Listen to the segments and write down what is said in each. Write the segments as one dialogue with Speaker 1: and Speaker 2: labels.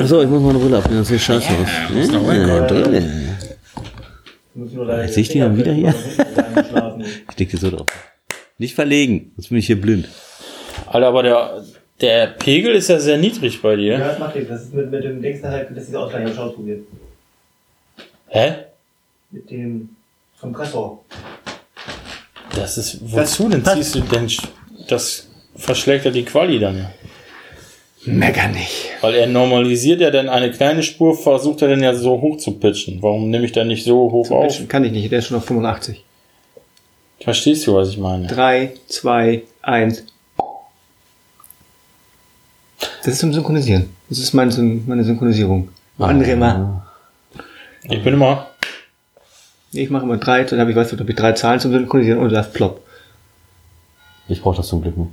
Speaker 1: Achso, ich muss meine Brille abnehmen, das sieht scheiße aus.
Speaker 2: muss noch
Speaker 1: Ja. Brille. Sehe ich die dann wieder hier? Ich leg die so drauf. Nicht verlegen, sonst bin ich hier blind.
Speaker 2: Alter, aber der, der Pegel ist ja sehr niedrig bei dir.
Speaker 3: Ja, das macht nichts. Das ist mit, mit dem Dings halt, das ist ausgleich, ich habe schon ausprobiert.
Speaker 2: Hä?
Speaker 3: Mit dem Kompressor.
Speaker 2: Das ist, wozu denn ziehst du denn, das verschlechtert die Quali dann ja.
Speaker 1: Mecker nicht.
Speaker 2: Weil er normalisiert ja dann eine kleine Spur, versucht er dann ja so hoch zu pitchen. Warum nehme ich da nicht so hoch auf?
Speaker 3: Kann ich nicht, der ist schon auf 85.
Speaker 2: Verstehst du, was ich meine?
Speaker 3: 3, 2, 1. Das ist zum Synchronisieren. Das ist meine, meine Synchronisierung. Andere immer.
Speaker 2: Ich bin immer,
Speaker 3: Ich mache immer drei, dann habe ich, du, dann habe ich drei Zahlen zum Synchronisieren und das plopp.
Speaker 1: Ich brauche das zum Glück nicht.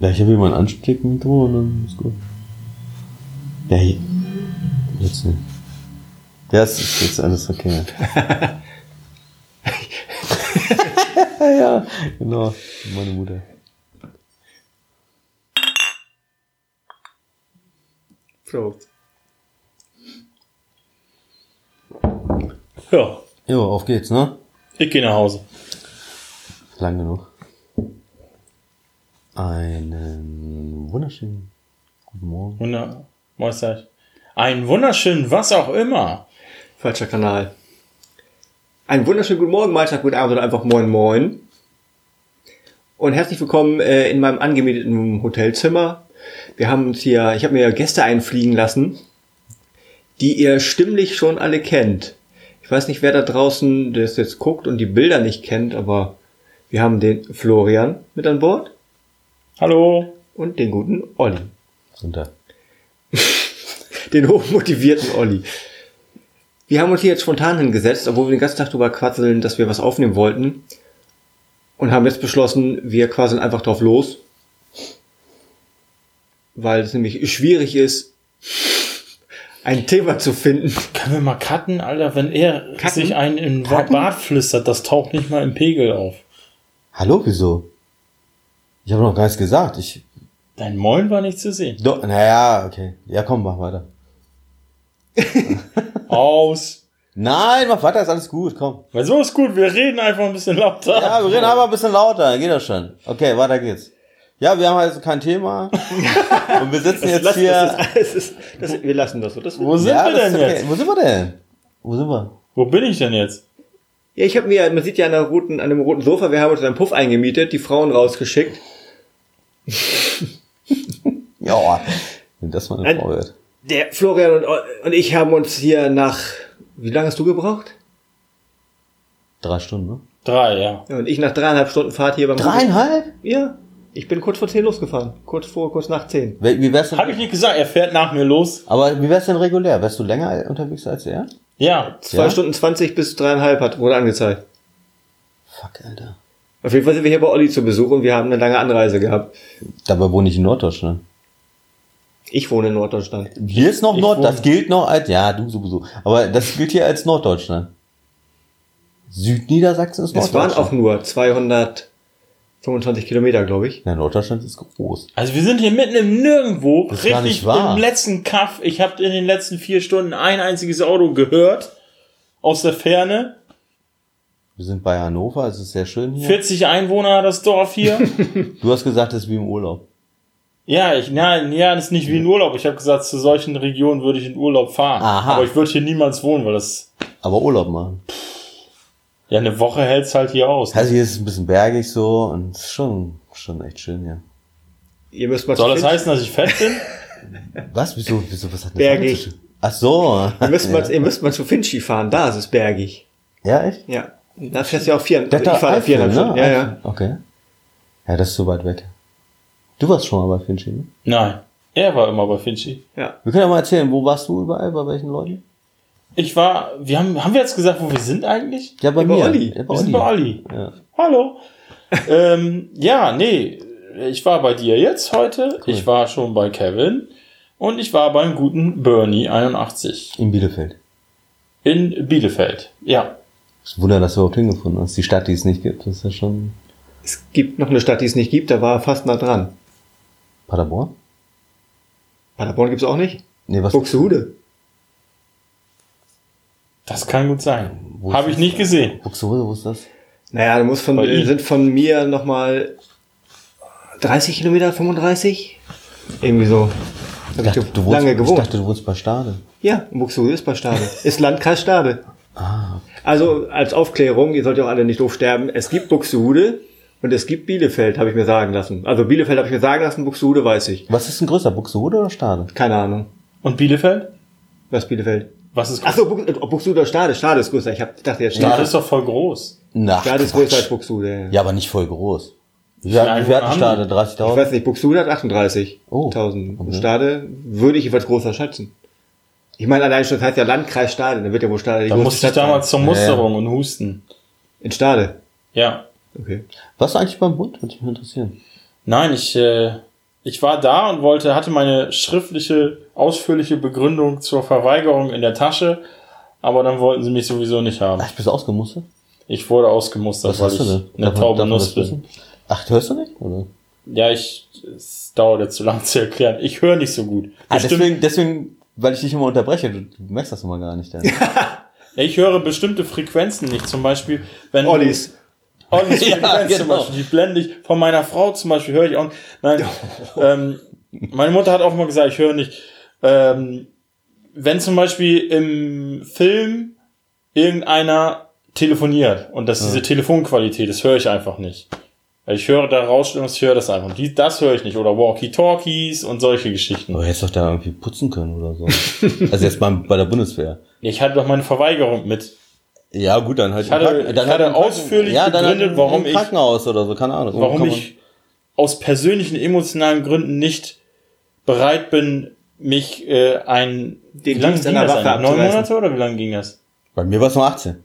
Speaker 1: Ja, ich habe hier mal ein Ansteckmikro und dann ist gut. Ja, hier. Jetzt nicht. Ja, es ist jetzt alles okay. ja, genau. Meine Mutter.
Speaker 3: Prost.
Speaker 2: ja,
Speaker 1: Jo, auf geht's, ne?
Speaker 2: ich gehe nach Hause.
Speaker 1: Lang genug. Einen wunderschönen guten Morgen.
Speaker 2: Wunder, Meister. Einen wunderschönen, was auch immer.
Speaker 3: Falscher Kanal. Einen wunderschönen guten Morgen, Mahltag, guten Abend oder einfach Moin Moin. Und herzlich willkommen äh, in meinem angemieteten Hotelzimmer. Wir haben uns hier, ich habe mir Gäste einfliegen lassen, die ihr stimmlich schon alle kennt. Ich weiß nicht, wer da draußen das jetzt guckt und die Bilder nicht kennt, aber wir haben den Florian mit an Bord
Speaker 2: Hallo.
Speaker 3: und den guten Olli.
Speaker 1: Und da.
Speaker 3: Den hochmotivierten Olli. Wir haben uns hier jetzt spontan hingesetzt, obwohl wir den ganzen Tag drüber quatseln, dass wir was aufnehmen wollten. Und haben jetzt beschlossen, wir quasseln einfach drauf los. Weil es nämlich schwierig ist, ein Thema zu finden.
Speaker 2: Können wir mal cutten, Alter? Wenn er
Speaker 3: Cutten?
Speaker 2: sich einen in? Bart flüstert, das taucht nicht mal im Pegel auf.
Speaker 1: Hallo, wieso? Ich habe noch gar nichts gesagt. Ich.
Speaker 2: Dein Moin war nicht zu sehen.
Speaker 1: Doch, naja, okay. Ja, komm, mach weiter.
Speaker 2: Aus.
Speaker 1: Nein, mach weiter, ist alles gut, komm.
Speaker 2: Weil so ist gut, wir reden einfach ein bisschen lauter.
Speaker 1: Ja, wir reden aber ein bisschen lauter, geht das schon. Okay, weiter geht's. Ja, wir haben also kein Thema. Und wir sitzen jetzt
Speaker 3: Lass-
Speaker 1: hier.
Speaker 3: das ist, das ist, das, wir lassen das so. Das,
Speaker 2: Wo sind
Speaker 1: ja,
Speaker 2: wir denn
Speaker 1: okay.
Speaker 2: jetzt?
Speaker 1: Wo sind wir denn? Wo sind wir?
Speaker 2: Wo bin ich denn jetzt?
Speaker 3: ja, ich habe mir, man sieht ja an, der roten, an dem roten Sofa, wir haben uns einen Puff eingemietet, die Frauen rausgeschickt.
Speaker 1: Ja, wenn das mal eine
Speaker 3: Ein-
Speaker 1: Frau wird.
Speaker 3: Der Florian und, und ich haben uns hier nach, wie lange hast du gebraucht?
Speaker 1: Drei Stunden, ne?
Speaker 2: Drei, ja.
Speaker 3: Ja, und ich nach dreieinhalb Stunden Fahrt hier beim
Speaker 1: Dreieinhalb?
Speaker 3: Ja. Ich bin kurz vor zehn losgefahren. Kurz vor, kurz nach zehn.
Speaker 1: Wie wie wär's denn?
Speaker 2: Habe ich nicht gesagt, er fährt nach mir los?
Speaker 1: aber wie wär's denn regulär? Wärst du länger unterwegs als er?
Speaker 2: Ja.
Speaker 3: Zwei
Speaker 1: Ja?
Speaker 3: Stunden zwanzig bis dreieinhalb hat, wurde angezeigt.
Speaker 1: Fuck, Alter.
Speaker 3: Auf jeden Fall sind wir hier bei Olli zu Besuch und wir haben eine lange Anreise gehabt.
Speaker 1: Dabei wohne ich in Norddeutschland.
Speaker 3: Ich wohne in Norddeutschland.
Speaker 1: Hier ist noch
Speaker 2: Ich
Speaker 1: Nord,
Speaker 2: wohne-
Speaker 1: das gilt noch als, ja, du sowieso. Aber das gilt hier als Norddeutschland. Südniedersachsen ist
Speaker 3: Es waren
Speaker 1: Norddeutschland.
Speaker 3: auch nur 225 Kilometer, glaube ich.
Speaker 1: Ja, Norddeutschland ist groß.
Speaker 2: Also wir sind hier mitten im Nirgendwo,
Speaker 1: Das ist gar
Speaker 2: richtig
Speaker 1: nicht wahr.
Speaker 2: im letzten Kaff. Ich habe in den letzten vier Stunden ein einziges Auto gehört. Aus der Ferne.
Speaker 1: Wir sind bei Hannover, es ist sehr schön hier.
Speaker 2: 40 Einwohner hat das Dorf hier.
Speaker 1: Du hast gesagt, es ist wie im Urlaub.
Speaker 2: ja, ich, nein, ja, das ist nicht wie ein Urlaub. Ich habe gesagt, zu solchen Regionen würde ich in Urlaub fahren.
Speaker 1: Aha.
Speaker 2: Aber ich würde hier niemals wohnen, weil das,
Speaker 1: Aber Urlaub machen.
Speaker 2: ja, eine Woche hält's halt hier aus.
Speaker 1: Also hier ist es ein bisschen bergig so und es ist schon, schon echt schön hier.
Speaker 3: Ihr müsst mal
Speaker 2: Soll das heißen, dass ich fett bin?
Speaker 1: Was? Wieso? Wieso? Was hat das
Speaker 3: Bergig.
Speaker 1: Ach so.
Speaker 3: Ihr müsst, mal, ihr müsst mal zu Finchi fahren, da ist es bergig.
Speaker 1: Ja, echt?
Speaker 3: Ja. Da fährst du ja auch vier,
Speaker 1: Der hat
Speaker 3: ich fahre viereinhalb
Speaker 1: ne?
Speaker 3: Stunden. Ja, ja.
Speaker 1: Eifel. Okay. Ja, das ist so weit weg. Du warst schon mal bei Finchi, ne?
Speaker 2: Nein. Er war immer bei Finchi.
Speaker 3: ja.
Speaker 1: Wir können ja mal erzählen, wo warst du überall, bei welchen Leuten?
Speaker 2: Ich war, wir haben, haben wir jetzt gesagt, wo wir sind eigentlich?
Speaker 1: Ja, bei
Speaker 3: Ja, bei
Speaker 1: mir.
Speaker 3: Olli.
Speaker 1: Ja, bei
Speaker 2: Wir sind bei Olli.
Speaker 1: Ja.
Speaker 2: Hallo. ähm, ja, nee. Ich war bei dir jetzt heute. Ich war schon bei Kevin. Und ich war beim guten Bernie 81
Speaker 1: In Bielefeld.
Speaker 2: in Bielefeld. Ja.
Speaker 1: Es ist ein Wunder, dass du überhaupt hingefunden hast. Die Stadt, die es nicht gibt, das ist ja schon
Speaker 3: Es gibt noch eine Stadt, die es nicht gibt, da war er fast nah dran.
Speaker 1: Paderborn?
Speaker 3: Paderborn gibt's auch nicht?
Speaker 1: Nee, was?
Speaker 3: Buxtehude.
Speaker 2: Das kann gut sein. Habe ich nicht gesehen.
Speaker 1: Buxtehude, wo ist das?
Speaker 3: Naja, du musst von,
Speaker 2: Bei
Speaker 3: sind von mir nochmal 30 Kilometer, 35? Irgendwie so.
Speaker 1: Ich dachte,
Speaker 3: ich
Speaker 1: du wohnst,
Speaker 3: lange
Speaker 1: ich
Speaker 3: gewohnt.
Speaker 1: dachte, du wohnst bei Stade.
Speaker 3: Ja, Buxtehude ist bei Stade. ist Landkreis Stade.
Speaker 1: Ah,
Speaker 3: Also als Aufklärung, ihr sollt ja auch alle nicht doof sterben, es gibt Buxtehude und es gibt Bielefeld, habe ich mir sagen lassen. Also Bielefeld habe ich mir sagen lassen, Buxtehude weiß ich.
Speaker 1: was ist denn größer, Buxtehude oder Stade?
Speaker 3: Keine Ahnung.
Speaker 2: Und Bielefeld?
Speaker 3: Was ist Bielefeld?
Speaker 2: Was ist
Speaker 3: Achso, Bux- äh, Buxtehude oder Stade? Stade ist größer. Ich hab, dachte jetzt
Speaker 2: Stade
Speaker 3: Stade.
Speaker 2: ist doch voll groß.
Speaker 1: Na,
Speaker 3: Stade ist größer als Buxtehude. Ja.
Speaker 1: Ja, aber nicht voll groß. Wie
Speaker 2: viele
Speaker 1: viel, wie viel hat
Speaker 2: Einwohner
Speaker 1: die
Speaker 2: haben
Speaker 1: Stade?
Speaker 3: Ich
Speaker 1: 30.000?
Speaker 3: weiß nicht, Buxtehude hat 38.000.
Speaker 1: Oh, okay.
Speaker 3: Stade würde ich etwas größer schätzen. Ich meine, allein schon, das heißt ja Landkreis Stade, dann wird ja wohl Stade die
Speaker 2: Da musste ich
Speaker 3: Stadt
Speaker 2: damals zur
Speaker 1: Ja,
Speaker 2: Musterung und husten.
Speaker 3: sein. In Stade.
Speaker 2: Ja.
Speaker 3: Okay.
Speaker 1: Warst du eigentlich beim Bund? Würde mich interessieren.
Speaker 2: Nein, ich, äh, ich war da und wollte, hatte meine schriftliche, ausführliche Begründung zur Verweigerung in der Tasche, aber dann wollten sie mich sowieso nicht haben.
Speaker 1: Ach, bist du ausgemustert?
Speaker 2: Ich wurde ausgemustert,
Speaker 1: Was
Speaker 2: weil
Speaker 1: hast
Speaker 2: ich
Speaker 1: du denn?
Speaker 2: eine
Speaker 1: Darf man-
Speaker 2: taube
Speaker 1: darf man
Speaker 2: Nuss bin.
Speaker 1: wissen? Ach, hörst du nicht? Oder?
Speaker 2: Ja, ich, es dauert jetzt zu lang zu erklären. Ich höre nicht so gut.
Speaker 1: Ah,
Speaker 2: Bestimmt-
Speaker 1: deswegen, deswegen, weil ich dich immer unterbreche, du, du merkst das immer gar nicht. Dann.
Speaker 2: Ja, ich höre bestimmte Frequenzen nicht. Zum Beispiel, wenn du-
Speaker 3: Ollis.
Speaker 2: Ollis
Speaker 1: Ja,
Speaker 2: Frequenz zum
Speaker 1: genau.
Speaker 2: Beispiel, die blende ich von meiner Frau zum Beispiel, höre ich auch. Nein, ähm, meine Mutter hat auch mal gesagt, ich höre nicht. Ähm, wenn zum Beispiel im Film irgendeiner telefoniert und das ist diese Telefonqualität, das höre ich einfach nicht. Ich höre da Rauschen und ich höre das einfach. Die, das höre ich nicht. Oder Walkie-Talkies und solche Geschichten.
Speaker 1: Aber hättest doch da irgendwie putzen können oder so. also jetzt mal bei der Bundeswehr.
Speaker 2: Ich hatte doch meine Verweigerung mit.
Speaker 1: Ja, gut, dann halt.
Speaker 2: Ich hatte-
Speaker 1: im Kranken-
Speaker 2: ich hatte
Speaker 1: Kranken-
Speaker 2: ausführlich
Speaker 1: ja, dann halt
Speaker 2: begründet, warum ich-
Speaker 1: Krankenhaus oder so, keine Ahnung.
Speaker 2: warum ich aus persönlichen emotionalen Gründen nicht bereit bin, mich äh, ein
Speaker 3: Den
Speaker 2: wie lange ging das? Neun. Monate oder wie lange ging das?
Speaker 1: Bei mir war es nur 18.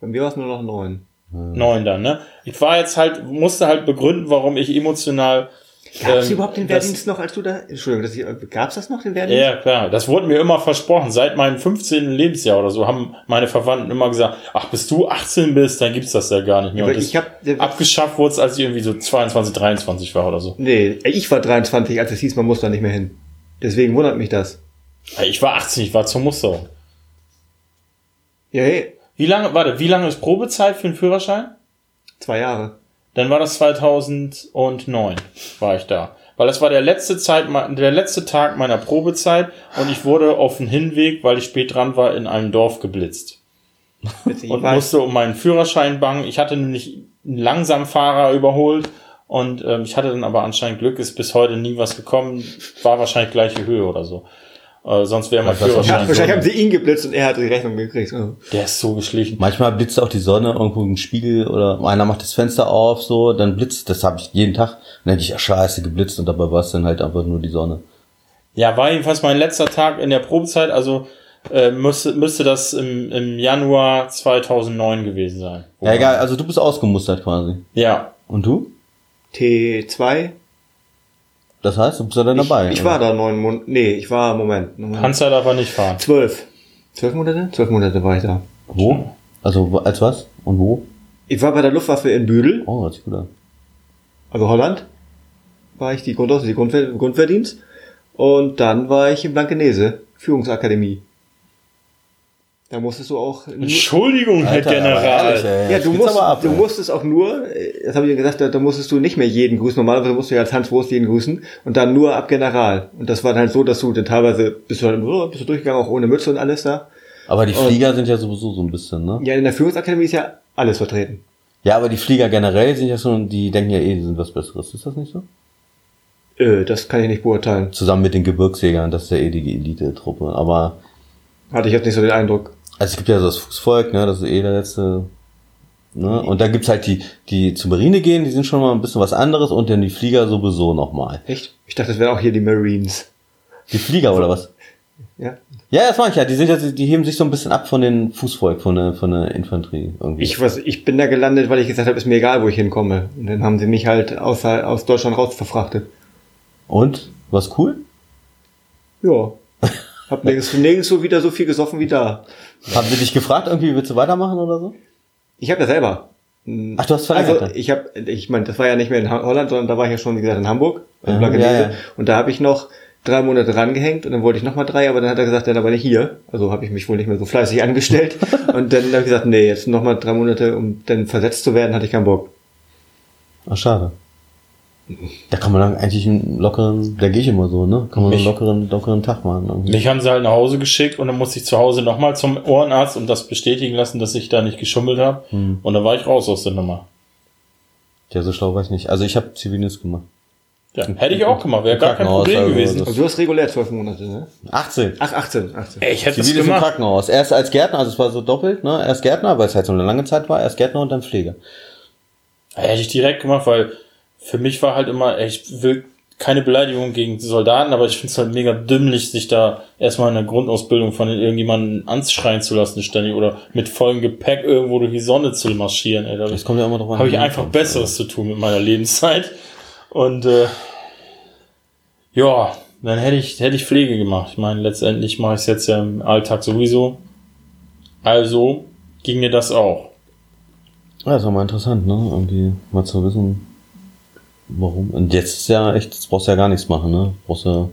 Speaker 3: Bei mir war es nur noch neun.
Speaker 2: Neun dann, ne? Ich war jetzt halt, musste halt begründen, warum ich emotional.
Speaker 3: Gab es
Speaker 2: ähm,
Speaker 3: überhaupt den
Speaker 2: das-
Speaker 3: Wehrdienst noch, als du da... Entschuldigung, äh, gab es das noch, den Wehrdienst?
Speaker 2: Ja, klar. Das wurde mir immer versprochen. Seit meinem 15. Lebensjahr oder so haben meine Verwandten immer gesagt, ach, bis du 18 bist, dann gibt's das ja gar nicht mehr.
Speaker 3: Aber ich hab-
Speaker 2: abgeschafft wurde es, als ich irgendwie so 22, 23 war oder so.
Speaker 3: Nee, ich war 23, als es hieß, man muss da nicht mehr hin. Deswegen wundert mich das.
Speaker 2: Ich war 18, ich war zur Musterung.
Speaker 3: Ja, hey,
Speaker 2: Wie lange, warte, wie lange ist Probezeit für den Führerschein?
Speaker 3: zwei Jahre.
Speaker 2: Dann war das 2009, war ich da. Weil das war der letzte Zeit, der letzte Tag meiner Probezeit und ich wurde auf dem Hinweg, weil ich spät dran war, in einem Dorf geblitzt. Und musste um meinen Führerschein bangen. Ich hatte nämlich einen Langsamfahrer überholt und ähm, ich hatte dann aber anscheinend Glück, ist bis heute nie was gekommen. War wahrscheinlich gleiche Höhe oder so. Äh, sonst wäre
Speaker 1: was-
Speaker 3: ja,
Speaker 2: Führerschein.
Speaker 3: wahrscheinlich haben sie ihn geblitzt und er hat die Rechnung gekriegt.
Speaker 2: Der ist so geschlichen.
Speaker 1: Manchmal blitzt auch die Sonne irgendwo im Spiegel oder einer macht das Fenster auf, so, dann blitzt, das habe ich jeden Tag. Dann denke ich, ja, scheiße, geblitzt und dabei war es dann halt einfach nur die Sonne.
Speaker 2: Ja, war jedenfalls mein letzter Tag in der Probezeit, also äh, müsste, müsste das im, im Januar 2009 gewesen sein.
Speaker 1: Ja, egal, also du bist ausgemustert quasi.
Speaker 2: Ja,
Speaker 1: Und du?
Speaker 3: T2?
Speaker 1: Das heißt, du bist ja dann dabei.
Speaker 3: Ich, ich
Speaker 1: oder?
Speaker 3: war da neun Monate. Nee, ich war, Moment. Moment.
Speaker 2: Panzer darf er nicht fahren.
Speaker 3: Zwölf. Zwölf Monate? Zwölf Monate war ich da.
Speaker 1: Wo? Also als was? Und wo?
Speaker 3: Ich war bei der Luftwaffe in Büdel,
Speaker 1: Oh, hört sich gut an.
Speaker 3: also Holland. War ich die Grundaus, die Grundwehr, Grundwehrdienst. Und dann war ich in Blankenese, Führungsakademie. Da musstest du auch.
Speaker 2: Entschuldigung, Herr General.
Speaker 1: ehrlich, ey,
Speaker 3: Ja, du, musst,
Speaker 1: aber ab,
Speaker 3: du musstest auch nur, das habe ich ja gesagt, da, da musstest du nicht mehr jeden grüßen. Normalerweise musst du ja als Hans Wurst jeden grüßen und dann nur ab General. Und das war dann halt so, dass du dann teilweise bist du, dann, oh, bist du durchgegangen, auch ohne Mütze und alles da.
Speaker 1: Aber die Flieger sind ja sowieso so ein bisschen, ne?
Speaker 3: Ja, in der Führungsakademie ist ja alles vertreten.
Speaker 1: Ja, aber die Flieger generell sind ja schon, die denken ja eh, die sind was Besseres. Ist das nicht so?
Speaker 3: Äh, das kann ich nicht beurteilen.
Speaker 1: Zusammen mit den Gebirgsjägern, das ist ja eh die Elite-Truppe. Aber,
Speaker 3: Hatte ich jetzt nicht so den Eindruck.
Speaker 1: Also es gibt ja so das Fußvolk, ne, das ist eh der letzte, ne? Und da gibt's halt die, die zur Marine gehen, die sind schon mal ein bisschen was anderes und dann die Flieger sowieso nochmal.
Speaker 3: Echt? Ich dachte, das wären auch hier die Marines.
Speaker 1: Die Flieger oder was?
Speaker 3: Ja.
Speaker 1: Ja, das meine ich ja. Die sind ja, die heben sich so ein bisschen ab von den Fußvolk, von der, von der Infanterie irgendwie.
Speaker 3: Ich, was, ich bin da gelandet, weil ich gesagt habe, ist mir egal, wo ich hinkomme. Und dann haben sie mich halt aus, aus Deutschland raus verfrachtet.
Speaker 1: Und? Was cool?
Speaker 3: Ja. Hab nirgends, nirgends so wieder so viel gesoffen wie da.
Speaker 1: Haben sie dich gefragt, irgendwie willst du weitermachen oder so?
Speaker 3: Ich habe ja selber.
Speaker 1: Ach, du hast verlängert.
Speaker 3: Also ich habe, ich meine, das war ja nicht mehr in Holland, sondern da war ich ja schon, wie gesagt, in Hamburg, in
Speaker 1: Ja,
Speaker 3: Blankenese.
Speaker 1: ja, ja.
Speaker 3: Und da habe ich noch drei Monate rangehängt und dann wollte ich nochmal drei, aber dann hat er gesagt, dann aber nicht hier. Also habe ich mich wohl nicht mehr so fleißig angestellt. und dann habe ich gesagt, nee, jetzt nochmal drei Monate, um dann versetzt zu werden, hatte ich keinen Bock.
Speaker 1: Ach, schade. Da kann man dann eigentlich einen lockeren, da gehe ich immer so, ne? Kann man einen
Speaker 2: Mich-
Speaker 1: lockeren, lockeren Tag machen. Irgendwie.
Speaker 2: Mich haben sie halt nach Hause geschickt und dann musste ich zu Hause nochmal zum Ohrenarzt und das bestätigen lassen, dass ich da nicht geschummelt habe.
Speaker 1: Hm.
Speaker 2: Und dann war ich raus aus der Nummer.
Speaker 1: Ja, so schlau war ich nicht. Also ich habe Zivildienst gemacht.
Speaker 2: Ja, hätte ich auch gemacht, wäre gar kein Problem
Speaker 1: also
Speaker 2: gewesen.
Speaker 1: das-
Speaker 3: Also du hast regulär zwölf Monate, ne?
Speaker 1: 18.
Speaker 3: Ach, 18, 18.
Speaker 2: Ey, ich hätte es
Speaker 1: Zivil ist im
Speaker 2: gemacht.
Speaker 1: Krankenhaus. Erst als Gärtner, also es war so doppelt, ne? Erst Gärtner, weil es halt so eine lange Zeit war, erst Gärtner und dann Pflege.
Speaker 2: Ja, hätte ich direkt gemacht, weil für mich war halt immer, ey, ich will keine Beleidigung gegen Soldaten, aber ich finde es halt mega dümmlich, sich da erstmal in der Grundausbildung von irgendjemandem anschreien zu lassen ständig oder mit vollem Gepäck irgendwo durch die Sonne zu marschieren. Ey, da
Speaker 1: Das kommt ja immer an.
Speaker 2: habe ich einfach Besseres zu tun mit meiner Lebenszeit. Und äh, ja, dann hätte ich, hätte ich Pflege gemacht. Ich meine, letztendlich mache ich es jetzt ja im Alltag sowieso. Also ginge das auch.
Speaker 1: Ja, ist auch mal interessant, ne? Irgendwie mal zu wissen, warum. Und jetzt ist ja echt, jetzt brauchst du ja gar nichts machen, ne? Brauchst du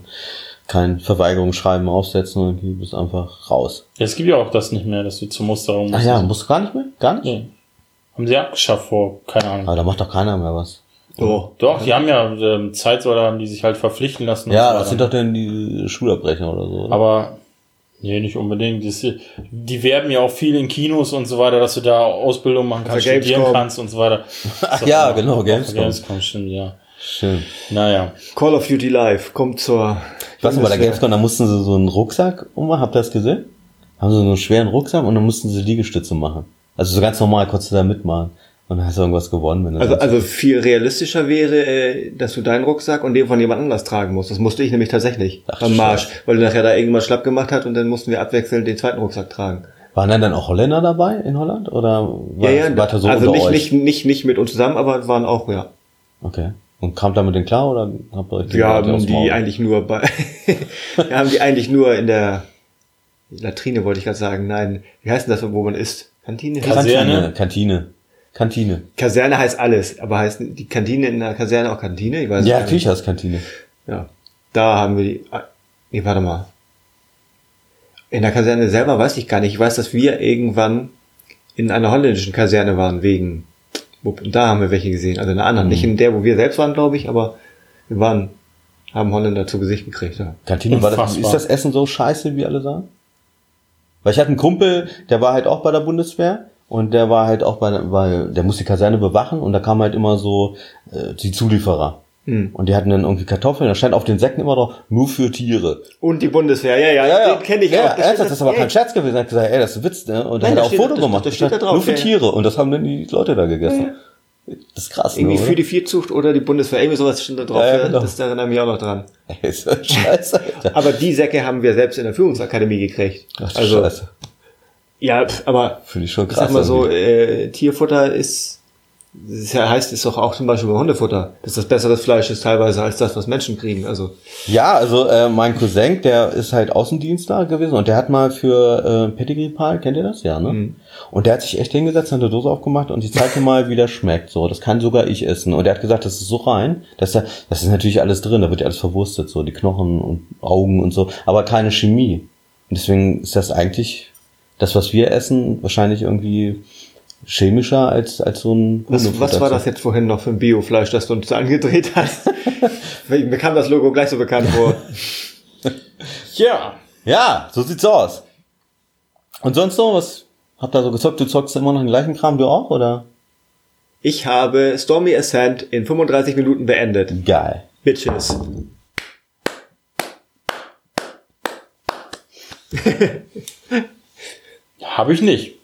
Speaker 1: kein Verweigerungsschreiben aufsetzen und du bist einfach raus.
Speaker 2: Ja, es gibt ja auch das nicht mehr, dass du zur Musterung
Speaker 1: Ach ja, musst du gar nicht mehr? Gar nicht?
Speaker 2: Nee. Haben sie abgeschafft vor, keine Ahnung.
Speaker 1: Aber da macht doch keiner mehr was.
Speaker 3: So.
Speaker 2: Doch, die haben ja ähm, Zeitsoldaten, haben die sich halt verpflichten lassen.
Speaker 1: Ja, das sind doch dann die Schulabbrecher oder so.
Speaker 2: Aber, nee, nicht unbedingt. Das, die werben ja auch viel in Kinos und so weiter, dass du da Ausbildung machen kannst,
Speaker 3: der
Speaker 2: studieren kannst und so weiter.
Speaker 1: Ach ja, genau,
Speaker 2: Gamescom.
Speaker 1: Gamescom.
Speaker 2: Stimmt, ja.
Speaker 1: Schön.
Speaker 2: Naja.
Speaker 3: Call of Duty Live kommt zur.
Speaker 1: Ich weiß noch, bei der. Gamescom, da mussten sie so einen Rucksack ummachen, habt ihr das gesehen? Haben sie so einen schweren Rucksack und dann mussten sie Liegestütze machen. Also so ganz normal konntest du da mitmachen. Und dann hast du irgendwas gewonnen, wenn du
Speaker 3: Also, also viel realistischer wäre, äh, dass du deinen Rucksack und den von jemand anders tragen musst. Das musste ich nämlich tatsächlich
Speaker 1: Ach,
Speaker 3: beim Marsch,
Speaker 1: Scheiße.
Speaker 3: weil nachher da irgendwann schlapp gemacht hat und dann mussten wir abwechselnd den zweiten Rucksack tragen.
Speaker 1: Waren dann, dann auch Holländer dabei in Holland? Oder war
Speaker 3: ja, ja,
Speaker 1: war das so
Speaker 3: also
Speaker 1: unter
Speaker 3: nicht,
Speaker 1: euch?
Speaker 3: nicht, nicht, nicht mit uns zusammen, aber waren auch, ja.
Speaker 1: Okay. Und kam damit den klar oder habt ihr euch
Speaker 3: Wir haben die eigentlich nur bei, wir haben die eigentlich nur in der Latrine, wollte ich gerade sagen. Nein, wie heißt denn das, wo man isst? Kantine?
Speaker 2: Kaserne?
Speaker 1: Kantine. Kantine. Kantine.
Speaker 3: Kaserne heißt alles, aber heißt die Kantine in der Kaserne auch Kantine? Ich weiß
Speaker 1: Ja, natürlich heißt Kantine.
Speaker 3: Ja, da haben wir die. ah, Nee, warte mal. In der Kaserne selber weiß ich gar nicht. Ich weiß, dass wir irgendwann in einer holländischen Kaserne waren, wegen. Und da haben wir welche gesehen. Also in einer anderen. Nicht in der, wo wir selbst waren, glaube ich, aber wir waren, haben Holländer zu Gesicht gekriegt. Ja.
Speaker 1: Kantine, war das, ist das Essen so scheiße, wie alle sagen? Weil ich hatte einen Kumpel, der war halt auch bei der Bundeswehr und der war halt auch bei, weil der musste die Kaserne bewachen und da kamen halt immer so äh, die Zulieferer.
Speaker 3: Hm.
Speaker 1: Und die hatten dann irgendwie Kartoffeln, da stand auf den Säcken immer drauf, nur für Tiere.
Speaker 3: Und die Bundeswehr, ja, ja, den kenne ich
Speaker 1: ja,
Speaker 3: auch.
Speaker 1: Ja,
Speaker 3: steht
Speaker 1: ernsthaft, das ist aber
Speaker 3: ey,
Speaker 1: kein Scherz gewesen. Er hat gesagt, ey, das ist ein Witz, ne? Und
Speaker 3: Nein,
Speaker 1: dann hat er auch
Speaker 3: steht-
Speaker 1: Foto
Speaker 3: das-
Speaker 1: gemacht.
Speaker 3: das steht da drauf,
Speaker 1: nur für
Speaker 3: ja, ja.
Speaker 1: Tiere. Und das haben dann die Leute da gegessen. Das ist krass,
Speaker 3: Irgendwie
Speaker 1: ne,
Speaker 3: für die Viehzucht oder die Bundeswehr. Irgendwie sowas stand da drauf.
Speaker 1: Ja, ja,
Speaker 3: ja,
Speaker 1: genau.
Speaker 3: Das erinnert mich auch noch dran.
Speaker 1: Ey, ist das scheiße, Alter.
Speaker 3: Aber die Säcke haben wir selbst in der Führungsakademie gekriegt.
Speaker 1: Ach,
Speaker 3: also,
Speaker 1: Scheiße.
Speaker 3: Ja, aber
Speaker 1: Finde ich schon krass.
Speaker 3: sag mal so, äh, Tierfutter ist, das heißt, ist doch auch zum Beispiel bei Hundefutter, dass das besseres Fleisch ist teilweise als das, was Menschen kriegen. Also,
Speaker 1: Ja, also äh, mein Cousin, der ist halt Außendienstler gewesen und der hat mal für äh, Pedigree Pal, kennt ihr das? Ja, ne?
Speaker 3: Mhm.
Speaker 1: Und der hat sich echt hingesetzt, hat eine Dose aufgemacht und ich zeigte mal, wie der schmeckt. So, das kann sogar ich essen. Und er hat gesagt, das ist so rein, dass da, das ist natürlich alles drin, da wird ja alles verwurstet, so die Knochen und Augen und so, aber keine Chemie. Und deswegen ist das eigentlich das, was wir essen, wahrscheinlich irgendwie chemischer als als so ein
Speaker 3: was, was war das jetzt vorhin noch für ein Biofleisch, das du uns angedreht hast? Mir kam das Logo gleich so bekannt vor.
Speaker 2: Ja.
Speaker 1: Ja, so sieht's aus. Und sonst noch was? Habt ihr so gezockt? Du zockst immer noch den gleichen Kram, du auch, oder?
Speaker 3: Ich habe Stormy Ascent in 35 Minuten beendet.
Speaker 1: Geil.
Speaker 3: Bitches.
Speaker 2: Habe ich nicht.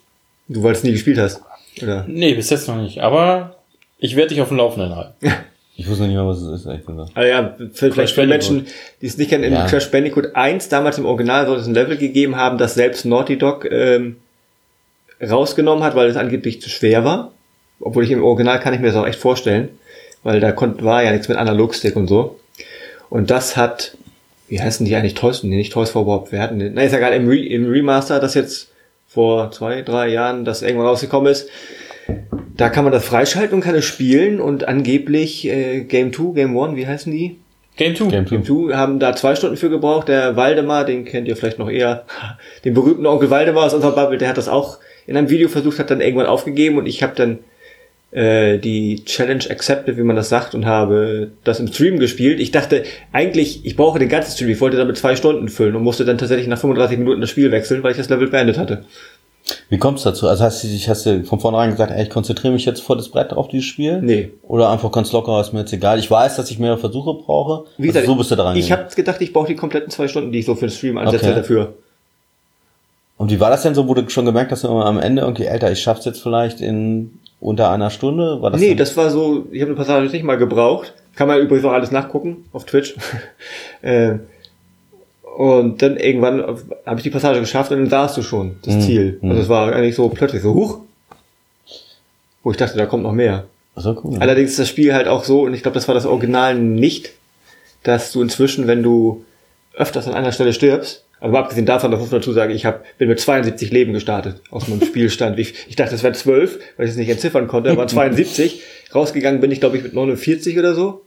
Speaker 3: Du, weil es nie gespielt hast. Oder?
Speaker 2: Nee, bis jetzt noch nicht. Aber ich werde dich auf dem Laufenden halten.
Speaker 1: Ich wusste nicht mehr, was es ist, ehrlich gesagt.
Speaker 3: Ah ja, für, vielleicht für. Menschen, die es nicht kennen, in
Speaker 1: Ja.
Speaker 3: Crash Bandicoot 1, damals im Original soll es ein Level gegeben haben, das selbst Naughty Dog ähm, rausgenommen hat, weil es angeblich zu schwer war. Obwohl ich im Original kann ich mir das auch echt vorstellen, weil da konnt, war ja nichts mit Analogstick und so. Und das hat, wie heißen die eigentlich, Toys, nee, nicht Toys for Bob, wer hatten den? Na, ist ja egal, im, Re, im Remaster, das jetzt vor zwei, drei Jahren, das irgendwann rausgekommen ist, da kann man das freischalten und kann es spielen und angeblich äh, Game 2, Game 1, wie heißen die?
Speaker 2: Game 2.
Speaker 1: Game
Speaker 3: Game 2 haben da zwei Stunden für gebraucht. Der Waldemar, den kennt ihr vielleicht noch eher, den berühmten Onkel Waldemar aus unserer Bubble, der hat das auch in einem Video versucht, hat dann irgendwann aufgegeben und ich habe dann äh, die Challenge accepted, wie man das sagt, und habe das im Stream gespielt. Ich dachte, eigentlich, ich brauche den ganzen Stream, ich wollte damit zwei Stunden füllen und musste dann tatsächlich nach 35 Minuten das Spiel wechseln, weil ich das Level beendet hatte.
Speaker 1: Wie kommst du dazu? Also hast du hast du von vornherein gesagt, ey, ich konzentriere mich jetzt voll das Brett auf dieses Spiel?
Speaker 3: Nee.
Speaker 1: Oder einfach ganz locker, ist mir jetzt egal. Ich weiß, dass ich mehr Versuche brauche.
Speaker 3: Wie
Speaker 1: also
Speaker 3: gesagt,
Speaker 1: so bist du da
Speaker 3: ich habe gedacht, ich brauche die kompletten zwei Stunden, die ich so für den Stream ansetze
Speaker 1: Okay.
Speaker 3: dafür.
Speaker 1: Und wie war das denn so, wo du schon gemerkt hast, am Ende irgendwie, Alter, ich schaff's jetzt vielleicht in unter einer Stunde? War das
Speaker 3: nee, das war so, ich habe eine Passage nicht mal gebraucht. Kann man übrigens auch alles nachgucken auf Twitch. äh, und dann irgendwann habe ich die Passage geschafft und dann sahst du schon das Ziel. Also es war eigentlich so plötzlich so, huch. Wo ich dachte, da kommt noch mehr.
Speaker 1: so cool.
Speaker 3: Allerdings ist das Spiel halt auch so, und ich glaube, das war das Original nicht, dass du inzwischen, wenn du öfters an einer Stelle stirbst, also abgesehen davon, das muss man dazu sagen, ich hab, bin mit 72 Leben gestartet aus meinem Spielstand. Ich, ich dachte, es wären 12, weil ich es nicht entziffern konnte, aber 72. Rausgegangen bin ich, glaube ich, mit 49 oder so.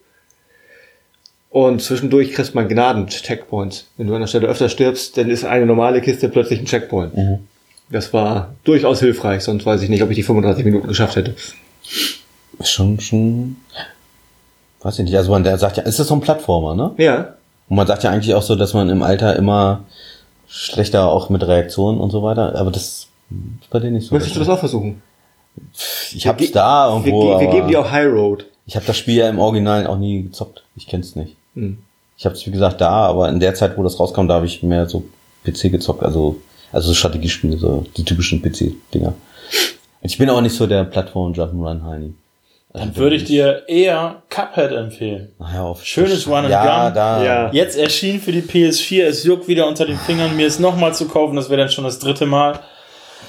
Speaker 3: Und zwischendurch kriegst man Gnaden-Checkpoints. Wenn du an der Stelle öfter stirbst, dann ist eine normale Kiste plötzlich ein Checkpoint. Das war durchaus hilfreich, sonst weiß ich nicht, ob ich die 35 Minuten geschafft hätte.
Speaker 1: Schon, schon, weiß ich nicht. Also man der sagt ja, ist das so ein Plattformer, ne?
Speaker 3: Ja,
Speaker 1: Und man sagt ja eigentlich auch so, dass man im Alter immer schlechter auch mit Reaktionen und so weiter, aber das ist bei denen nicht so.
Speaker 3: möchtest du das auch versuchen?
Speaker 1: Ich hab's da
Speaker 3: Wir,
Speaker 1: irgendwo,
Speaker 3: ge wir geben dir auch High Road.
Speaker 1: ich habe das Spiel ja im Original auch nie gezockt. Ich kenn's nicht.
Speaker 3: Hm.
Speaker 1: Ich habe es wie gesagt da, aber in der Zeit, wo das rauskam, da habe ich mehr so PC gezockt, also also so Strategiespiele, so die typischen PC-Dinger. Ich bin auch nicht so der Plattform Jump'n'Run Heini. Also
Speaker 2: Dann würde ich dir eher Cuphead empfehlen.
Speaker 1: Naja, auf
Speaker 2: Schönes Run and
Speaker 1: ja,
Speaker 2: Gun.
Speaker 1: Da,
Speaker 3: Ja.
Speaker 2: Jetzt erschien für die PS4, es juckt wieder unter den Fingern, mir es nochmal zu kaufen, das wäre dann schon das dritte Mal.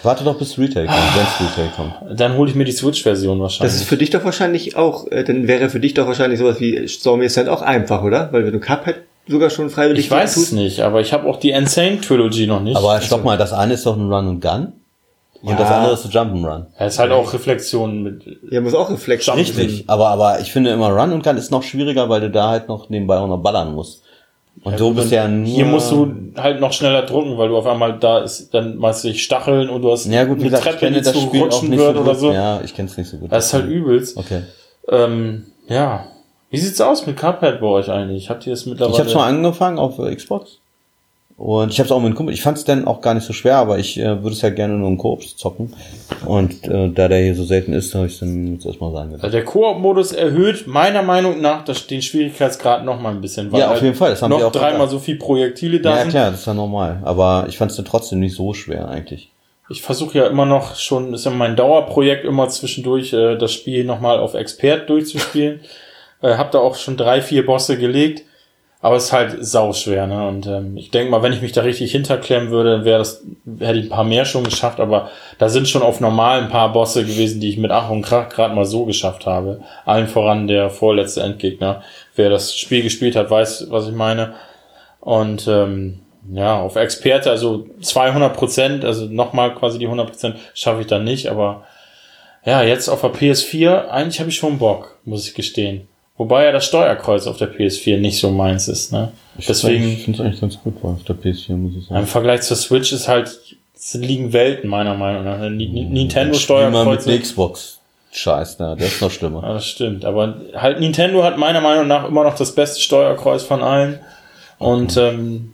Speaker 1: Warte doch bis Retail kommt, wenn's Retail kommt.
Speaker 2: Dann hole ich mir die Switch-Version wahrscheinlich.
Speaker 3: Das ist für dich doch wahrscheinlich auch, äh, dann wäre für dich doch wahrscheinlich sowas wie Stormy Ascent auch einfach, oder? Weil wenn du Cuphead sogar schon freiwillig
Speaker 2: ich weiß es nicht, aber ich habe auch die Insane Trilogy noch nicht.
Speaker 1: Aber stopp mal, das eine ist doch ein Run and Gun und
Speaker 3: Ja.
Speaker 1: das andere ist ein Jump'n'Run.
Speaker 2: Es ist halt auch Reflexion mit.
Speaker 3: Ja, muss auch Reflex
Speaker 2: Jump-
Speaker 1: Richtig, aber, aber ich finde immer Run und Gun ist noch schwieriger, weil du da halt noch nebenbei auch noch ballern musst. Und du bist ja nur...
Speaker 2: Hier musst du halt noch schneller drücken, weil du auf einmal da ist, dann meinst du dich Stacheln und du hast
Speaker 1: Ja gut,
Speaker 2: eine
Speaker 1: gesagt,
Speaker 2: Treppe, die
Speaker 1: das
Speaker 2: zu
Speaker 1: Spiel auch
Speaker 2: rutschen
Speaker 1: nicht
Speaker 2: wird
Speaker 1: so
Speaker 2: oder so.
Speaker 1: Ja, ich kenne es nicht so gut.
Speaker 2: Das ist halt übelst.
Speaker 1: Okay.
Speaker 2: Ähm, ja. Wie sieht's aus mit Cuphead bei euch eigentlich? Habt ihr es mittlerweile?
Speaker 1: Ich habe schon angefangen auf Xbox. Und ich habe es auch mit Kumpel. Ich fand es dann auch gar nicht so schwer, aber ich äh, würde es ja gerne nur im Koop zocken. Und äh, da der hier so selten ist, habe ich dann jetzt erstmal sagen
Speaker 2: Also
Speaker 1: gedacht.
Speaker 2: der Koop-Modus erhöht meiner Meinung nach das, den Schwierigkeitsgrad noch mal ein bisschen,
Speaker 1: Ja, auf
Speaker 2: halt
Speaker 1: jeden Fall, das haben
Speaker 2: noch
Speaker 1: auch
Speaker 2: dreimal so viel Projektile da
Speaker 1: Ja
Speaker 2: sind.
Speaker 1: klar, das ist ja normal. Aber ich fand es dann trotzdem nicht so schwer eigentlich.
Speaker 2: Ich versuche ja immer noch schon, ist ja mein Dauerprojekt immer zwischendurch äh, das Spiel nochmal auf Expert durchzuspielen. äh, hab da auch schon drei, vier Bosse gelegt, aber es ist halt sauschwer, ne? Und ähm, ich denke mal, wenn ich mich da richtig hinterklemmen würde, wäre das, hätte ich ein paar mehr schon geschafft, aber da sind schon auf normal ein paar Bosse gewesen, die ich mit Ach und Krach gerade mal so geschafft habe. Allen voran der vorletzte Endgegner. Wer das Spiel gespielt hat, weiß, was ich meine. Und ähm, ja, auf Experte, also 200 Prozent, also nochmal quasi die 100 Prozent schaffe ich dann nicht, aber ja, jetzt auf der PS4, eigentlich habe ich schon Bock, muss ich gestehen. Wobei ja das Steuerkreuz auf der PS4 nicht so meins ist, ne? Deswegen,
Speaker 1: Ich finde es eigentlich ganz gut auf der PS4, muss ich
Speaker 2: im
Speaker 1: sagen.
Speaker 2: Vergleich zur Switch ist halt, es liegen Welten meiner Meinung nach. Ni- Ni- Nintendo
Speaker 1: Spiel mal mit
Speaker 2: Steuerkreuz.
Speaker 1: der Xbox. Scheiß, da, der ist noch schlimmer.
Speaker 2: Ja, das stimmt. Aber halt Nintendo hat meiner Meinung nach immer noch das beste Steuerkreuz von allen. Und ähm,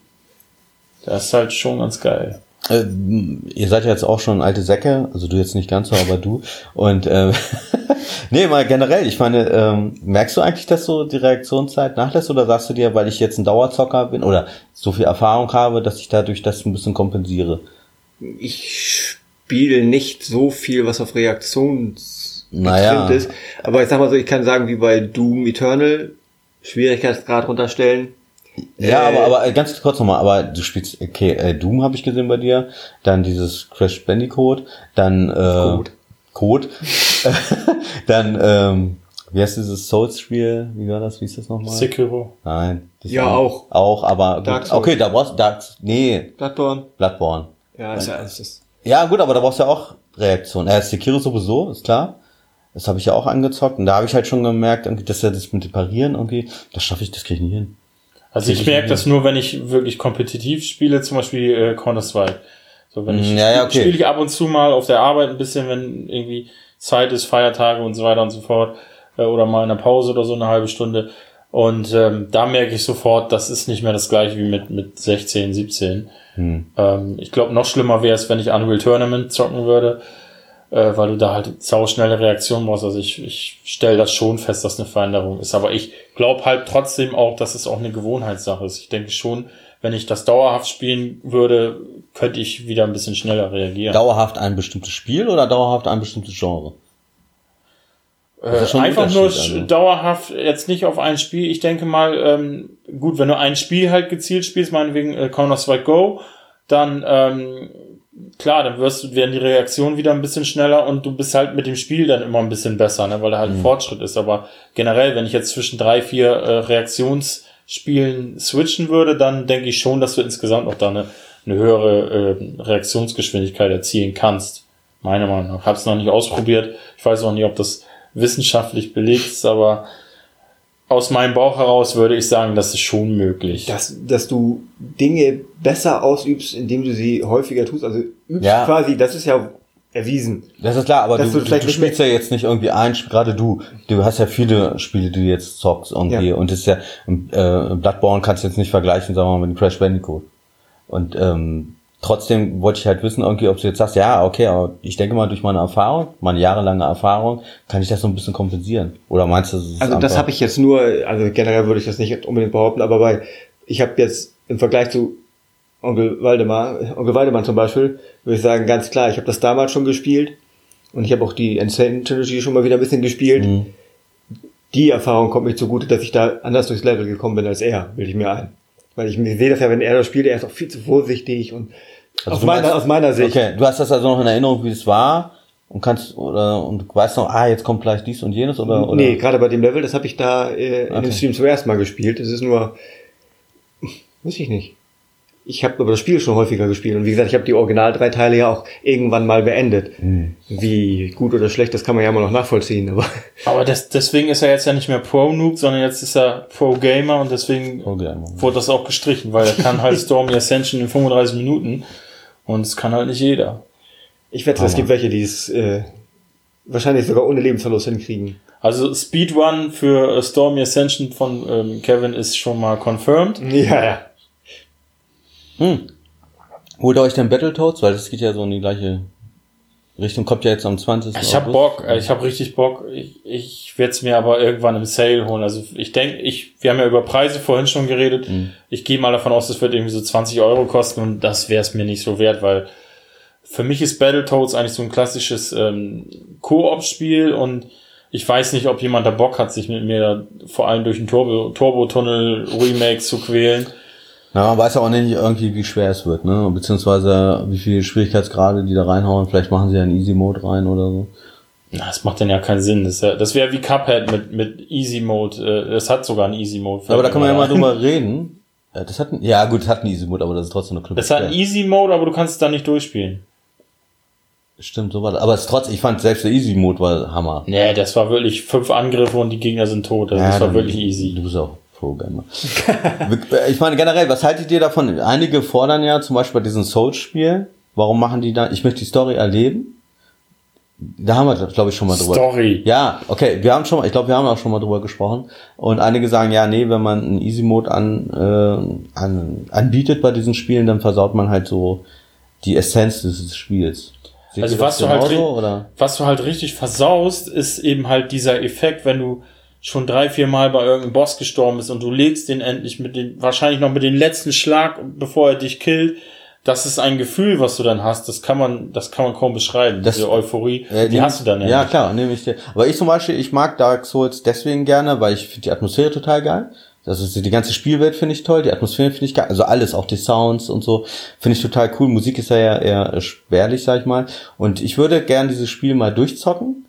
Speaker 2: das ist halt schon ganz geil.
Speaker 1: Äh, ihr seid ja jetzt auch schon alte Säcke, also du jetzt nicht ganz so, aber du. Und ähm, nee, mal generell, ich meine, ähm, merkst du eigentlich, dass so die Reaktionszeit nachlässt oder sagst du dir, weil ich jetzt ein Dauerzocker bin oder so viel Erfahrung habe, dass ich dadurch das ein bisschen kompensiere?
Speaker 3: Ich spiele nicht so viel, was auf Reaktions
Speaker 1: Naja.
Speaker 3: ist. Aber ich sag mal so, ich kann sagen, wie bei Doom Eternal, Schwierigkeitsgrad runterstellen.
Speaker 1: Ja,
Speaker 3: Äh,
Speaker 1: aber, aber äh, ganz kurz nochmal, aber du spielst, okay, äh, Doom habe ich gesehen bei dir, dann dieses Crash Bandicoot, dann äh,
Speaker 3: Code.
Speaker 1: Code, dann, ähm, wie heißt dieses Souls-Spiel, wie war das, wie ist das nochmal?
Speaker 2: Sekiro.
Speaker 1: Nein. das
Speaker 3: Ja, auch.
Speaker 1: Auch, aber gut.
Speaker 3: Dark Souls.
Speaker 1: okay, da brauchst Dark, nee,
Speaker 3: Bloodborne.
Speaker 1: Bloodborne.
Speaker 3: Ja, ist ja, ist das.
Speaker 1: Ja, gut, aber da brauchst du ja auch Reaktion. Äh, Sekiro sowieso, ist klar. Das habe ich ja auch angezockt und da habe ich halt schon gemerkt, irgendwie, dass er das mit dem Parieren irgendwie, das schaffe ich, das kriege ich nicht hin.
Speaker 2: Also ich merke das nur, wenn ich wirklich kompetitiv spiele, zum Beispiel äh, Counter-Strike. So, wenn ich
Speaker 1: Mm, ja, ja, okay.
Speaker 2: spiele ich ab und zu mal auf der Arbeit ein bisschen, wenn irgendwie Zeit ist, Feiertage und so weiter und so fort, äh, oder mal in der Pause oder so eine halbe Stunde. Und ähm, da merke ich sofort, das ist nicht mehr das gleiche wie mit, mit 16, 17.
Speaker 1: Hm.
Speaker 2: Ähm, ich glaube, noch schlimmer wäre es, wenn ich Unreal Tournament zocken würde, äh, weil du da halt sauschnelle Reaktionen brauchst. Also ich, ich stelle das schon fest, dass eine Veränderung ist. Aber ich glaube halt trotzdem auch, dass es auch eine Gewohnheitssache ist. Ich denke schon, wenn ich das dauerhaft spielen würde, könnte ich wieder ein bisschen schneller reagieren.
Speaker 1: Dauerhaft ein bestimmtes Spiel oder dauerhaft ein bestimmtes Genre?
Speaker 2: Äh, einfach nur
Speaker 1: also.
Speaker 2: dauerhaft jetzt nicht auf ein Spiel. Ich denke mal, ähm, gut, wenn du ein Spiel halt gezielt spielst, meinetwegen äh, Counter-Strike Go, dann ähm, klar, dann wirst du, werden die Reaktionen wieder ein bisschen schneller und du bist halt mit dem Spiel dann immer ein bisschen besser, ne, weil da halt
Speaker 1: Mhm.
Speaker 2: ein Fortschritt ist. Aber generell, wenn ich jetzt zwischen drei, vier äh, Reaktionsspielen switchen würde, dann denke ich schon, dass du insgesamt noch da eine, eine höhere äh, Reaktionsgeschwindigkeit erzielen kannst. Meiner Meinung nach. Hab's noch nicht ausprobiert. Ich weiß auch nicht, ob das wissenschaftlich belegt ist, aber aus meinem Bauch heraus würde ich sagen, das ist schon möglich.
Speaker 3: Dass, dass du Dinge besser ausübst, indem du sie häufiger tust. Also übst
Speaker 1: Ja.
Speaker 3: quasi, das ist ja erwiesen.
Speaker 1: Das ist klar, aber du,
Speaker 3: du
Speaker 1: du,
Speaker 3: vielleicht
Speaker 1: du
Speaker 3: nicht
Speaker 1: spielst ja jetzt nicht irgendwie ein gerade du, du hast ja viele Spiele, die du jetzt zockst irgendwie
Speaker 3: Ja.
Speaker 1: und das ist ja, äh, Bloodborne kannst du jetzt nicht vergleichen, sagen wir mal, mit Crash Bandicoot. Und ähm, trotzdem wollte ich halt wissen, irgendwie, ob du jetzt sagst, ja, okay, aber ich denke mal, durch meine Erfahrung, meine jahrelange Erfahrung, kann ich das so ein bisschen kompensieren. Oder meinst du, das ist
Speaker 3: Also das habe ich jetzt nur, also generell würde ich das nicht unbedingt behaupten, aber bei, ich habe jetzt im Vergleich zu Onkel Waldemar, Onkel Waldemar zum Beispiel, würde ich sagen, ganz klar, ich habe das damals schon gespielt und ich habe auch die Insane Trilogy schon mal wieder ein bisschen gespielt.
Speaker 1: Mhm.
Speaker 3: Die Erfahrung kommt mir zugute, dass ich da anders durchs Level gekommen bin als er, bilde ich mir ein. Weil ich sehe das ja, wenn er das spielt, er ist auch viel zu vorsichtig und
Speaker 1: Also
Speaker 3: aus, meiner, aus meiner Sicht.
Speaker 1: Okay, du hast das also noch in Erinnerung, wie es war und kannst oder und du weißt noch, ah, jetzt kommt gleich dies und jenes oder oder
Speaker 3: Nee, gerade bei dem Level, das habe ich da äh, in
Speaker 1: Okay.
Speaker 3: dem Stream zum ersten Mal gespielt. Das ist nur, weiß ich nicht. Ich habe aber das Spiel schon häufiger gespielt und wie gesagt, ich habe die Original drei Teile ja auch irgendwann mal beendet.
Speaker 1: Hm.
Speaker 3: Wie gut oder schlecht, das kann man ja immer noch nachvollziehen. Aber
Speaker 2: Aber das, deswegen ist er jetzt ja nicht mehr Pro-Noob, sondern jetzt ist er Pro-Gamer und deswegen
Speaker 1: Okay.
Speaker 2: wurde das auch gestrichen, weil er kann halt Stormy Ascension in 35 Minuten und es kann halt nicht jeder.
Speaker 3: ich wette, es gibt welche, die es äh, wahrscheinlich sogar ohne Lebensverlust hinkriegen.
Speaker 2: Also Speedrun für äh, Stormy Ascension von ähm, Kevin ist schon mal confirmed.
Speaker 3: Ja, ja.
Speaker 1: Hm. Holt ihr euch denn Battletoads? Weil das geht ja so in die gleiche Richtung. Kommt ja jetzt am 20.
Speaker 2: Ich hab
Speaker 1: August.
Speaker 2: Bock, äh, ich hab richtig Bock. Ich, ich werde es mir aber irgendwann im Sale holen. Also ich denke, ich, wir haben ja über Preise vorhin schon geredet. Ich gehe mal davon aus, das wird irgendwie so 20 Euro kosten und das wäre es mir nicht so wert, weil für mich ist Battletoads eigentlich so ein klassisches ähm, Koop-Spiel und ich weiß nicht, ob jemand da Bock hat, sich mit mir vor allem durch den Turbo, Turbo-Tunnel Remake zu quälen.
Speaker 1: Na, man weiß ja auch nicht irgendwie, wie schwer es wird, ne? Beziehungsweise wie viele Schwierigkeitsgrade die da reinhauen. Vielleicht machen sie ja einen Easy Mode rein oder so.
Speaker 2: Na, das macht dann ja keinen Sinn. Das, ja, das wäre wie Cuphead mit, mit Easy Mode. Äh, Das hat sogar einen Easy Mode.
Speaker 1: Aber da kann man ja mal drüber reden. Ja, das hat, ein- ja gut, es hat einen Easy Mode, aber das ist trotzdem eine Club.
Speaker 2: Das hat einen Easy Mode, aber du kannst es dann nicht durchspielen.
Speaker 1: Stimmt, so war das. Aber es trotzdem, ich fand selbst der Easy Mode war Hammer.
Speaker 2: Nee, das war wirklich fünf Angriffe und die Gegner sind tot. Also das war wirklich easy.
Speaker 1: Du bist auch Pro-Gamer. ich meine generell, was haltet ihr davon? Einige fordern ja zum Beispiel bei diesem Souls-Spiel, warum machen die da, ich möchte die Story erleben. Da haben wir, glaube ich, schon mal drüber.
Speaker 2: Story.
Speaker 1: Ja, okay, wir haben schon mal, ich glaube, wir haben auch schon mal drüber gesprochen. Und einige sagen, ja, nee, wenn man einen Easy Mode an, äh, an, anbietet bei diesen Spielen, dann versaut man halt so die Essenz dieses Spiels. Seht
Speaker 2: Also was du, halt, was du halt richtig versaust, ist eben halt dieser Effekt, wenn du schon drei, vier Mal bei irgendeinem Boss gestorben bist und du legst den endlich mit den, wahrscheinlich noch mit dem letzten Schlag, bevor er dich killt. Das ist ein Gefühl, was du dann hast. Das kann man, das kann man kaum beschreiben.
Speaker 1: Das-
Speaker 2: diese Euphorie,
Speaker 1: Äh,
Speaker 2: die hast du dann
Speaker 1: Ja,
Speaker 2: nicht.
Speaker 1: klar, nehme ich dir. Aber ich zum Beispiel, ich mag Dark Souls deswegen gerne, weil ich finde die Atmosphäre total geil. Das ist die ganze Spielwelt finde ich toll, die Atmosphäre finde ich geil, also alles, auch die Sounds und so, finde ich total cool. Musik ist ja eher, eher spärlich, sag ich mal. Und ich würde gern dieses Spiel mal durchzocken,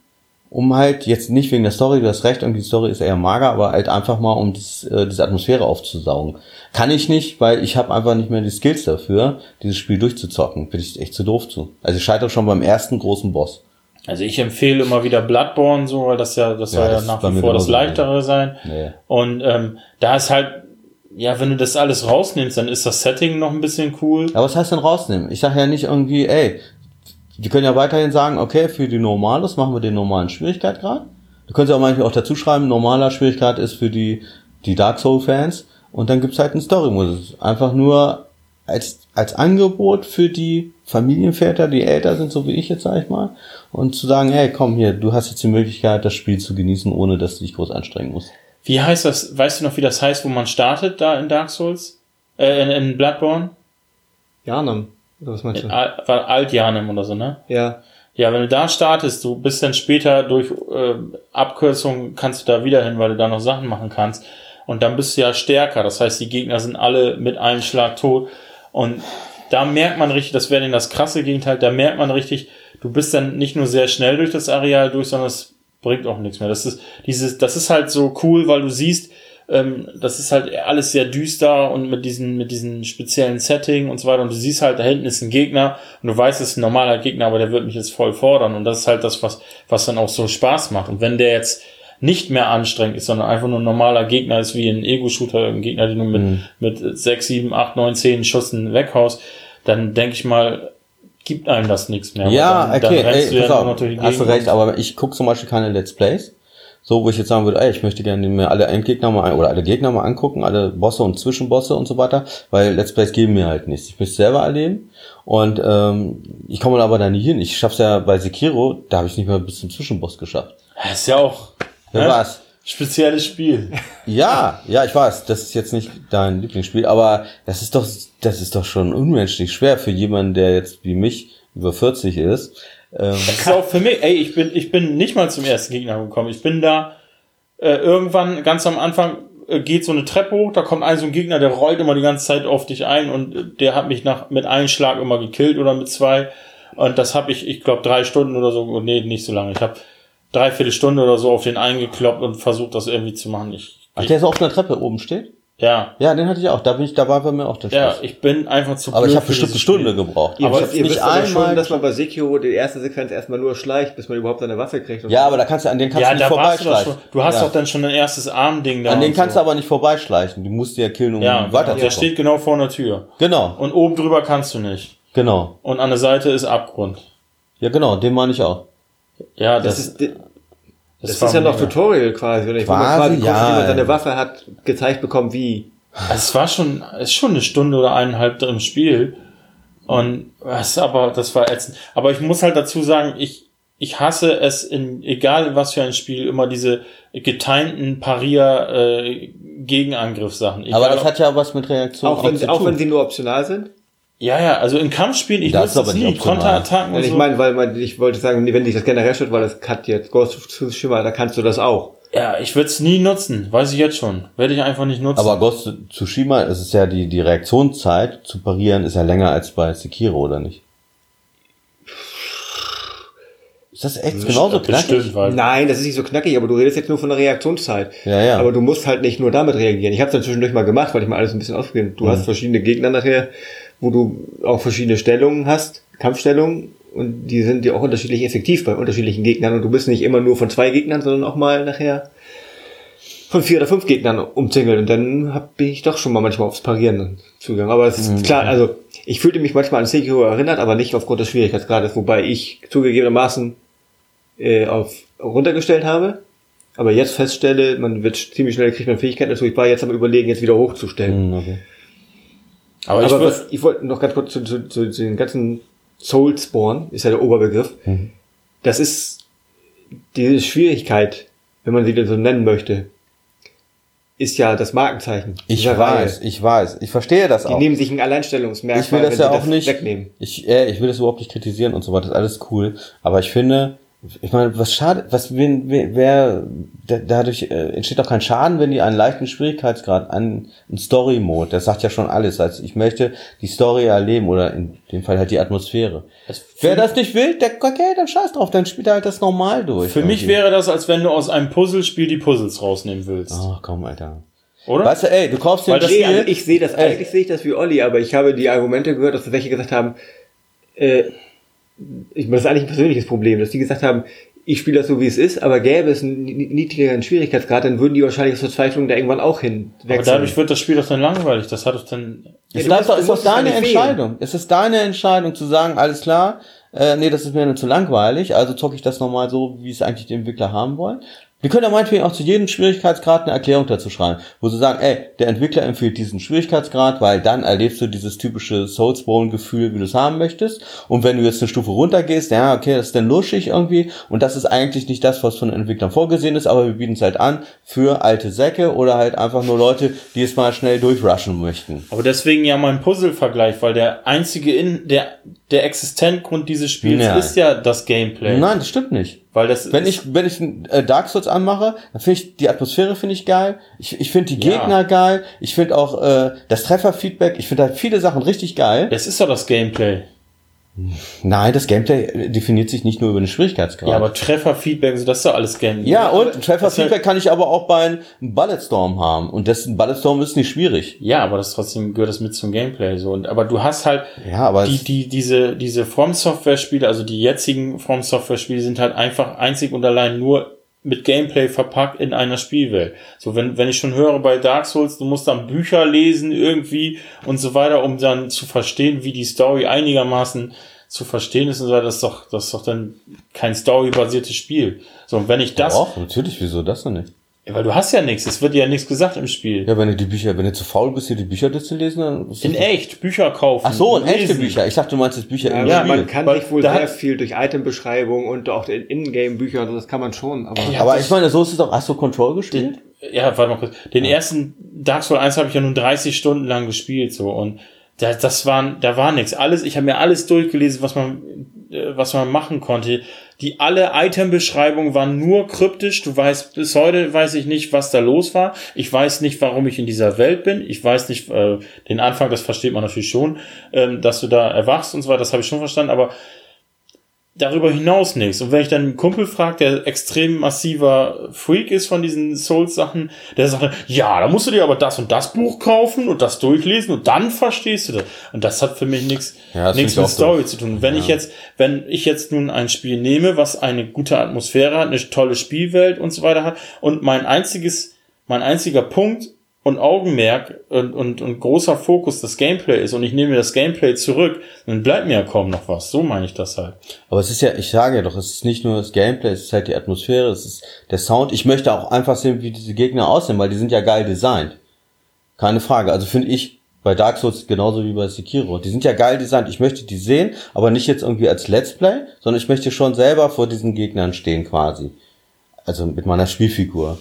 Speaker 1: um halt jetzt nicht wegen der Story, du hast recht, irgendwie die Story ist eher mager, aber halt einfach mal, um das, äh, diese Atmosphäre aufzusaugen. Kann ich nicht, weil ich habe einfach nicht mehr die Skills dafür, dieses Spiel durchzuzocken. Bin ich echt zu doof zu. Also ich scheitere schon beim ersten großen Boss.
Speaker 2: Also ich empfehle immer wieder Bloodborne so, weil das ja, das
Speaker 1: Ja,
Speaker 2: soll ja nach wie vor das leichtere sein.
Speaker 1: Nee.
Speaker 2: Und ähm, da ist halt, ja, wenn du das alles rausnimmst, dann ist das Setting noch ein bisschen cool.
Speaker 1: Aber was heißt denn rausnehmen? Ich sage ja nicht irgendwie, ey, die können ja weiterhin sagen, okay, für die Normalos machen wir den normalen Schwierigkeitsgrad. Du könntest ja auch manchmal auch dazu schreiben, normaler Schwierigkeit ist für die, die Dark Soul-Fans. Und dann gibt's halt einen Story-Modus. Einfach nur als, als Angebot für die Familienväter, die älter sind, so wie ich jetzt, sag ich mal. Und zu sagen, hey, komm hier, du hast jetzt die Möglichkeit, das Spiel zu genießen, ohne dass du dich groß anstrengen musst.
Speaker 2: Wie heißt das, weißt du noch, wie das heißt, wo man startet da in Dark Souls? Äh, in, in Bloodborne?
Speaker 3: Janam. Oder was meinst du?
Speaker 2: Al- War Altjanem oder so, ne?
Speaker 3: Ja.
Speaker 2: Ja, wenn du da startest, du bist dann später durch äh, Abkürzung kannst du da wieder hin, weil du da noch Sachen machen kannst. Und dann bist du ja stärker. Das heißt, die Gegner sind alle mit einem Schlag tot. Und da merkt man richtig, das wäre denn das krasse Gegenteil, da merkt man richtig, du bist dann nicht nur sehr schnell durch das Areal durch, sondern es bringt auch nichts mehr. Das ist dieses, das ist halt so cool, weil du siehst, ähm, das ist halt alles sehr düster und mit diesen, mit diesen speziellen Setting und so weiter. Und du siehst halt, da hinten ist ein Gegner und du weißt, es ist ein normaler Gegner, aber der wird mich jetzt voll fordern. Und das ist halt das, was, was dann auch so Spaß macht. Und wenn der jetzt nicht mehr anstrengend ist, sondern einfach nur ein normaler Gegner ist, wie ein Ego-Shooter, ein Gegner, den du mit, mit 6, 7, 8, 9, 10 Schüssen weghaust, dann denke ich mal, gibt einem das nichts mehr.
Speaker 1: Ja,
Speaker 2: dann,
Speaker 1: okay,
Speaker 2: dann
Speaker 1: ey,
Speaker 2: ja
Speaker 1: auf, hast du recht, aber ich gucke zum Beispiel keine Let's Plays. So, wo ich jetzt sagen würde, ey, ich möchte gerne mir alle Endgegner mal oder alle Gegner mal angucken, alle Bosse und Zwischenbosse und so weiter, weil Let's Plays geben mir halt nichts. Ich möchte es selber erleben und ähm, ich komme aber da nie hin. Ich schaff's ja bei Sekiro, da habe ich nicht mal bis zum Zwischenboss geschafft.
Speaker 2: Das ist ja auch
Speaker 1: Ja,
Speaker 2: ne?
Speaker 1: was?
Speaker 2: spezielles Spiel.
Speaker 1: Ja, ja, ich weiß, das ist jetzt nicht dein Lieblingsspiel, aber das ist doch, das ist doch schon unmenschlich schwer für jemanden, der jetzt wie mich über 40 ist. Ähm,
Speaker 2: Das ist auch für mich, ey, ich bin, ich bin nicht mal zum ersten Gegner gekommen. Ich bin da äh, irgendwann ganz am Anfang äh, geht so eine Treppe hoch, da kommt ein so ein Gegner, der rollt immer die ganze Zeit auf dich ein und äh, der hat mich nach mit einem Schlag immer gekillt oder mit zwei. Und das habe ich, ich glaube, drei Stunden oder so, oh, nee, nicht so lange. Ich habe dreiviertel Stunde oder so auf den eingekloppt und versucht, das irgendwie zu machen. Ich,
Speaker 1: ach, der so auf einer Treppe oben steht?
Speaker 2: Ja,
Speaker 1: Ja, den hatte ich auch. Da bin ich, da war bei mir auch der
Speaker 2: ja,
Speaker 1: Schluss.
Speaker 2: ich bin einfach zu
Speaker 1: aber ich habe
Speaker 2: für
Speaker 1: bestimmt eine Stunde
Speaker 2: Spiel.
Speaker 1: gebraucht.
Speaker 3: Ihr,
Speaker 1: aber ich
Speaker 3: wisst, ihr
Speaker 1: nicht
Speaker 3: wisst aber schon,
Speaker 1: einmal.
Speaker 3: dass man bei Sekiro die erste Sequenz erstmal nur schleicht, bis man überhaupt seine Waffe kriegt.
Speaker 1: ja,
Speaker 3: so.
Speaker 1: aber da kannst du an den kannst
Speaker 2: Ja,
Speaker 1: du nicht
Speaker 2: warst du
Speaker 1: vorbeischleichen.
Speaker 2: schon. Du hast
Speaker 1: ja.
Speaker 2: doch dann schon ein erstes Armding da.
Speaker 1: An den kannst
Speaker 2: so.
Speaker 1: du aber nicht vorbeischleichen. Du musst ja killen, um
Speaker 2: Ja,
Speaker 1: weiter
Speaker 2: der steht genau vor der Tür.
Speaker 1: Genau,
Speaker 2: Und oben drüber kannst du nicht.
Speaker 1: genau.
Speaker 2: Und an der Seite ist Abgrund.
Speaker 1: Ja, genau, den meine ich auch.
Speaker 2: Ja,
Speaker 3: das,
Speaker 2: das,
Speaker 3: ist, das,
Speaker 2: war
Speaker 3: ist ja noch. Tutorial quasi. Oder ich wo man
Speaker 1: Quasi,
Speaker 3: quasi guckt,
Speaker 1: ja.
Speaker 3: wie man seine Waffe hat, gezeigt bekommt, wie.
Speaker 2: Also es war schon, es ist schon eine Stunde oder eineinhalb im Spiel. Und was aber, das war ätzend. Aber ich muss halt dazu sagen, ich, ich hasse es in, egal was für ein Spiel, immer diese getimten Parier, äh, Gegenangriffssachen.
Speaker 1: Aber
Speaker 2: Egal,
Speaker 1: das hat ja was mit Reaktion
Speaker 3: Auch wenn,
Speaker 1: zu
Speaker 3: auch
Speaker 1: tun.
Speaker 3: wenn sie nur optional sind.
Speaker 2: Ja, ja, also in Kampfspielen, ich
Speaker 1: Das
Speaker 2: nutze
Speaker 1: aber
Speaker 2: es
Speaker 1: nicht
Speaker 2: nie. Konterattacken und
Speaker 3: ich
Speaker 2: so.
Speaker 3: meine, weil man, ich wollte sagen, wenn dich das generell stört, weil das hat jetzt Ghost of Tsushima, da kannst du das auch.
Speaker 2: ja, ich würde es nie nutzen. Weiß ich jetzt schon. Werde ich einfach nicht nutzen.
Speaker 1: Aber Ghost of Tsushima, es ist ja die, die Reaktionszeit zu parieren, ist ja länger als bei Sekiro, oder nicht? Ist das echt genauso knackig?
Speaker 2: Bestimmt, weil
Speaker 3: Nein, das ist nicht so knackig, aber du redest jetzt nur von der Reaktionszeit.
Speaker 1: Ja, ja.
Speaker 3: Aber du musst halt nicht nur damit reagieren. Ich habe es dann zwischendurch mal gemacht, weil ich mal alles ein bisschen ausprobieren. Du
Speaker 1: Mhm.
Speaker 3: hast verschiedene Gegner nachher, wo du auch verschiedene Stellungen hast, Kampfstellungen, und die sind dir auch unterschiedlich effektiv bei unterschiedlichen Gegnern. Und du bist nicht immer nur von zwei Gegnern, sondern auch mal nachher von vier oder fünf Gegnern umzingelt. Und dann hab ich doch schon mal manchmal aufs Parieren zugegangen. Aber es ist
Speaker 1: Mhm.
Speaker 3: klar, also ich fühlte mich manchmal an Sekiro erinnert, aber nicht aufgrund des Schwierigkeitsgrades, wobei ich zugegebenermaßen äh, auf runtergestellt habe. Aber jetzt feststelle, man wird ziemlich schnell kriegt man Fähigkeiten dazu. Ich war jetzt am überlegen, jetzt wieder hochzustellen.
Speaker 1: Hm, okay.
Speaker 2: Aber ich
Speaker 3: Aber
Speaker 2: würd,
Speaker 3: was, ich wollte noch ganz kurz zu, zu, zu, zu den ganzen Soulspawn, ist ja der Oberbegriff.
Speaker 1: Mhm.
Speaker 3: Das ist diese Schwierigkeit, wenn man sie denn so nennen möchte, ist ja das Markenzeichen.
Speaker 1: Ich weiß,
Speaker 3: Reihe.
Speaker 1: ich weiß. Ich verstehe das
Speaker 3: Die
Speaker 1: auch.
Speaker 3: nehmen sich ein Alleinstellungsmerkmal,
Speaker 1: Ich will das ja auch nicht.
Speaker 3: wegnehmen.
Speaker 1: Ich, äh, ich will das überhaupt nicht kritisieren und so weiter. Das ist alles cool. Aber ich finde, ich meine, was schade, was wen, wer, wer da- dadurch äh, entsteht auch kein Schaden, wenn die einen leichten Schwierigkeitsgrad an einen Story-Mode, das sagt ja schon alles. Also ich möchte die Story erleben oder in dem Fall halt die Atmosphäre.
Speaker 2: Es-
Speaker 1: Wer das nicht will, der okay, dann scheiß drauf, dann spielt er halt das normal durch.
Speaker 2: Für mich wäre das, als wenn du aus einem Puzzlespiel die Puzzles rausnehmen willst.
Speaker 1: Ach komm, Alter.
Speaker 2: Oder?
Speaker 1: Weißt du, ey, du kaufst dir ein
Speaker 2: das
Speaker 1: Spiel.
Speaker 3: also ich sehe das,
Speaker 1: Ey.
Speaker 3: eigentlich sehe ich das wie Olli, aber ich habe die Argumente gehört, dass welche gesagt haben, äh, ich meine, das ist eigentlich ein persönliches Problem, dass die gesagt haben, ich spiele das so, wie es ist, aber gäbe es einen niedrigeren Schwierigkeitsgrad, dann würden die wahrscheinlich aus Verzweiflung da irgendwann auch hin
Speaker 2: Aber dadurch wird das Spiel doch dann langweilig. Das hat doch dann.
Speaker 1: Es
Speaker 3: Ja, du
Speaker 1: bleibt doch, ist doch
Speaker 3: es
Speaker 1: deine Entscheidung. Es ist deine Entscheidung zu sagen, alles klar, äh, nee, das ist mir nur zu langweilig, also zocke ich das nochmal so, wie es eigentlich die Entwickler haben wollen. Wir können ja meinetwegen auch zu jedem Schwierigkeitsgrad eine Erklärung dazu schreiben, wo sie sagen, ey, der Entwickler empfiehlt diesen Schwierigkeitsgrad, weil dann erlebst du dieses typische Soulsborne-Gefühl, wie du es haben möchtest. Und wenn du jetzt eine Stufe runtergehst, ja, okay, das ist dann luschig irgendwie. Und das ist eigentlich nicht das, was von Entwicklern vorgesehen ist, aber wir bieten es halt an für alte Säcke oder halt einfach nur Leute, die es mal schnell durchrushen möchten.
Speaker 2: Aber deswegen ja mein Puzzle-Vergleich, weil der einzige in, der, der Existenzgrund dieses Spiels
Speaker 1: Nein.
Speaker 2: ist ja das Gameplay.
Speaker 1: Nein, das stimmt nicht.
Speaker 2: Weil das
Speaker 1: Wenn ich, wenn ich äh, Dark Souls anmache, dann finde ich die Atmosphäre finde ich geil. Ich, ich finde die
Speaker 2: Ja.
Speaker 1: Gegner geil. Ich finde auch äh, das Trefferfeedback. Ich finde halt viele Sachen richtig geil.
Speaker 2: das ist doch das Gameplay.
Speaker 1: Nein, das Gameplay äh, definiert sich nicht nur über den Schwierigkeitsgrad.
Speaker 2: Ja, aber Treffer-Feedback, das ist doch alles Gameplay.
Speaker 1: ja,
Speaker 2: Aber-
Speaker 1: und Trefferfeedback kann ich aber auch bei einem Bulletstorm haben. Und das Bulletstorm ist nicht schwierig.
Speaker 2: Ja, aber das trotzdem gehört das mit zum Gameplay so. Und, aber du hast halt
Speaker 1: Ja, aber
Speaker 2: die, die, diese, diese From Software Spiele, also die jetzigen From Software Spiele sind halt einfach einzig und allein nur mit Gameplay verpackt in einer Spielwelt. So, wenn, wenn ich schon höre bei Dark Souls, du musst dann Bücher lesen irgendwie und so weiter, um dann zu verstehen, wie die Story einigermaßen zu verstehen ist und so das ist doch, das ist doch dann kein storybasiertes Spiel. So, und wenn ich das,
Speaker 1: Doch, natürlich, wieso das denn nicht?
Speaker 2: Ja, weil du hast ja nichts, es wird dir ja nichts gesagt im Spiel.
Speaker 1: Ja, wenn du die Bücher, wenn du zu faul bist, dir die Bücher durchzulesen, dann ist
Speaker 2: In
Speaker 1: das-
Speaker 2: echt, Bücher kaufen.
Speaker 1: Ach so, in echte
Speaker 2: lesen.
Speaker 1: Bücher. Ich dachte, du meinst jetzt Bücher
Speaker 3: Ja,
Speaker 1: im
Speaker 2: Ja,
Speaker 1: Spiel.
Speaker 3: man kann
Speaker 2: weil
Speaker 3: sich wohl
Speaker 2: da
Speaker 3: sehr viel durch Itembeschreibung und auch in Ingame-Bücher das kann man schon, aber
Speaker 2: Ja,
Speaker 1: aber
Speaker 2: das-
Speaker 1: ich meine, so ist es doch. Hast du Control gespielt?
Speaker 2: Ja, warte mal kurz. Den ersten Dark Souls 1 habe ich ja nun 30 Stunden lang gespielt so und da, das waren, da war nichts. Alles, ich habe mir alles durchgelesen, was man, äh, was man machen konnte. Die alle Item-Beschreibungen waren nur kryptisch. Du weißt, bis heute weiß ich nicht, was da los war. Ich weiß nicht, warum ich in dieser Welt bin. Ich weiß nicht, äh, den Anfang, das versteht man natürlich schon, ähm, dass du da erwachst und so weiter, das habe ich schon verstanden, aber darüber hinaus nichts. Und wenn ich dann einen Kumpel frage, der extrem massiver Freak ist von diesen Souls-Sachen, der sagt, dann, ja, da musst du dir aber das und das Buch kaufen und das durchlesen und dann verstehst du das. Und das hat für mich nichts,
Speaker 1: Ja,
Speaker 2: nichts mit Story
Speaker 1: doof.
Speaker 2: zu tun. Wenn ich jetzt, wenn ich jetzt nun ein Spiel nehme, was eine gute Atmosphäre hat, eine tolle Spielwelt und so weiter hat und mein einziges, mein einziger Punkt und Augenmerk und, und, und großer Fokus das Gameplay ist und ich nehme das Gameplay zurück, dann bleibt mir ja kaum noch was. So meine ich das halt.
Speaker 1: Aber es ist ja, ich sage ja doch, es ist nicht nur das Gameplay, es ist halt die Atmosphäre, es ist der Sound. Ich möchte auch einfach sehen, wie diese Gegner aussehen, weil die sind ja geil designt. Keine Frage. Also finde ich bei Dark Souls genauso wie bei Sekiro. Die sind ja geil designt. Ich möchte die sehen, aber nicht jetzt irgendwie als Let's Play, sondern ich möchte schon selber vor diesen Gegnern stehen quasi. Also mit meiner Spielfigur.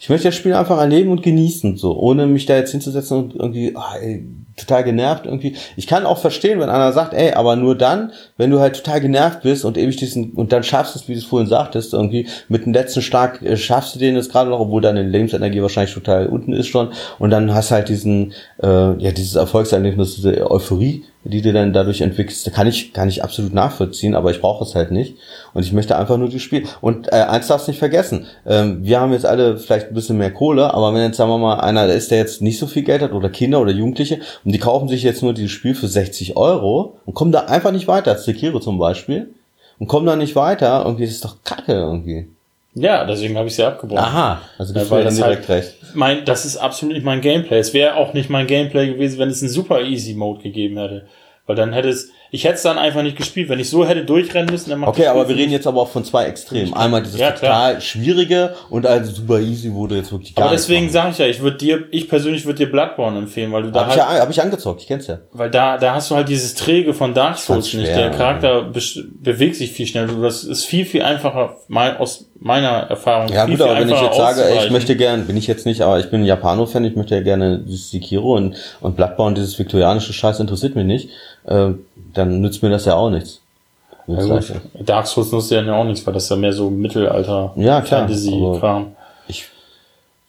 Speaker 1: Ich möchte das Spiel einfach erleben und genießen, so, ohne mich da jetzt hinzusetzen und irgendwie ah, ey, total genervt irgendwie. Ich kann auch verstehen, wenn einer sagt, ey, aber nur dann, wenn du halt total genervt bist und ewig diesen und dann schaffst du es, wie du es vorhin sagtest, irgendwie mit dem letzten Schlag äh, schaffst du den jetzt gerade noch, obwohl deine Lebensenergie wahrscheinlich total unten ist schon und dann hast halt diesen äh, ja dieses Erfolgserlebnis, diese Euphorie, die du dann dadurch entwickelst, kann ich kann ich absolut nachvollziehen, aber ich brauche es halt nicht. Und ich möchte einfach nur die Spiel und äh, eins darfst nicht vergessen, ähm, wir haben jetzt alle vielleicht ein bisschen mehr Kohle, aber wenn jetzt sagen wir mal einer ist, der jetzt nicht so viel Geld hat oder Kinder oder Jugendliche und die kaufen sich jetzt nur dieses Spiel für 60 Euro und kommen da einfach nicht weiter, als Sekiro zum Beispiel. Und kommen da nicht weiter, irgendwie ist es doch Kacke irgendwie.
Speaker 2: Ja, deswegen habe ich sie abgebrochen.
Speaker 1: Aha, also
Speaker 2: Ja,
Speaker 1: du dann
Speaker 2: das
Speaker 1: direkt
Speaker 2: halt,
Speaker 1: recht.
Speaker 2: mein, das ist absolut nicht mein Gameplay. Es wäre auch nicht mein Gameplay gewesen, wenn es einen super easy Mode gegeben hätte. Weil dann hätte es, ich hätte es dann einfach nicht gespielt. Wenn ich so hätte durchrennen müssen, dann macht
Speaker 1: Okay,
Speaker 2: das
Speaker 1: aber wir reden jetzt aber auch von zwei Extremen. Einmal dieses
Speaker 2: Ja,
Speaker 1: total schwierige und also super easy wurde jetzt wirklich gar
Speaker 2: Aber deswegen sage ich ja, ich würde dir, ich persönlich würde dir Bloodborne empfehlen, weil du da
Speaker 1: Hab ich,
Speaker 2: halt,
Speaker 1: ja, hab ich angezockt, ich kenn's ja.
Speaker 2: weil da, da hast du halt dieses Träge von Dark Souls
Speaker 1: fand's
Speaker 2: nicht.
Speaker 1: schwer,
Speaker 2: Der Charakter besch- bewegt sich viel schneller. Das ist viel, viel einfacher, mal aus meiner Erfahrung.
Speaker 1: Ja gut, aber wenn ich jetzt sage, ey, ich möchte gern, bin ich jetzt nicht, aber ich bin ein Japano-Fan, ich möchte ja gerne dieses Sekiro und, und Bloodborne, dieses viktorianische Scheiß interessiert mich nicht, äh, dann nützt mir das ja auch nichts.
Speaker 2: Ja, gut. Dark Souls nutzt ja auch nichts, weil das ist ja mehr so Mittelalter
Speaker 1: Ja, klar,
Speaker 2: Fantasy-Kram.
Speaker 1: Ich,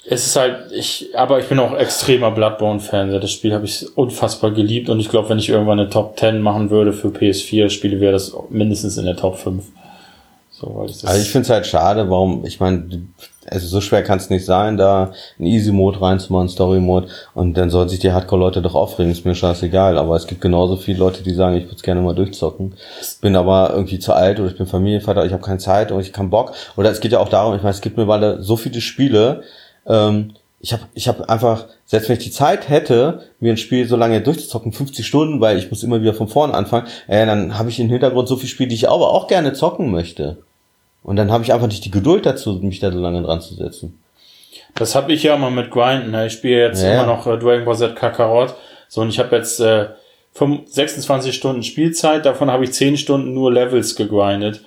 Speaker 2: Es ist halt, ich, aber ich bin auch extremer Bloodborne-Fan. Das Spiel habe ich unfassbar geliebt und ich glaube, wenn ich irgendwann eine Top 10 machen würde für PS4-Spiele, wäre das mindestens in der Top 5. So, weil das
Speaker 1: Also ich finde es halt schade, warum, ich meine, also so schwer kann es nicht sein, da einen Easy-Mode reinzumachen, Story-Mode, und dann sollen sich die Hardcore-Leute doch aufregen, ist mir scheißegal, aber es gibt genauso viele Leute, die sagen, ich würde gerne mal durchzocken, bin aber irgendwie zu alt oder ich bin Familienvater, ich habe keine Zeit und ich kann Bock, oder es geht ja auch darum, ich meine, es gibt mittlerweile so viele Spiele, ähm, ich habe ich hab einfach, selbst wenn ich die Zeit hätte, mir ein Spiel so lange durchzuzocken, 50 Stunden, weil ich muss immer wieder von vorne anfangen, äh, dann habe ich im Hintergrund so viele Spiele, die ich aber auch gerne zocken möchte. Und dann habe ich einfach nicht die Geduld dazu, mich da so lange dran zu setzen.
Speaker 2: Das habe ich ja mal mit Grinden. Ne? Ich spiele jetzt
Speaker 1: Ja,
Speaker 2: immer noch äh, Dragon Ball Z Kakarot. So, und ich habe jetzt äh, 25 26 Stunden Spielzeit. Davon habe ich 10 Stunden nur Levels gegrindet.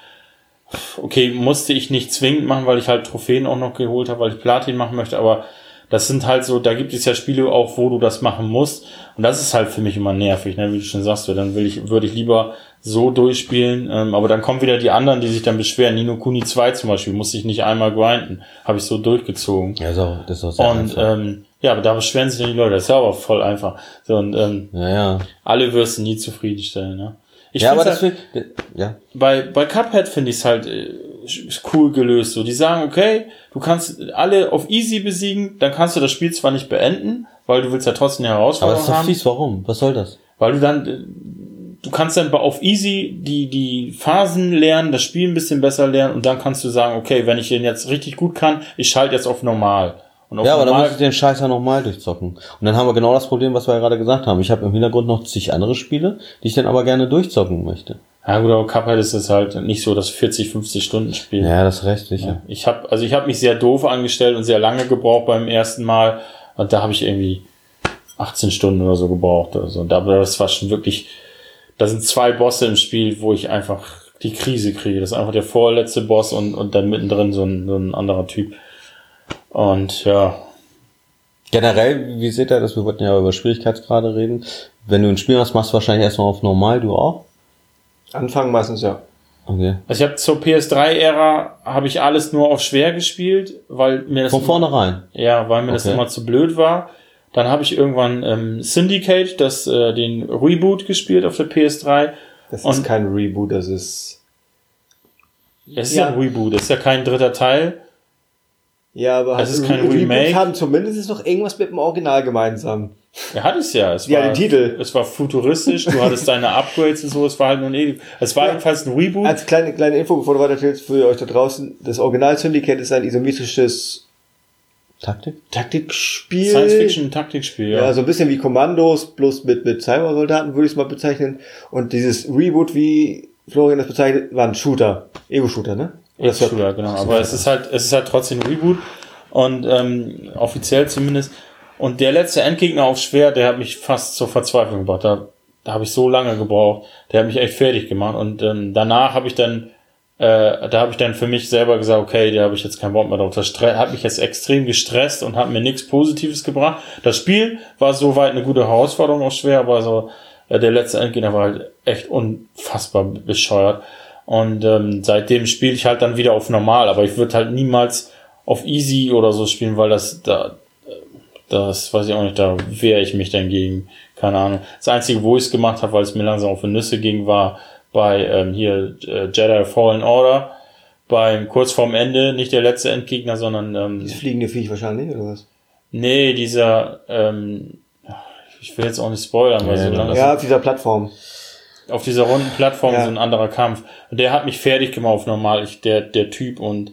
Speaker 2: Okay, musste ich nicht zwingend machen, weil ich halt Trophäen auch noch geholt habe, weil ich Platin machen möchte. Aber das sind halt so, da gibt es ja Spiele auch, wo du das machen musst. Und das ist halt für mich immer nervig, ne? wie du schon sagst. Dann will ich, würde ich lieber so durchspielen. Ähm, aber dann kommen wieder die anderen, die sich dann beschweren. Nino Kuni 2 zum Beispiel, musste ich nicht einmal grinden. Habe ich so durchgezogen.
Speaker 1: Ja, so, das ist auch sehr
Speaker 2: Und
Speaker 1: einfach.
Speaker 2: ähm, ja, aber da beschweren sich dann die Leute. Das ist ja aber voll einfach. So, und ähm,
Speaker 1: ja, ja.
Speaker 2: alle wirst du nie zufriedenstellen. Ne? Ich
Speaker 1: ja, aber das
Speaker 2: halt,
Speaker 1: will, ja.
Speaker 2: bei, bei Cuphead finde ich es halt äh, cool gelöst. So, die sagen, okay, du kannst alle auf easy besiegen, dann kannst du das Spiel zwar nicht beenden, weil du willst ja trotzdem eine
Speaker 1: Aber das
Speaker 2: Herausforderung
Speaker 1: ist doch
Speaker 2: haben.
Speaker 1: fies, warum? Was soll das?
Speaker 2: Weil du dann, äh, du kannst dann auf easy die, die Phasen lernen, das Spiel ein bisschen besser lernen und dann kannst du sagen, okay, wenn ich den jetzt richtig gut kann, ich schalte jetzt auf normal. Und auf
Speaker 1: Ja, aber dann
Speaker 2: normal,
Speaker 1: muss ich den Scheiß ja nochmal durchzocken. Und dann haben wir genau das Problem, was wir ja gerade gesagt haben. Ich habe im Hintergrund noch zig andere Spiele, die ich dann aber gerne durchzocken möchte.
Speaker 2: ja gut, aber Cuphead ist es halt nicht so das 40, 50 Stunden Spiel.
Speaker 1: Ja, das ist recht sicher.
Speaker 2: Ich habe also ich habe mich sehr doof angestellt und sehr lange gebraucht beim ersten Mal und da habe ich irgendwie 18 Stunden oder so gebraucht oder so. Und da das war schon wirklich da sind zwei Bosse im Spiel, wo ich einfach die Krise kriege. Das ist einfach der vorletzte Boss und und dann mittendrin so ein, so ein anderer Typ. Und ja,
Speaker 1: Generell, wie seht ihr das? Wir wollten ja über Schwierigkeitsgrade reden. Wenn du ein Spiel hast, machst du wahrscheinlich erstmal auf normal, du auch?
Speaker 3: Anfangen meistens ja.
Speaker 1: Okay.
Speaker 2: also ich habe zur PS3-Ära habe ich alles nur auf schwer gespielt, weil mir das
Speaker 1: Von vornherein.
Speaker 2: Ja, weil mir das
Speaker 1: Okay.
Speaker 2: immer zu blöd war. Dann habe ich irgendwann ähm, Syndicate, das äh, den Reboot gespielt auf der PS3.
Speaker 3: Das
Speaker 2: Und-
Speaker 3: ist kein Reboot, das ist.
Speaker 2: Es ist ja. Ein Reboot, das ist ja kein dritter Teil.
Speaker 3: Ja, aber
Speaker 2: Es ist
Speaker 3: Re-
Speaker 2: kein
Speaker 3: Reboots
Speaker 2: Remake.
Speaker 3: haben zumindest noch irgendwas mit dem Original gemeinsam.
Speaker 2: Er hat es ja. Es
Speaker 3: Ja,
Speaker 2: war,
Speaker 3: den Titel.
Speaker 2: Es war futuristisch, du hattest deine Upgrades und so, es war halt nur ein Es war
Speaker 3: Ja.
Speaker 2: jedenfalls ein Reboot.
Speaker 3: Als kleine, kleine Info, bevor du weiterstellst für euch da draußen, das Original Syndicate ist ein isometrisches
Speaker 1: Taktik?
Speaker 3: Taktikspiel.
Speaker 2: Science-Fiction-Taktikspiel, ja.
Speaker 3: Ja, so ein bisschen wie Kommandos, bloß mit, mit Cybersoldaten würde ich es mal bezeichnen. Und dieses Reboot, wie Florian das bezeichnet, war ein Shooter. Ego-Shooter, ne?
Speaker 2: Das ist Shooter, genau. Aber es ist halt, es ist halt trotzdem ein Reboot. Und ähm, offiziell zumindest. Und der letzte Endgegner auf schwer, der hat mich fast zur Verzweiflung gebracht. Da, da habe ich so lange gebraucht. Der hat mich echt fertig gemacht. Und ähm, danach habe ich dann, äh, da habe ich dann für mich selber gesagt, okay, da habe ich jetzt keinen Bock mehr drauf. Das hat mich jetzt extrem gestresst und hat mir nichts Positives gebracht. Das Spiel war soweit eine gute Herausforderung auf schwer, aber so äh, der letzte Endgegner war halt echt unfassbar bescheuert. Und ähm, seitdem spiele ich halt dann wieder auf normal, aber ich würde halt niemals auf easy oder so spielen, weil das da das weiß ich auch nicht, da wehre ich mich dann gegen, keine Ahnung. Das Einzige, wo ich es gemacht habe, weil es mir langsam auf die Nüsse ging, war bei ähm, hier äh, Jedi Fallen Order, beim kurz vorm Ende, nicht der letzte Endgegner, sondern ähm,
Speaker 3: Dieses fliegende Viech wahrscheinlich, oder was?
Speaker 2: nee, dieser ähm, ich will jetzt auch nicht spoilern, weil
Speaker 1: Ja,
Speaker 2: so
Speaker 1: ja.
Speaker 2: lange
Speaker 3: Ja, auf dieser Plattform.
Speaker 2: auf dieser runden Plattform
Speaker 3: Ja.
Speaker 2: so ein anderer Kampf. Und der hat mich fertig gemacht auf normal, ich, der, der Typ und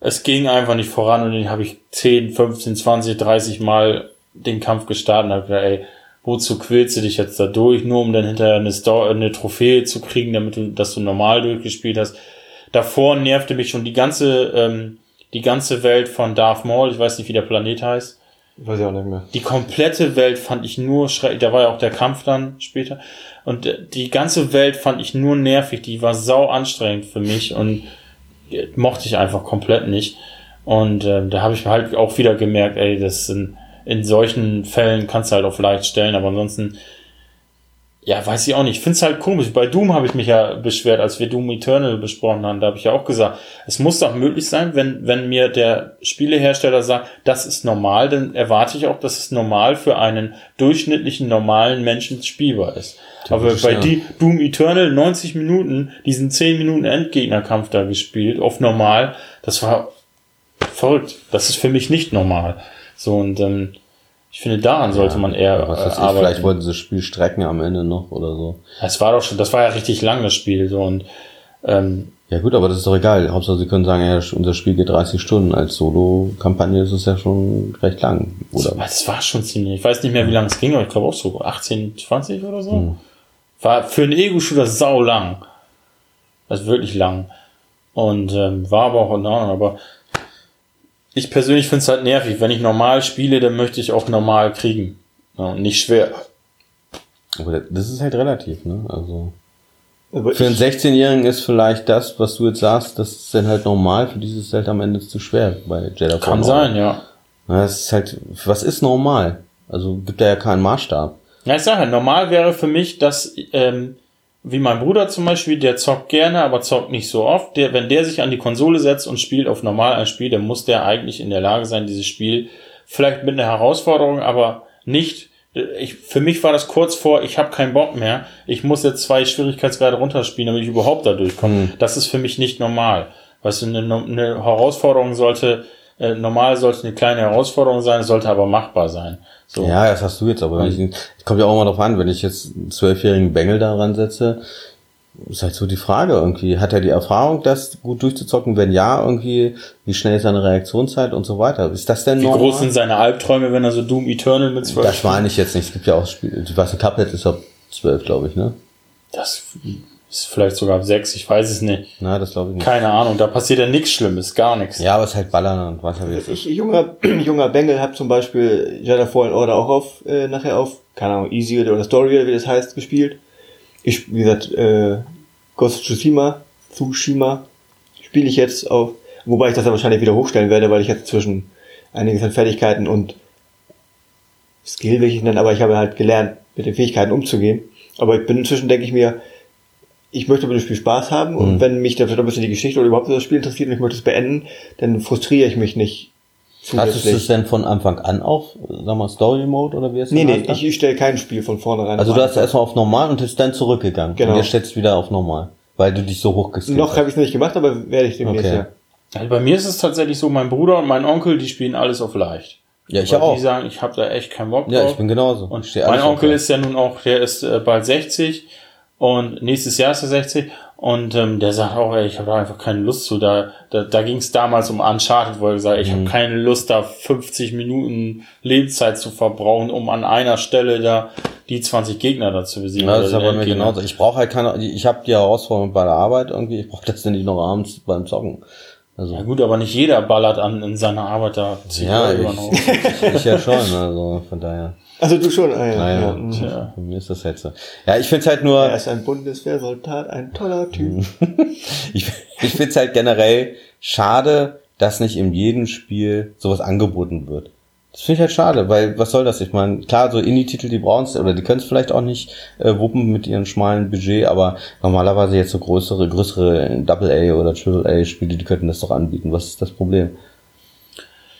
Speaker 2: es ging einfach nicht voran und den habe ich 10, 15, 20, 30 Mal den Kampf gestartet und hab gedacht, ey, wozu quälst du dich jetzt da durch, nur um dann hinterher eine, Sto eine Trophäe zu kriegen, damit du, dass du normal durchgespielt hast. Davor nervte mich schon die ganze, ähm, die ganze Welt von Darth Maul, ich weiß nicht, wie der Planet heißt.
Speaker 3: Weiß ich auch nicht mehr.
Speaker 2: Die komplette Welt fand ich nur schrecklich. Da war ja auch der Kampf dann später. Und äh, die ganze Welt fand ich nur nervig. Die war sau anstrengend für mich und äh, mochte ich einfach komplett nicht. Und ähm, da habe ich halt auch wieder gemerkt, ey, das in, in solchen Fällen kannst du halt auf leicht stellen, aber ansonsten Ja, weiß ich auch nicht. Ich finde es halt komisch. Bei Doom habe ich mich ja beschwert, als wir Doom Eternal besprochen haben. Da habe ich ja auch gesagt, es muss doch möglich sein, wenn, wenn mir der Spielehersteller sagt, das ist normal, dann erwarte ich auch, dass es normal für einen durchschnittlichen, normalen Menschen spielbar ist. Aber bei
Speaker 1: ja.
Speaker 2: die Doom Eternal 90 Minuten, diesen 10 Minuten Endgegnerkampf da gespielt, auf normal, das war verrückt. Das ist für mich nicht normal. So, und ähm, ich finde, daran sollte man eher
Speaker 1: Was
Speaker 2: äh,
Speaker 1: weiß ich,
Speaker 2: arbeiten.
Speaker 1: vielleicht wollten sie das Spiel strecken am Ende noch oder so.
Speaker 2: Es war doch schon, das war ja richtig lang, das Spiel, so, und, ähm,
Speaker 1: Ja gut, aber das ist doch egal. Hauptsache sie können sagen, ja, unser Spiel geht 30 Stunden. Als Solo-Kampagne ist es ja schon recht lang. Oder?
Speaker 2: das war schon ziemlich, ich weiß nicht mehr, wie lange es ging, aber ich glaube auch so 18, 20 oder so. War für einen Ego-Shooter sau lang. Also wirklich lang. Und ähm, war aber auch in Ordnung, aber ich persönlich finde es halt nervig. Wenn ich normal spiele, dann möchte ich auch normal kriegen. Ja, und nicht schwer.
Speaker 1: Aber das ist halt relativ, ne? Also
Speaker 3: Aber
Speaker 1: für einen
Speaker 3: ich,
Speaker 1: 16-Jährigen ist vielleicht das, was du jetzt sagst, das ist dann halt normal. Für dieses ist halt am Ende zu schwer bei Jedi
Speaker 2: Kann
Speaker 1: Fallen
Speaker 2: sein, ja.
Speaker 1: Das ist halt, was ist normal? Also gibt da ja keinen Maßstab.
Speaker 2: Ja, ich sage ja, normal wäre für mich, dass, ähm, wie mein Bruder zum Beispiel, der zockt gerne, aber zockt nicht so oft. Der, wenn der sich an die Konsole setzt und spielt auf normal ein Spiel, dann muss der eigentlich in der Lage sein, dieses Spiel vielleicht mit einer Herausforderung, aber nicht. Ich, für mich war das kurz vor, ich habe keinen Bock mehr. Ich muss jetzt zwei Schwierigkeitsgrade runterspielen, damit ich überhaupt da durchkomme. Das ist für mich nicht normal. Weißt du, eine, eine Herausforderung sollte, äh, normal sollte eine kleine Herausforderung sein, sollte aber machbar sein. So.
Speaker 1: Ja, das hast du jetzt, aber ich, ich kommt ja auch mal drauf an, wenn ich jetzt einen zwölfjährigen Bengel da ransetze, ist halt so die Frage irgendwie, hat er die Erfahrung, das gut durchzuzocken? Wenn ja, irgendwie, wie schnell ist seine Reaktionszeit und so weiter? Ist das denn
Speaker 2: Wie
Speaker 1: normal?
Speaker 2: groß sind seine Albträume, wenn er so Doom Eternal mit 12
Speaker 1: Das meine ich jetzt nicht. Es gibt ja auch Spiele, was ein Cuphead ist ab zwölf, glaube ich, ne?
Speaker 2: Das ist vielleicht sogar ab 6, ich weiß es nicht.
Speaker 1: Na, das glaube ich nicht.
Speaker 2: Keine Ahnung, da passiert ja nichts Schlimmes, gar nichts.
Speaker 1: Ja, aber es ist halt Ballern und was ja wie es ist.
Speaker 3: ich junger, junger Bengel hab zum Beispiel Jedi Fallen Order auch auf, äh, nachher auf, keine Ahnung, Easy oder Story oder wie das heißt, gespielt. Ich, wie gesagt, äh, Ghost of Tsushima, Tsushima spiele ich jetzt auf, wobei ich das dann wahrscheinlich wieder hochstellen werde, weil ich jetzt zwischen einiges an Fertigkeiten und Skill will ich nennen, aber ich habe halt gelernt, mit den Fähigkeiten umzugehen. Aber ich bin inzwischen, denke ich mir, ich möchte mit dem Spiel Spaß haben und wenn mich da vielleicht ein bisschen die Geschichte oder überhaupt das Spiel interessiert und ich möchte es beenden, dann frustriere ich mich nicht
Speaker 1: Hattest du es denn von Anfang an auf, sag mal, Story Mode oder wie es
Speaker 3: Nee,
Speaker 1: denn
Speaker 3: nee, ich, ich stelle kein Spiel von vornherein.
Speaker 1: Also du hast erstmal auf normal und bist dann zurückgegangen.
Speaker 3: Genau.
Speaker 1: Und jetzt stellst du wieder auf normal. Weil du dich so hochgeskillt
Speaker 3: Noch habe ich es nicht gemacht, aber werde ich demnächst
Speaker 1: Okay.
Speaker 3: ja.
Speaker 2: Also bei mir ist es tatsächlich so, mein Bruder und mein Onkel, die spielen alles auf leicht.
Speaker 1: Ja, ich
Speaker 2: Weil
Speaker 1: auch.
Speaker 2: Die sagen, ich habe da echt keinen Bock drauf.
Speaker 1: Ja, ich bin genauso.
Speaker 2: Und mein
Speaker 1: alles auf
Speaker 2: Onkel ist ja nun auch, der ist äh, bald 60 und nächstes Jahr ist er 60 und ähm, der sagt auch, ey, ich habe da einfach keine Lust zu. Da, da, da ging es damals um Uncharted, wo er gesagt hat, ich
Speaker 1: Mhm.
Speaker 2: habe keine Lust, da 50 Minuten Lebenszeit zu verbrauchen, um an einer Stelle da die 20 Gegner da zu besiegen.
Speaker 1: Ja, das ist aber mir genauso. Ich brauche halt keine, ich habe die Herausforderung bei der Arbeit irgendwie, ich brauche das denn nicht noch abends beim Zocken. Also,
Speaker 2: Ja gut, aber nicht jeder ballert an in seiner Arbeit da.
Speaker 1: ja,
Speaker 2: Haufen.
Speaker 1: ich, ich ja schon, also von daher.
Speaker 3: Also du schon, ah, ja.
Speaker 1: Naja,
Speaker 3: ja. mhm.
Speaker 2: Tja.
Speaker 1: für mich ist das halt so. Ja, ich find's halt nur,
Speaker 3: Er ist ein Bundeswehrsoldat, ein toller Typ.
Speaker 1: ich, ich find's halt generell schade, dass nicht in jedem Spiel sowas angeboten wird. Das finde ich halt schade, weil was soll das? Ich meine, klar, so Indie-Titel, die brauchen's oder die können es vielleicht auch nicht äh, wuppen mit ihrem schmalen Budget, aber normalerweise jetzt so größere, größere Double-A oder Triple-A-Spiele, die könnten das doch anbieten. Was ist das Problem?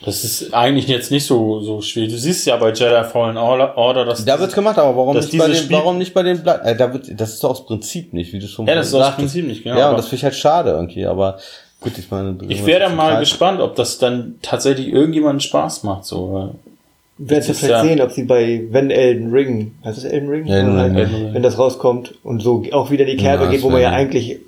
Speaker 2: Das ist eigentlich jetzt nicht so, so schwierig. Du siehst ja bei Jedi Fallen Order, Order dass
Speaker 1: Da wird's gemacht, aber warum nicht bei den, warum nicht bei den Bla äh, da wird, das ist doch aus Prinzip nicht, wie du schon
Speaker 2: Ja, das ist aus. Prinzip nicht, genau,
Speaker 1: Ja, und
Speaker 2: aber-
Speaker 1: das finde ich halt schade irgendwie, aber gut, ich meine,
Speaker 2: Ich wäre da mal gespannt, ob das dann tatsächlich irgendjemandem Spaß macht, so.
Speaker 3: Werden wir vielleicht
Speaker 2: ja-
Speaker 3: sehen, ob sie bei Wenn Elden Ring, heißt es Elden Ring?
Speaker 1: Elden Ring,
Speaker 2: Elden Ring.
Speaker 3: Wenn das rauskommt und so auch wieder die Kerbe
Speaker 1: Ja,
Speaker 3: geht,
Speaker 1: das
Speaker 3: wo man ja eigentlich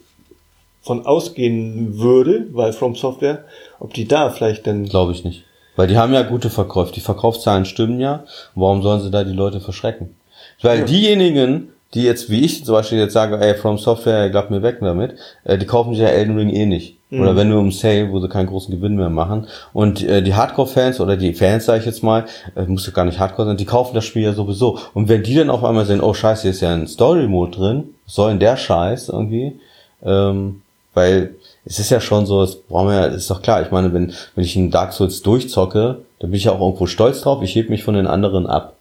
Speaker 3: von ausgehen würde, weil From Software, ob die da vielleicht dann
Speaker 1: Glaube ich nicht. Weil die haben ja gute Verkäufe. Die Verkaufszahlen stimmen ja. Warum sollen sie da die Leute verschrecken? Weil
Speaker 3: Ja.
Speaker 1: diejenigen, die jetzt, wie ich zum Beispiel jetzt sage, ey, From Software, glaubt mir weg damit, äh, die kaufen sich ja Elden Ring eh nicht. Oder wenn nur im Sale, wo sie keinen großen Gewinn mehr machen. Und äh, die Hardcore-Fans oder die Fans, sage ich jetzt mal, äh, muss ja gar nicht Hardcore sein, die kaufen das Spiel ja sowieso. Und wenn die dann auf einmal sehen, oh scheiße, hier ist ja ein Story-Mode drin, was soll denn der Scheiß irgendwie? Ähm, weil es ist ja schon so, das brauchen wir ist doch klar. Ich meine, wenn, wenn ich einen Dark Souls durchzocke, dann bin ich ja auch irgendwo stolz drauf, ich heb mich von den anderen ab.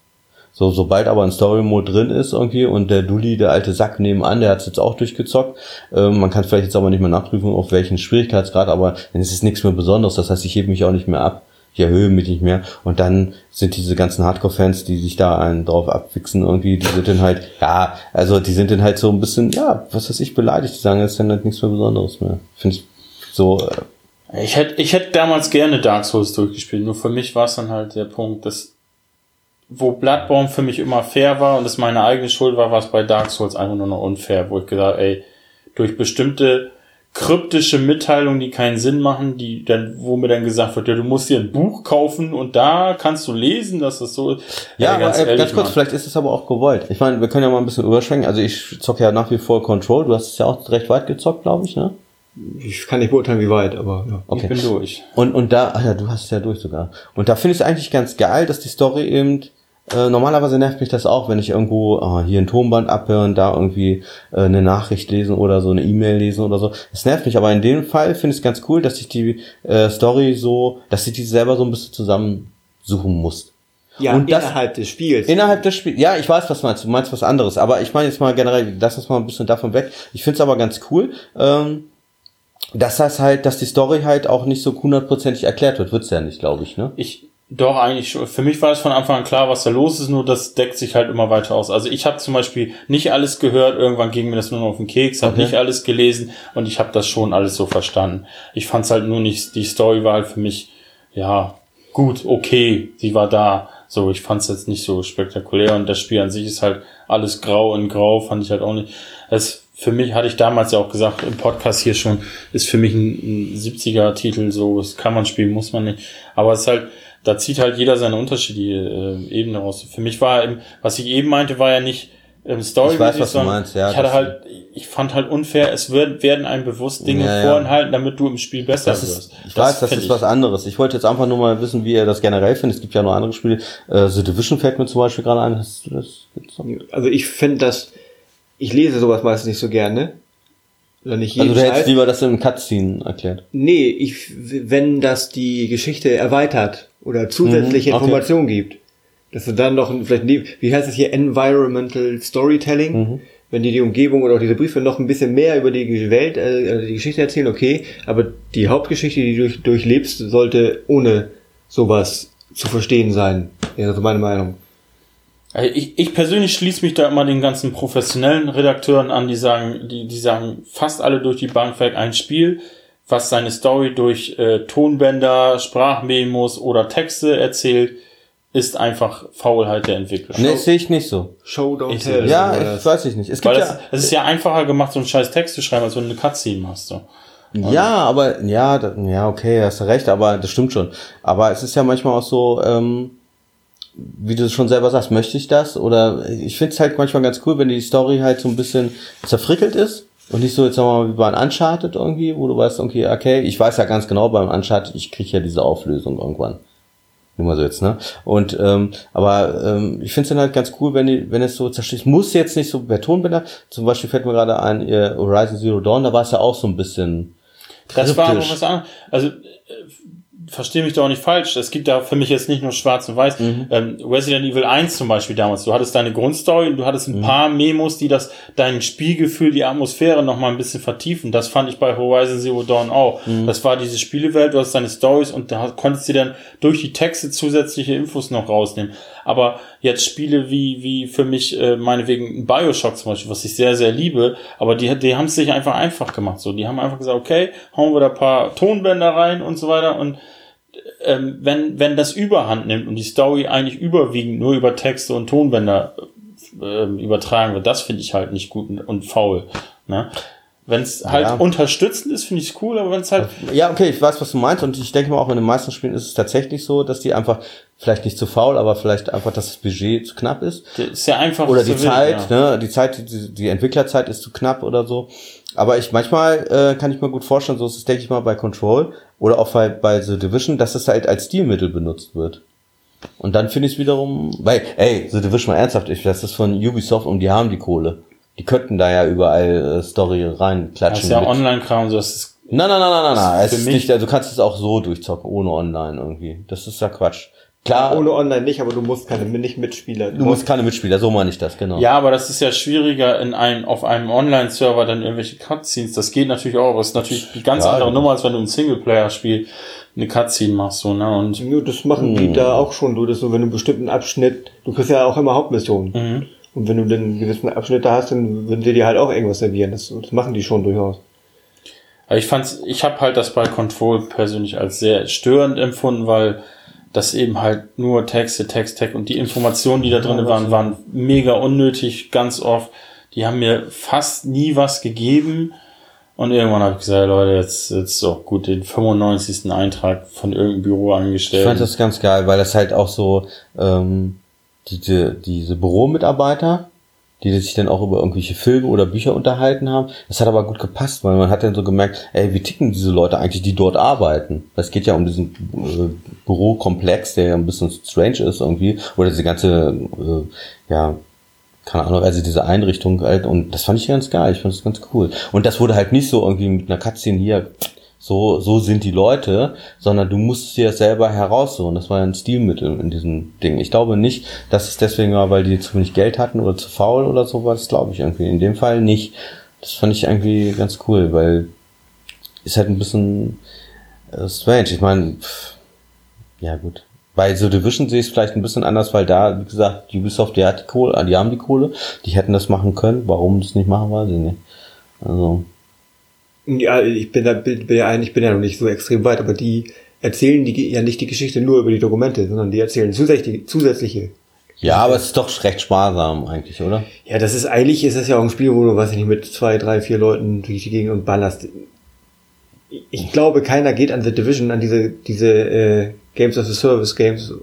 Speaker 1: So, sobald aber ein Story-Mode drin ist irgendwie und der Dulli, der alte Sack nebenan, der hat es jetzt auch durchgezockt. Ähm, man kann vielleicht jetzt aber nicht mehr nachprüfen, auf welchen Schwierigkeitsgrad, aber dann ist es nichts mehr Besonderes. Das heißt, ich hebe mich auch nicht mehr ab. Ich erhöhe mich nicht mehr. Und dann sind diese ganzen Hardcore-Fans, die sich da einen drauf abwichsen, irgendwie, die sind dann halt, ja, also die sind dann halt so ein bisschen, ja, was weiß ich, beleidigt. Die sagen, es ist dann halt nichts mehr Besonderes mehr. Finde ich so, äh,
Speaker 2: Ich hätte, ich hätte damals gerne Dark Souls durchgespielt, nur für mich war es dann halt der Punkt, dass wo Bloodborne für mich immer fair war und es meine eigene Schuld war, war es bei Dark Souls einfach nur noch unfair, wo ich gesagt, ey, durch bestimmte kryptische Mitteilungen, die keinen Sinn machen, die dann, wo mir dann gesagt wird, ja, du musst dir ein Buch kaufen und da kannst du lesen, dass das so ist.
Speaker 1: Ja,
Speaker 2: Ey,
Speaker 1: ganz, aber, äh, ganz kurz,
Speaker 2: Mann.
Speaker 1: vielleicht ist es aber auch gewollt. Ich meine, wir können ja mal ein bisschen überschwenken. Also ich zocke ja nach wie vor Control. Du hast es ja auch recht weit gezockt, glaube ich, ne?
Speaker 3: Ich kann nicht beurteilen, wie weit, aber ja.
Speaker 1: Okay.
Speaker 2: Ich bin durch.
Speaker 1: Und, und da, ach ja, du hast es ja durch sogar. Und da finde ich es eigentlich ganz geil, dass die Story eben, äh, normalerweise nervt mich das auch, wenn ich irgendwo ah, hier ein Tonband abhören, da irgendwie äh, eine Nachricht lesen oder so, eine E-Mail lesen oder so. Das nervt mich, aber in dem Fall finde ich es ganz cool, dass sich die äh, Story so, dass sich die selber so ein bisschen zusammensuchen muss.
Speaker 3: Ja,
Speaker 1: Und das-
Speaker 3: innerhalb des Spiels.
Speaker 1: Innerhalb des Spiels, ja, ich weiß, was du meinst, du meinst was anderes, aber ich meine jetzt mal generell, lass uns mal ein bisschen davon weg. Ich finde es aber ganz cool, ähm, dass das halt, dass die Story halt auch nicht so hundertprozentig erklärt wird, wird's ja nicht, glaube ich, ne?
Speaker 2: Ich, doch, eigentlich schon. Für mich war es von Anfang an klar, was da los ist, nur das deckt sich halt immer weiter aus. Also ich habe zum Beispiel nicht alles gehört, irgendwann ging mir das nur noch auf den Keks, habe
Speaker 1: Okay.
Speaker 2: nicht alles gelesen und ich habe das schon alles so verstanden. Ich fand es halt nur nicht, die Story war halt für mich, ja, gut, okay, sie war da. So, ich fand es jetzt nicht so spektakulär und das Spiel an sich ist halt alles grau in grau, fand ich halt auch nicht. Es, für mich hatte ich damals ja auch gesagt, im Podcast hier schon, ist für mich ein, ein 70er-Titel, so, das kann man spielen, muss man nicht. Aber es ist halt, da zieht halt jeder seine unterschiedliche äh, Ebene raus. Für mich war, eben, was ich eben meinte, war ja nicht ähm, Story.
Speaker 1: Ich weiß, was du meinst, ja,
Speaker 2: Ich hatte
Speaker 1: das-
Speaker 2: halt, ich fand halt unfair, es wird, werden einem bewusst Dinge
Speaker 1: Ja, ja.
Speaker 2: vorenthalten, damit du im Spiel besser
Speaker 1: Das
Speaker 2: wirst.
Speaker 1: ist, ich weiß, das ist
Speaker 2: ich-
Speaker 1: was anderes. Ich wollte jetzt einfach nur mal wissen, wie ihr das generell findet. Es gibt ja noch andere Spiele. Äh, The Division fällt mir zum Beispiel gerade ein. Hast du das gezockt?
Speaker 3: Also ich finde das, ich lese sowas meistens nicht so gerne. Oder nicht
Speaker 1: Also du hättest
Speaker 3: Scheiß.
Speaker 1: lieber das im Cutscene erklärt.
Speaker 3: Nee, ich, wenn das die Geschichte erweitert oder zusätzliche
Speaker 1: Mhm, okay.
Speaker 3: Informationen gibt, dass du dann noch ein- vielleicht, wie heißt das hier, Environmental Storytelling,
Speaker 1: Mhm.
Speaker 3: wenn die die Umgebung oder auch diese Briefe noch ein bisschen mehr über die Welt, äh, die Geschichte erzählen, okay, aber die Hauptgeschichte, die du durch, durchlebst, sollte ohne sowas zu verstehen sein. Wäre so meine Meinung.
Speaker 2: Also Ich, ich persönlich schließe mich da immer den ganzen professionellen Redakteuren an, die sagen, die, die sagen fast alle durch die Bank weg ein Spiel, was seine Story durch äh, Tonbänder, Sprachmemos oder Texte erzählt, ist einfach Faulheit der Entwickler.
Speaker 1: Nee, das sehe ich nicht so.
Speaker 3: Show, don't
Speaker 2: Ich-
Speaker 3: tell.
Speaker 1: Ja, ich
Speaker 3: das.
Speaker 1: weiß ich nicht. Es gibt ja,
Speaker 2: das ist ja einfacher gemacht, so einen scheiß Text zu schreiben, als wenn du eine Cutscene hast. So.
Speaker 1: Ja, aber ja, da, ja, okay, hast du recht, aber das stimmt schon. Aber es ist ja manchmal auch so, ähm, wie du es schon selber sagst, möchte ich das? Oder ich finde es halt manchmal ganz cool, wenn die Story halt so ein bisschen zerfrickelt ist und nicht so jetzt sagen wir mal wie bei einem Uncharted irgendwie, wo du weißt, okay, okay, ich weiß ja ganz genau beim Uncharted, ich kriege ja diese Auflösung irgendwann. Nur mal so jetzt, ne? Und ähm, aber ähm, ich finde es dann halt ganz cool, wenn die, wenn es so zerschießt. Muss jetzt nicht so per Tonbänder. Zum Beispiel fällt mir gerade ein, ihr Horizon Zero Dawn, da war es ja auch so ein bisschen
Speaker 2: Das war was anderes. Also, äh, verstehe mich doch nicht falsch. Es gibt da für mich jetzt nicht nur schwarz und weiß.
Speaker 1: Mhm.
Speaker 2: Ähm, Resident Evil 1 zum Beispiel damals. Du hattest deine Grundstory und du hattest
Speaker 1: Mhm.
Speaker 2: ein paar Memos, die das, dein Spielgefühl, die Atmosphäre noch mal ein bisschen vertiefen. Das fand ich bei Horizon Zero Dawn auch.
Speaker 1: Mhm.
Speaker 2: Das war diese Spielewelt, du hast deine Stories und da konntest du dann durch die Texte zusätzliche Infos noch rausnehmen. Aber jetzt Spiele wie, wie für mich, äh, meinetwegen Bioshock zum Beispiel, was ich sehr, sehr liebe, aber die, die haben es sich einfach einfach gemacht. So, die haben einfach gesagt, okay, hauen wir da ein paar Tonbänder rein und so weiter und ähm, wenn, wenn das Überhand nimmt und die Story eigentlich überwiegend nur über Texte und Tonbänder äh, übertragen wird, das finde ich halt nicht gut und, und faul. Ne? Wenn es halt
Speaker 1: Ja.
Speaker 2: unterstützend ist, finde ich es cool, aber wenn es halt
Speaker 1: Ja, okay, ich weiß, was du meinst und ich denke mal auch in den meisten Spielen ist es tatsächlich so, dass die einfach vielleicht nicht zu faul, aber vielleicht einfach, dass das Budget zu knapp ist
Speaker 2: ist ja einfach
Speaker 1: oder die Zeit,
Speaker 2: ja.
Speaker 1: ne, die Zeit, die, die Entwicklerzeit ist zu knapp oder so. Aber ich manchmal äh, kann ich mir gut vorstellen, so ist es denke ich mal bei Control oder auch bei, bei The Division, dass es halt als Stilmittel benutzt wird. Und dann finde ich es wiederum, weil, ey, The Division mal ernsthaft, ich, das ist von Ubisoft und die haben die Kohle. Die könnten da ja überall äh, Story
Speaker 2: Das
Speaker 1: reinklatschen.
Speaker 2: ist ja Online-Kram, so das ist
Speaker 1: Nein, nein, nein, nein, nein, nein. Es ist nicht, also du kannst es auch so durchzocken, ohne online irgendwie. Das ist ja Quatsch. Klar,
Speaker 3: Ohne Online nicht, aber du musst keine nicht Mitspieler.
Speaker 1: du musst keine Mitspieler, so meine ich das, genau.
Speaker 2: Ja, aber das ist ja schwieriger in einem, auf einem Online-Server dann irgendwelche Cutscenes. Das geht natürlich auch, aber es ist natürlich eine ganz
Speaker 1: Ja,
Speaker 2: andere
Speaker 1: ja.
Speaker 2: Nummer, als wenn du ein Singleplayer-Spiel eine Cutscene machst, so, ne, und,
Speaker 3: Nur das machen die da auch schon so, dass du, wenn du einen bestimmten Abschnitt, du kriegst ja auch immer Hauptmissionen.
Speaker 2: mhm.
Speaker 3: Und wenn du dann einen gewissen Abschnitt da hast, dann würden sie dir halt auch irgendwas servieren. Das, das machen die schon durchaus.
Speaker 2: Aber ich fand's, ich habe halt das bei Control persönlich als sehr störend empfunden, weil das eben halt nur Texte, Text, Text und die Informationen, die da drin waren, waren mega unnötig, ganz oft. Die haben mir fast nie was gegeben. Und irgendwann habe ich gesagt, Leute, jetzt, jetzt so gut, den 95. Eintrag von irgendeinem Büro
Speaker 1: Ich
Speaker 2: angestellt.
Speaker 1: fand das ganz geil, weil das halt auch so ähm, diese, diese Büromitarbeiter, die sich dann auch über irgendwelche Filme oder Bücher unterhalten haben. Das hat aber gut gepasst, weil man hat dann so gemerkt, ey, wie ticken diese Leute eigentlich, die dort arbeiten? Es geht ja um diesen äh, Bürokomplex, der ja ein bisschen strange ist irgendwie, oder diese ganze, äh, ja, keine Ahnung, also diese Einrichtung halt, und das fand ich ganz geil, ich fand das ganz cool. Und das wurde halt nicht so irgendwie mit einer Cutscene hier, so, so sind die Leute, sondern du musst dir das selber heraussuchen. Das war ein Stilmittel in diesem Ding. Ich glaube nicht, dass es deswegen war, weil die zu wenig Geld hatten oder zu faul oder sowas, glaube ich irgendwie. In dem Fall nicht. Das fand ich irgendwie ganz cool, weil ist halt ein bisschen äh, strange. Ich meine, ja gut. Bei The Division sehe ich es vielleicht ein bisschen anders, weil da, wie gesagt, Ubisoft, die hat die Kohle, die haben die Kohle, die hätten das machen können. Warum das nicht machen, weiß ich nicht. Also,
Speaker 3: Ja, ich bin da, bin, bin ja eigentlich, bin ja noch nicht so extrem weit, aber die erzählen die ja nicht die Geschichte nur über die Dokumente, sondern die erzählen zusätzliche, zusätzliche.
Speaker 1: ja, aber es ist doch recht sparsam eigentlich, oder?
Speaker 3: Ja, das ist eigentlich, ist das ja auch ein Spiel, wo du, weiß ich nicht, mit zwei, drei, vier Leuten durch die Gegend und ballerst. Ich glaube, keiner geht an The Division, an diese, diese äh, Games of the Service Games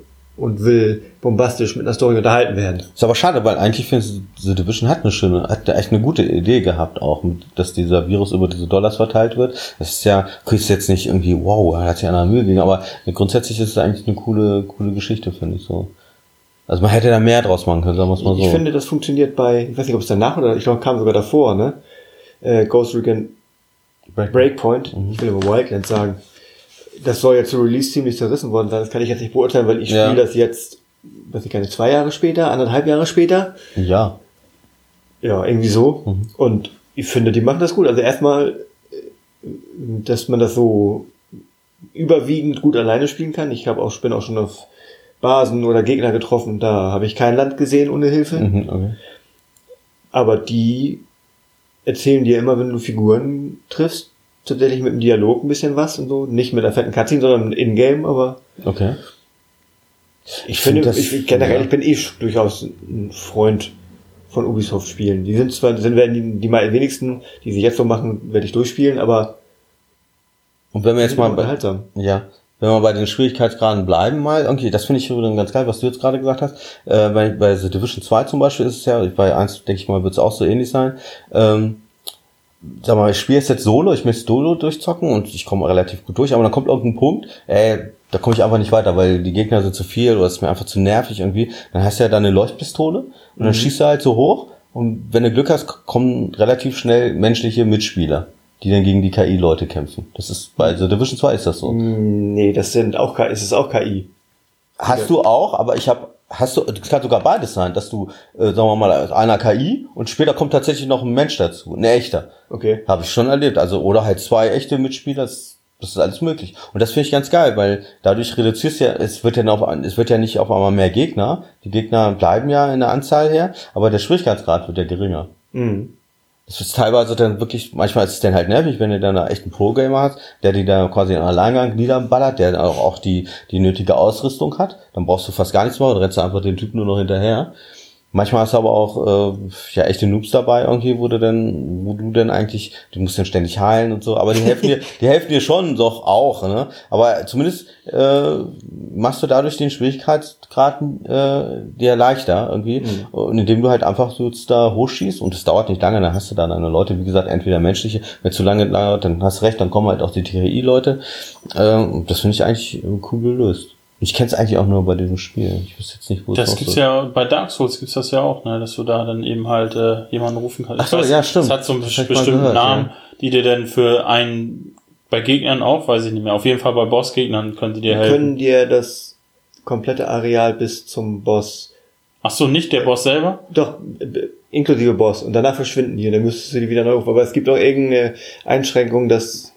Speaker 3: und will bombastisch mit einer Story unterhalten werden.
Speaker 1: Ist aber schade, weil eigentlich finde ich, The Division hat eine schöne, hat da echt eine gute Idee gehabt auch, dass dieser Virus über diese Dollars verteilt wird. Das ist ja, kriegst jetzt nicht irgendwie, wow, er hat sich einer Mühe gegeben, aber grundsätzlich ist es eigentlich eine coole, coole Geschichte, finde ich so. Also man hätte da mehr draus machen können, sagen wir es mal so.
Speaker 3: Ich finde, das funktioniert bei, ich weiß nicht, ob es danach oder ich glaube, kam sogar davor, ne? Äh, Ghost Recon Breakpoint, ich will aber Wildlands sagen. Das soll ja zu Release ziemlich zerrissen worden sein. Das kann ich jetzt nicht beurteilen, weil ich
Speaker 1: Ja.
Speaker 3: spiele das jetzt, weiß ich gar nicht, zwei Jahre später, anderthalb Jahre später.
Speaker 1: ja.
Speaker 3: Ja, irgendwie so. Und ich finde, die machen das gut. Also erstmal, äh, dass man das so überwiegend gut alleine spielen kann. Ich habe auch, bin auch schon auf Basen oder Gegner getroffen. Da habe ich kein Land gesehen ohne Hilfe.
Speaker 1: Mhm, okay.
Speaker 3: Aber die erzählen dir immer, wenn du Figuren triffst, tatsächlich mit dem Dialog ein bisschen was und so. Nicht mit einer fetten Cutscene, sondern in-game, aber
Speaker 1: Okay.
Speaker 3: ich
Speaker 1: find
Speaker 3: finde,
Speaker 1: das-
Speaker 3: ich, generell,
Speaker 1: ja.
Speaker 3: ich bin eh durchaus ein Freund von Ubisoft-Spielen. Die sind zwar, sind werden die, die mal wenigsten, die sie jetzt so machen, werde ich durchspielen, aber
Speaker 1: Und wenn wir jetzt mal bei. Ja, wenn wir bei den Schwierigkeitsgraden bleiben mal, okay, das finde ich übrigens ganz geil, was du jetzt gerade gesagt hast. Äh, bei, bei The Division 2 zum Beispiel ist es ja, bei 1 denke ich mal, wird es auch so ähnlich sein. Ähm, sag mal, ich spiele es jetzt solo, ich möchte Solo durchzocken und ich komme relativ gut durch, aber dann kommt irgendein Punkt, ey, da komme ich einfach nicht weiter, weil die Gegner sind zu viel oder es ist mir einfach zu nervig irgendwie. Dann hast du ja dann eine Leuchtpistole und dann schießt du halt so hoch und wenn du Glück hast, kommen relativ schnell menschliche Mitspieler, die dann gegen die KI-Leute kämpfen. Das ist bei The Division 2 ist das so.
Speaker 3: Hm, Nee, das sind auch KI, es ist auch KI.
Speaker 1: Hast du auch, aber ich habe, hast du, das kann sogar beides sein, dass du, äh, sagen wir mal, einer KI und später kommt tatsächlich noch ein Mensch dazu, ein echter.
Speaker 3: Okay.
Speaker 1: Habe ich schon erlebt. Also, oder halt zwei echte Mitspieler, das, das ist alles möglich. Und das finde ich ganz geil, weil dadurch reduzierst ja, es wird ja noch, es wird ja nicht auf einmal mehr Gegner. Die Gegner bleiben ja in der Anzahl her, aber der Schwierigkeitsgrad wird ja geringer.
Speaker 3: Mhm.
Speaker 1: Das ist teilweise dann wirklich, manchmal ist es dann halt nervig, wenn du dann einen echten Pro-Gamer hast, der die da quasi in Alleingang niederballert, der auch, auch die, die nötige Ausrüstung hat. Dann brauchst du fast gar nichts mehr, dann rennst einfach den Typen nur noch hinterher. Manchmal hast du aber auch äh, ja echte Noobs dabei irgendwie, wo du dann, wo du dann eigentlich, du musst dann ständig heilen und so, aber die helfen dir, die helfen dir schon doch auch, ne? Aber zumindest äh, machst du dadurch den Schwierigkeitsgrad äh, dir leichter irgendwie, und indem du halt einfach so jetzt da hochschießt und es dauert nicht lange, dann hast du da deine Leute, wie gesagt, entweder menschliche, wenn zu lange dauert, dann hast du recht, dann kommen halt auch die TRI-Leute. Äh, das finde ich eigentlich cool gelöst. Ich kenne es eigentlich auch nur bei diesem Spiel. Ich wüsste jetzt nicht, wo es
Speaker 2: Das gibt's ja, bei Dark Souls gibt's das ja auch, ne, dass du da dann eben halt äh, jemanden rufen kannst.
Speaker 1: Ach so,
Speaker 2: Ich
Speaker 1: ja, stimmt.
Speaker 2: Das hat so einen
Speaker 1: Das
Speaker 2: bestimmten
Speaker 1: gehört,
Speaker 2: Namen,
Speaker 1: ja.
Speaker 2: die dir dann für einen, bei Gegnern auch, weiß ich nicht mehr, auf jeden Fall bei Bossgegnern können die dir helfen.
Speaker 3: Können dir das komplette Areal bis zum Boss.
Speaker 2: Ach so, nicht der Boss selber?
Speaker 3: Doch, inklusive Boss. Und danach verschwinden die und dann müsstest du die wieder neu rufen. Aber es gibt auch irgendeine Einschränkung, dass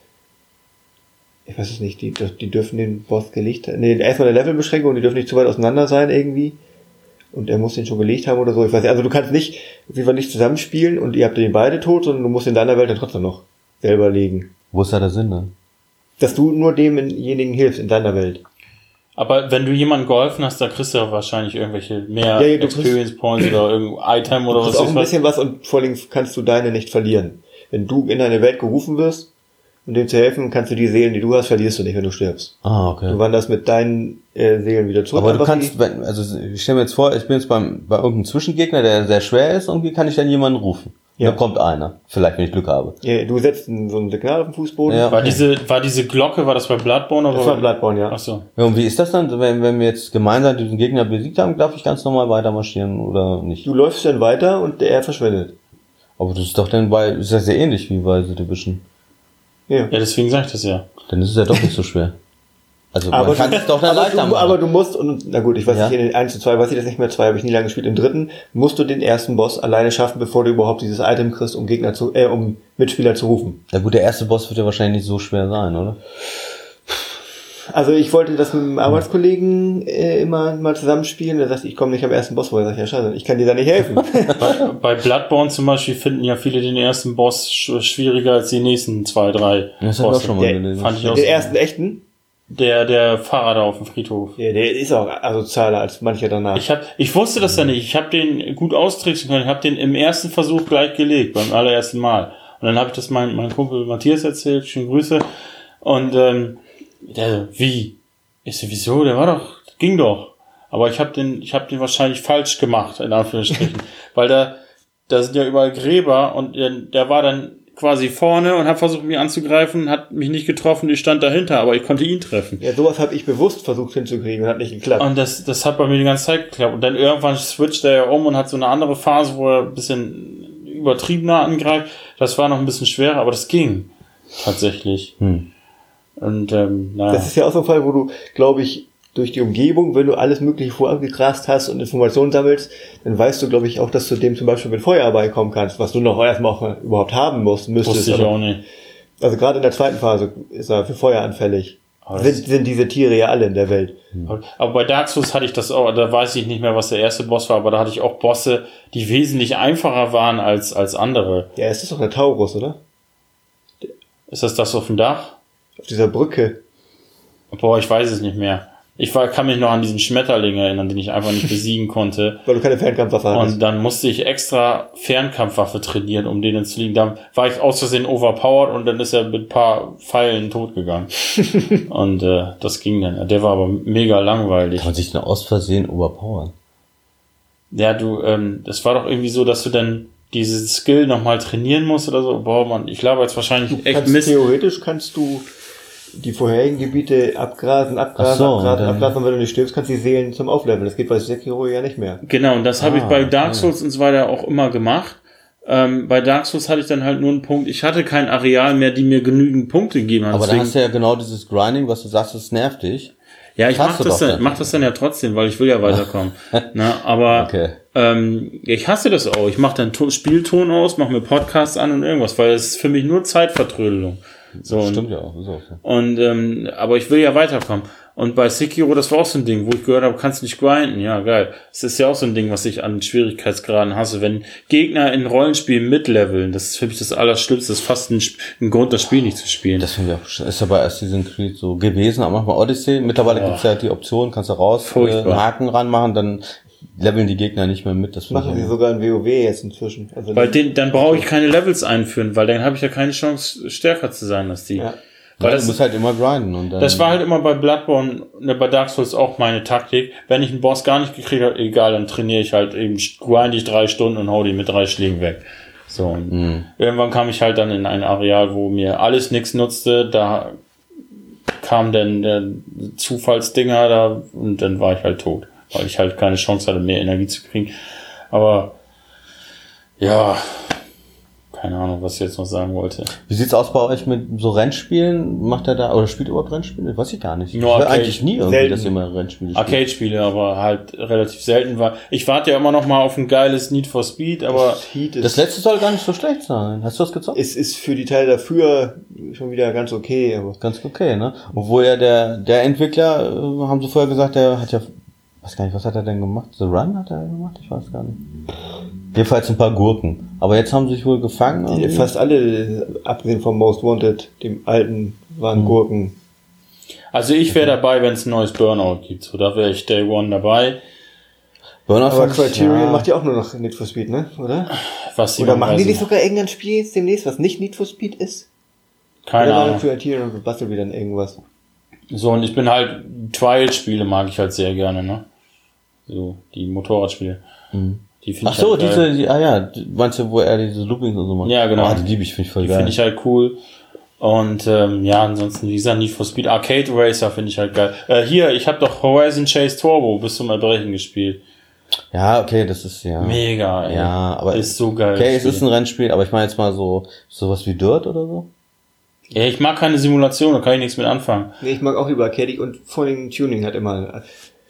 Speaker 3: ich weiß es nicht, die, die dürfen den Boss gelegt haben. Nee, erstmal eine Levelbeschränkung, die dürfen nicht zu weit auseinander sein irgendwie. Und er muss den schon gelegt haben oder so. Ich weiß nicht. Also du kannst nicht, jeden Fall nicht zusammenspielen und ihr habt den beide tot, sondern du musst in deiner Welt dann trotzdem noch selber legen.
Speaker 1: Wo ist da der Sinn dann?
Speaker 3: Dass du nur demjenigen hilfst in deiner Welt.
Speaker 2: Aber wenn du jemandem geholfen hast, da kriegst du ja wahrscheinlich irgendwelche mehr
Speaker 3: Ja, ja,
Speaker 2: Experience Points oder irgendein Item oder
Speaker 3: Du
Speaker 2: was.
Speaker 3: kriegst auch ein bisschen was und vor allem kannst du deine nicht verlieren. Wenn du in eine Welt gerufen wirst, um dem zu helfen, kannst du die Seelen, die du hast, verlierst du nicht, wenn du stirbst.
Speaker 1: Ah, okay.
Speaker 3: Du wanderst mit deinen äh, Seelen wieder zurück.
Speaker 1: Aber du kannst, wenn, also ich stelle mir jetzt vor, ich bin jetzt beim, bei irgendeinem Zwischengegner, der sehr schwer ist, irgendwie kann ich dann jemanden rufen.
Speaker 3: Ja.
Speaker 1: Da kommt einer. Vielleicht, wenn ich Glück habe.
Speaker 3: ja, du setzt so ein Signal auf den Fußboden.
Speaker 1: Ja.
Speaker 2: War diese, war diese Glocke, war das bei Bloodborne oder?
Speaker 3: Das war Bloodborne, ja.
Speaker 2: Ach so.
Speaker 1: Ja, und wie ist das dann, wenn, wenn wir jetzt gemeinsam diesen Gegner besiegt haben, darf ich ganz normal weiter marschieren oder nicht?
Speaker 3: Du läufst dann weiter und er verschwindet.
Speaker 1: Aber das ist doch dann bei, ist ja sehr ähnlich wie bei The Division.
Speaker 3: Ja.
Speaker 2: Ja, deswegen sag ich das ja.
Speaker 1: Dann ist es ja doch nicht so schwer. Also
Speaker 3: Aber,
Speaker 1: man kann
Speaker 3: du,
Speaker 1: es doch dann
Speaker 3: aber,
Speaker 1: leichter
Speaker 3: du,
Speaker 1: machen.
Speaker 3: aber du musst, und na gut, ich weiß
Speaker 1: Ja.
Speaker 3: nicht, in den 1 zu 2 weiß ich das nicht mehr, 2 habe ich nie lange gespielt, im dritten musst du den ersten Boss alleine schaffen, bevor du überhaupt dieses Item kriegst, um Gegner zu, äh, um Mitspieler zu rufen.
Speaker 1: ja gut, der erste Boss wird ja wahrscheinlich nicht so schwer sein, oder?
Speaker 3: Also ich wollte das mit einem Arbeitskollegen äh, immer mal zusammenspielen, der sagt, ich komme nicht am ersten Boss vor, ich sag, ja scheiße, ich kann dir da nicht helfen.
Speaker 2: Bei, bei Bloodborne zum Beispiel finden ja viele den ersten Boss sch schwieriger als die nächsten zwei, drei.
Speaker 1: Das ich auch
Speaker 2: Bosse.
Speaker 1: schon mal
Speaker 3: Der-.
Speaker 2: Fand ich auch
Speaker 3: den
Speaker 2: so.
Speaker 3: ersten echten,
Speaker 2: Der, der Fahrer da auf dem Friedhof.
Speaker 3: ja, der ist auch asozialer als mancher danach.
Speaker 2: Ich, hab, ich wusste das ja nicht. Ich habe den gut austricksen können. Ich habe den im ersten Versuch gleich gelegt, beim allerersten Mal. Und dann habe ich das meinem mein Kumpel Matthias erzählt. Schöne Grüße. Und ähm, der, wie? Ich so, wieso? Der war doch, ging doch. Aber ich habe den, ich habe den wahrscheinlich falsch gemacht, in Anführungsstrichen. Weil da, da sind ja überall Gräber und der, der war dann quasi vorne und hat versucht, mich anzugreifen, hat mich nicht getroffen, ich stand dahinter, aber ich konnte ihn treffen.
Speaker 3: ja, sowas habe ich bewusst versucht hinzukriegen und hat nicht geklappt.
Speaker 2: Und das, das hat bei mir die ganze Zeit geklappt. Und dann irgendwann switcht er ja um und hat so eine andere Phase, wo er ein bisschen übertriebener angreift. Das war noch ein bisschen schwerer, aber das ging. Tatsächlich.
Speaker 1: Hm.
Speaker 2: Und ähm, naja.
Speaker 3: Das ist ja auch so ein Fall, wo du, glaube ich, durch die Umgebung, wenn du alles Mögliche vorabgegrast hast und Informationen sammelst, dann weißt du, glaube ich, auch, dass du dem zum Beispiel mit Feuerball kommen kannst, was du noch erstmal überhaupt haben musst, müsstest.
Speaker 2: wusste ich
Speaker 3: aber-
Speaker 2: auch nicht.
Speaker 3: Also gerade in der zweiten Phase ist er für Feuer anfällig. Sind, sind diese Tiere ja alle in der Welt.
Speaker 2: Aber- Aber bei Dark Souls hatte ich das auch, da weiß ich nicht mehr, was der erste Boss war, aber da hatte ich auch Bosse, die wesentlich einfacher waren als, als andere.
Speaker 3: Ja, es ist doch der Taurus, oder?
Speaker 2: Ist das das auf dem Dach?
Speaker 3: Auf dieser Brücke.
Speaker 2: Boah, ich weiß es nicht mehr. Ich war, kann mich noch an diesen Schmetterling erinnern, den ich einfach nicht besiegen konnte.
Speaker 3: Weil du keine Fernkampfwaffe hattest.
Speaker 2: Und dann musste ich extra Fernkampfwaffe trainieren, um denen zu liegen. Dann war ich aus Versehen overpowered und dann ist er mit ein paar Pfeilen tot gegangen. und äh, das ging dann. Der war aber mega langweilig.
Speaker 1: Kann man sich denn aus Versehen overpowern?
Speaker 2: Ja, du, ähm, das war doch irgendwie so, dass du dann diese Skill nochmal trainieren musst oder so. Boah, Mann, ich glaube jetzt wahrscheinlich echt
Speaker 3: kannst,
Speaker 2: Mist.
Speaker 3: theoretisch kannst du die vorherigen Gebiete abgrasen, abgrasen,
Speaker 1: so,
Speaker 3: abgrasen,
Speaker 1: dann-
Speaker 3: abgrasen und wenn du nicht stirbst, kannst du die Seelen zum Aufleveln. Das geht bei Sekiro ja nicht mehr.
Speaker 2: Genau, und das habe ich
Speaker 1: Ah,
Speaker 2: bei Dark
Speaker 1: okay.
Speaker 2: Souls und so weiter auch immer gemacht. Ähm, bei Dark Souls hatte ich dann halt nur einen Punkt. Ich hatte kein Areal mehr, die mir genügend Punkte gegeben haben.
Speaker 1: Aber da hast du ja genau dieses Grinding, was du sagst, das nervt dich.
Speaker 2: Ja, ich mach das, dann, mach das dann ja trotzdem, weil ich will ja weiterkommen. Na, aber
Speaker 1: Okay.
Speaker 2: ähm, ich hasse das auch. Ich mache dann to Spielton aus, mache mir Podcasts an und irgendwas, weil es ist für mich nur Zeitvertrödelung. So, und,
Speaker 1: Stimmt ja auch. Ist auch so.
Speaker 2: und ähm, aber ich will ja weiterkommen. Und bei Sekiro, das war auch so ein Ding, wo ich gehört habe, kannst nicht grinden. Ja, geil. Das ist ja auch so ein Ding, was ich an Schwierigkeitsgraden hasse. Wenn Gegner in Rollenspielen mitleveln, das ist für mich das Allerschlimmste. Das ist fast ein, ein Grund, das Spiel nicht zu spielen.
Speaker 1: Das finde ich auch, ist ja bei Assassin's Creed so gewesen, aber manchmal Odyssey. Mittlerweile
Speaker 2: Ja.
Speaker 1: gibt's ja die Option, kannst du raus, äh,
Speaker 2: Furchtbar.
Speaker 1: einen Haken ranmachen, dann leveln die Gegner nicht mehr mit. Das finde
Speaker 3: Machen sie sogar in WoW jetzt inzwischen. Also
Speaker 2: Weil den, dann brauche ich keine Levels einführen, weil dann habe ich ja keine Chance, stärker zu sein als die.
Speaker 3: Ja.
Speaker 1: Weil du
Speaker 2: das,
Speaker 1: musst halt immer grinden und dann.
Speaker 2: das war halt immer bei Bloodborne, ne, bei Dark Souls auch meine Taktik. Wenn ich einen Boss gar nicht gekriegt habe, egal, dann trainiere ich halt eben, grind ich drei Stunden und hau die mit drei Schlägen weg. So, und
Speaker 1: Mhm.
Speaker 2: irgendwann kam ich halt dann in ein Areal, wo mir alles nichts nutzte, da kam dann der Zufallsdinger da und dann war ich halt tot, weil ich halt keine Chance hatte, mehr Energie zu kriegen. Aber ja, keine Ahnung, was ich jetzt noch sagen wollte.
Speaker 1: Wie sieht's aus bei euch mit so Rennspielen? Macht er da, oder spielt überhaupt Rennspiele? Weiß ich gar nicht.
Speaker 2: Nur
Speaker 1: ich eigentlich nie irgendwie,
Speaker 3: Selten.
Speaker 1: dass ihr mal Rennspiele spielt.
Speaker 2: Arcade-Spiele, aber halt relativ selten war. Ich warte ja immer noch mal auf ein geiles Need for Speed, aber
Speaker 3: ist,
Speaker 1: Das letzte soll gar nicht so schlecht sein. Hast du das gezockt?
Speaker 3: ist, ist für die Teile dafür schon wieder ganz okay, aber
Speaker 1: Ganz okay, ne? Obwohl ja der, der Entwickler, äh, haben sie vorher gesagt, der hat ja, weiß gar nicht, was hat er denn gemacht? The Run hat er gemacht? Ich weiß gar nicht. Jedenfalls ein paar Gurken. Aber jetzt haben sie sich wohl gefangen.
Speaker 3: die, fast alle, abgesehen vom Most Wanted, dem alten, waren
Speaker 1: Mhm.
Speaker 3: Gurken.
Speaker 2: also ich wäre dabei, wenn es ein neues Burnout gibt. So, da wäre ich Day One dabei.
Speaker 1: Burnout
Speaker 3: Aber Criterion
Speaker 1: ja.
Speaker 3: macht ja auch nur noch Need for Speed, ne? Oder?
Speaker 2: Was
Speaker 3: Oder machen die nicht
Speaker 2: ich
Speaker 3: sogar irgendein Spiel jetzt demnächst, was nicht Need for Speed ist?
Speaker 2: Keine
Speaker 3: Oder
Speaker 2: Ahnung.
Speaker 3: Criterion bastelt wieder irgendwas.
Speaker 2: So, und ich bin halt, Trial-Spiele mag ich halt sehr gerne, ne? So, die Motorradspiele. Die finde
Speaker 1: Ach so,
Speaker 2: halt
Speaker 1: diese, die, ah ja, die- meinst du, wo er diese Loopings und so macht?
Speaker 2: Ja, genau.
Speaker 1: Ah, die liebe ich, finde ich voll
Speaker 2: Die
Speaker 1: geil.
Speaker 2: finde ich halt cool. Und ähm, ja, ansonsten, wie gesagt, Need for Speed Arcade Racer finde ich halt geil. Äh, hier, ich habe doch Horizon Chase Turbo bis zum Erbrechen gespielt.
Speaker 1: ja, okay, das ist ja.
Speaker 2: Mega, ey.
Speaker 1: Ja, aber
Speaker 2: ist so geil.
Speaker 1: Okay, es ist ein Rennspiel, aber ich meine jetzt mal so, sowas wie Dirt oder so.
Speaker 2: ja, ich mag keine Simulation, da kann ich nichts mit anfangen.
Speaker 3: Nee, ich mag auch lieber Arcade und vor allem Tuning hat immer.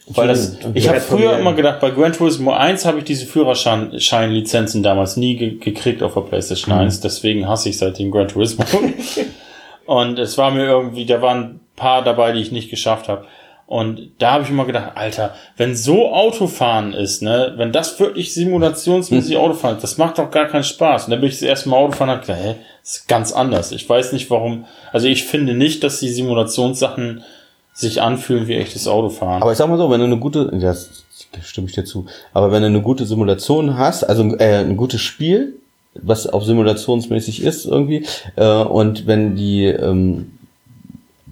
Speaker 2: Weil das, ich habe früher immer gedacht, bei Gran Turismo 1 habe ich diese Führerschein-Lizenzen damals nie ge gekriegt auf der PlayStation 1, deswegen hasse ich seitdem Gran Turismo. Und es war mir irgendwie, da waren ein paar dabei, die ich nicht geschafft habe. Und da habe ich immer gedacht, Alter, wenn so Autofahren ist, ne, wenn das wirklich simulationsmäßig Autofahren ist, das macht doch gar keinen Spaß. Und dann bin ich das erste Mal Autofahren und hab gedacht, hä, das ist ganz anders. Ich weiß nicht warum, also ich finde nicht, dass die Simulationssachen sich anfühlen wie echtes Autofahren.
Speaker 1: Aber ich sag mal so, wenn du eine gute, das stimme ich dir zu, aber wenn du eine gute Simulation hast, also äh, ein gutes Spiel, was auch simulationsmäßig ist irgendwie, äh, und wenn die, ähm,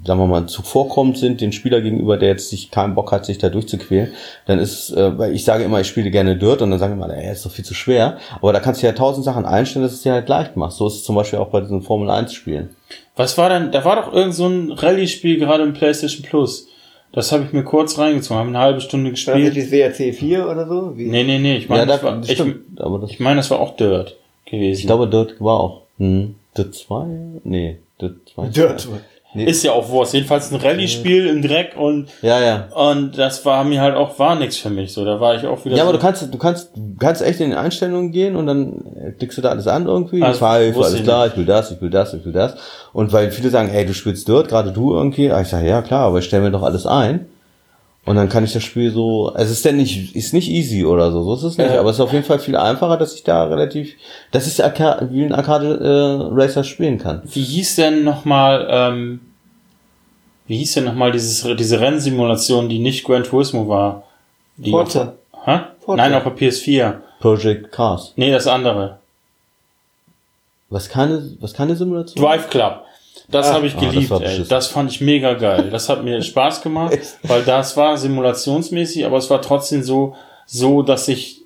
Speaker 1: sagen wir mal, zuvorkommend sind den Spieler gegenüber, der jetzt sich keinen Bock hat, sich da durchzuquälen, dann ist, äh, weil ich sage immer, ich spiele gerne Dirt und dann sagen immer, ey, ist doch viel zu schwer. Aber da kannst du ja tausend Sachen einstellen, dass es dir halt leicht macht. So ist es zum Beispiel auch bei diesen Formel 1 Spielen.
Speaker 2: Was war denn, da war doch irgend so ein Rallye-Spiel gerade im PlayStation Plus. Das habe ich mir kurz reingezogen, habe eine halbe Stunde
Speaker 3: War das
Speaker 2: gespielt.
Speaker 3: nicht WRC 4 oder so? Wie?
Speaker 2: Nee, nee, nee, ich meine,
Speaker 1: ja,
Speaker 2: das
Speaker 1: da,
Speaker 2: war,
Speaker 1: das
Speaker 2: ich,
Speaker 1: stimmt, aber das
Speaker 2: ich meine, das war auch Dirt gewesen.
Speaker 1: Ich glaube, Dirt war auch. Hm. Dirt 2? Nee, Dirt 2.
Speaker 3: Dirt.
Speaker 1: Nee.
Speaker 2: ist ja auch Wurst. Jedenfalls ein Rallye-Spiel im Dreck und,
Speaker 1: Ja, ja.
Speaker 2: und das war mir halt auch, war nix für mich. So, da war ich auch wieder
Speaker 1: Ja,
Speaker 2: so,
Speaker 1: aber du kannst, du kannst, du kannst echt in die Einstellungen gehen und dann äh, klickst du da alles an irgendwie.
Speaker 2: Also, wusste
Speaker 1: alles klar, ich will das, ich will das, ich will das. Und weil viele sagen, ey, du spielst Dirt, gerade du irgendwie. Ah, Ich sage, ja klar, aber ich stelle mir doch alles ein. Und dann kann ich das Spiel so, es ist denn nicht, ist nicht easy oder so, so ist es nicht,
Speaker 2: Ja.
Speaker 1: aber es ist auf jeden Fall viel einfacher, dass ich da relativ, dass ich Arca wie ein Arcade äh, Racer spielen kann.
Speaker 2: wie hieß denn nochmal, ähm, wie hieß denn nochmal dieses, diese Rennsimulation, die nicht Gran Turismo war? Die
Speaker 3: Forza.
Speaker 2: Hä?
Speaker 3: Forza.
Speaker 2: Nein, auf der PS4.
Speaker 1: Project Cars.
Speaker 2: Nee, das andere.
Speaker 1: Was keine, was keine Simulation?
Speaker 2: Drive Club. Das
Speaker 3: Ah.
Speaker 2: habe ich
Speaker 1: Ah, das
Speaker 2: geliebt, ey. Das fand ich mega geil. Das hat mir Spaß gemacht, weil das war simulationsmäßig, aber es war trotzdem so, so, dass ich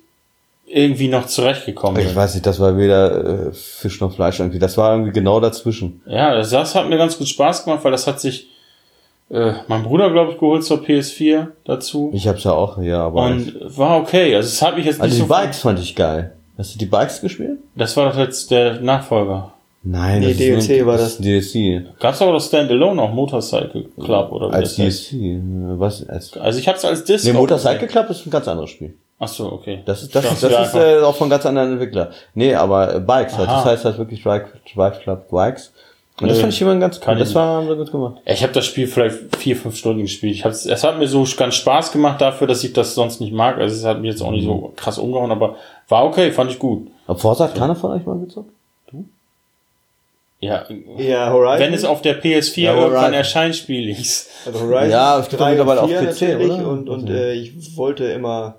Speaker 2: irgendwie noch zurechtgekommen
Speaker 1: Ich
Speaker 2: bin.
Speaker 1: weiß nicht, das war weder äh, Fisch noch Fleisch irgendwie. Das war irgendwie genau dazwischen.
Speaker 2: Ja, das, das hat mir ganz gut Spaß gemacht, weil das hat sich äh, mein Bruder, glaube ich, geholt zur PS4 dazu.
Speaker 1: Ich hab's ja auch, ja, aber.
Speaker 2: Und war okay. Also es hat mich jetzt nicht
Speaker 1: also die
Speaker 2: so.
Speaker 1: Bikes fand ich geil. Hast du die Bikes gespielt?
Speaker 2: Das war doch jetzt der Nachfolger.
Speaker 1: Nein,
Speaker 3: Nee,
Speaker 1: das ist
Speaker 3: DLC war
Speaker 1: das. ist DLC.
Speaker 2: Gab's aber das Standalone auch Motorcycle Club oder
Speaker 1: Als
Speaker 2: das.
Speaker 1: DLC. äh, Was? Als,
Speaker 2: Also ich hab's als Disc.
Speaker 1: nee, Motorcycle Club ist ein ganz anderes Spiel.
Speaker 2: Ach so, okay.
Speaker 1: Das ist, das
Speaker 2: dachte,
Speaker 1: das ist äh, auch von ganz anderen Entwickler. Nee, aber äh, Bikes halt. Das heißt halt wirklich Drive, Drive Club Bikes. Und das fand ich immer ganz cool. Das war haben sie gut gemacht.
Speaker 2: Ich habe das Spiel vielleicht vier, fünf Stunden gespielt. Ich hab's, es hat mir so ganz Spaß gemacht dafür, dass ich das sonst nicht mag. Also es hat mir jetzt auch nicht
Speaker 1: Mhm.
Speaker 2: so krass umgehauen, aber war okay, fand ich gut.
Speaker 1: Aber Forza hat keiner von euch mal gezockt?
Speaker 2: Ja,
Speaker 3: Ja, Horizon.
Speaker 2: wenn es auf der PS4
Speaker 1: Ja,
Speaker 2: irgendwann erscheint, spiele ich's.
Speaker 3: also Horizon
Speaker 1: Ja, es gibt doch
Speaker 3: 3 und
Speaker 1: mittlerweile auf
Speaker 3: 4
Speaker 1: PC,
Speaker 3: natürlich
Speaker 1: oder?
Speaker 3: Und, und
Speaker 1: Also-
Speaker 3: äh, ich wollte immer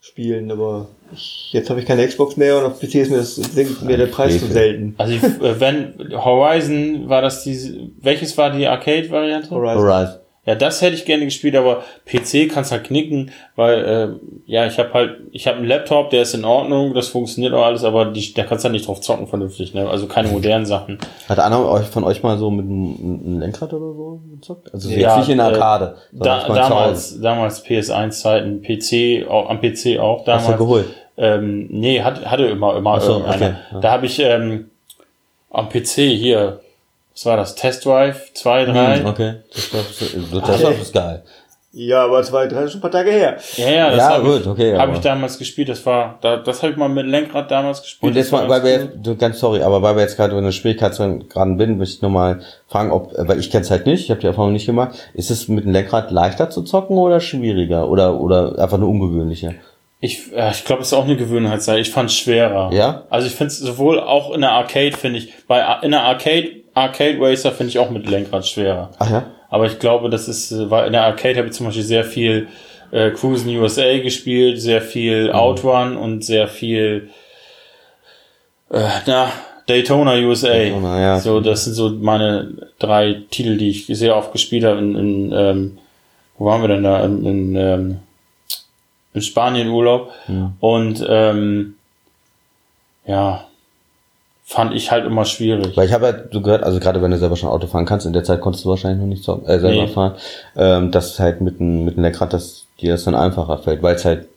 Speaker 3: spielen, aber ich, jetzt habe ich keine Xbox mehr und auf PC ist mir, das, sinkt mir der Preis zu selten.
Speaker 2: Also ich, äh, wenn Horizon war das diese, welches war die Arcade-Variante?
Speaker 3: Horizon.
Speaker 1: Horizon.
Speaker 2: Ja, das hätte ich gerne gespielt, aber PC kannst halt knicken, weil äh, ja, ich habe halt, ich habe einen Laptop, der ist in Ordnung, das funktioniert auch alles, aber die, da kannst du halt nicht drauf zocken vernünftig, ne? Also keine modernen Sachen.
Speaker 1: Hat einer euch von euch mal so mit einem, Lenkrad oder so gezockt? Also jetzt
Speaker 2: Ja,
Speaker 1: nicht in der
Speaker 2: äh,
Speaker 1: Arcade. sondern
Speaker 2: Da, damals, damals PS1-Zeiten, PC, auch, am PC auch
Speaker 1: Hast du
Speaker 2: damals.
Speaker 1: geholt?
Speaker 2: Ähm, nee, hat, hatte immer, immer
Speaker 1: so, okay, ja.
Speaker 2: Da habe ich ähm, Am PC hier. Was war das? Test Drive 2, 3?
Speaker 1: Hm, okay. Das, das, das, das ist geil.
Speaker 3: Ja, aber zwei, drei, schon ein paar Tage her.
Speaker 2: Ja, ja, das
Speaker 1: Ja,
Speaker 2: habe ich,
Speaker 1: okay,
Speaker 2: hab ich damals gespielt. Das war, da, das habe ich mal mit Lenkrad damals gespielt.
Speaker 1: Und jetzt
Speaker 2: war
Speaker 1: mal, weil wir
Speaker 2: ganz
Speaker 1: jetzt, du, ganz sorry, aber weil wir jetzt gerade in der Schwierigkeitsgraden bin, möchte ich nochmal fragen, ob, weil ich kenne es halt nicht, ich habe die Erfahrung nicht gemacht, ist es mit dem Lenkrad leichter zu zocken oder schwieriger oder oder einfach nur ungewöhnlicher?
Speaker 2: Ich, äh, ich glaube, es ist auch eine Gewöhnheitssache. Ich fand es schwerer.
Speaker 1: Ja?
Speaker 2: Also ich finde es sowohl auch in der Arcade, finde ich, bei in der Arcade, Arcade Racer finde ich auch mit Lenkrad schwerer.
Speaker 1: Ach ja?
Speaker 2: Aber ich glaube, das ist, äh, weil in der Arcade habe ich zum Beispiel sehr viel äh, Cruisen USA gespielt, sehr viel Outrun und sehr viel äh, na, Daytona USA.
Speaker 1: Daytona, ja.
Speaker 2: So, das sind so meine drei Titel, die ich sehr oft gespielt habe. In, in ähm, wo waren wir denn da? In, in, ähm, in Spanien Urlaub. Und ähm, ja, fand ich halt immer schwierig.
Speaker 1: Weil ich habe halt so gehört, also gerade wenn du selber schon Auto fahren kannst, in der Zeit konntest du wahrscheinlich noch nicht so, äh, selber
Speaker 2: Nee.
Speaker 1: fahren, ähm, dass halt mit dem, mit dem Lenkrad, dass dir das dann einfacher fällt, weil es halt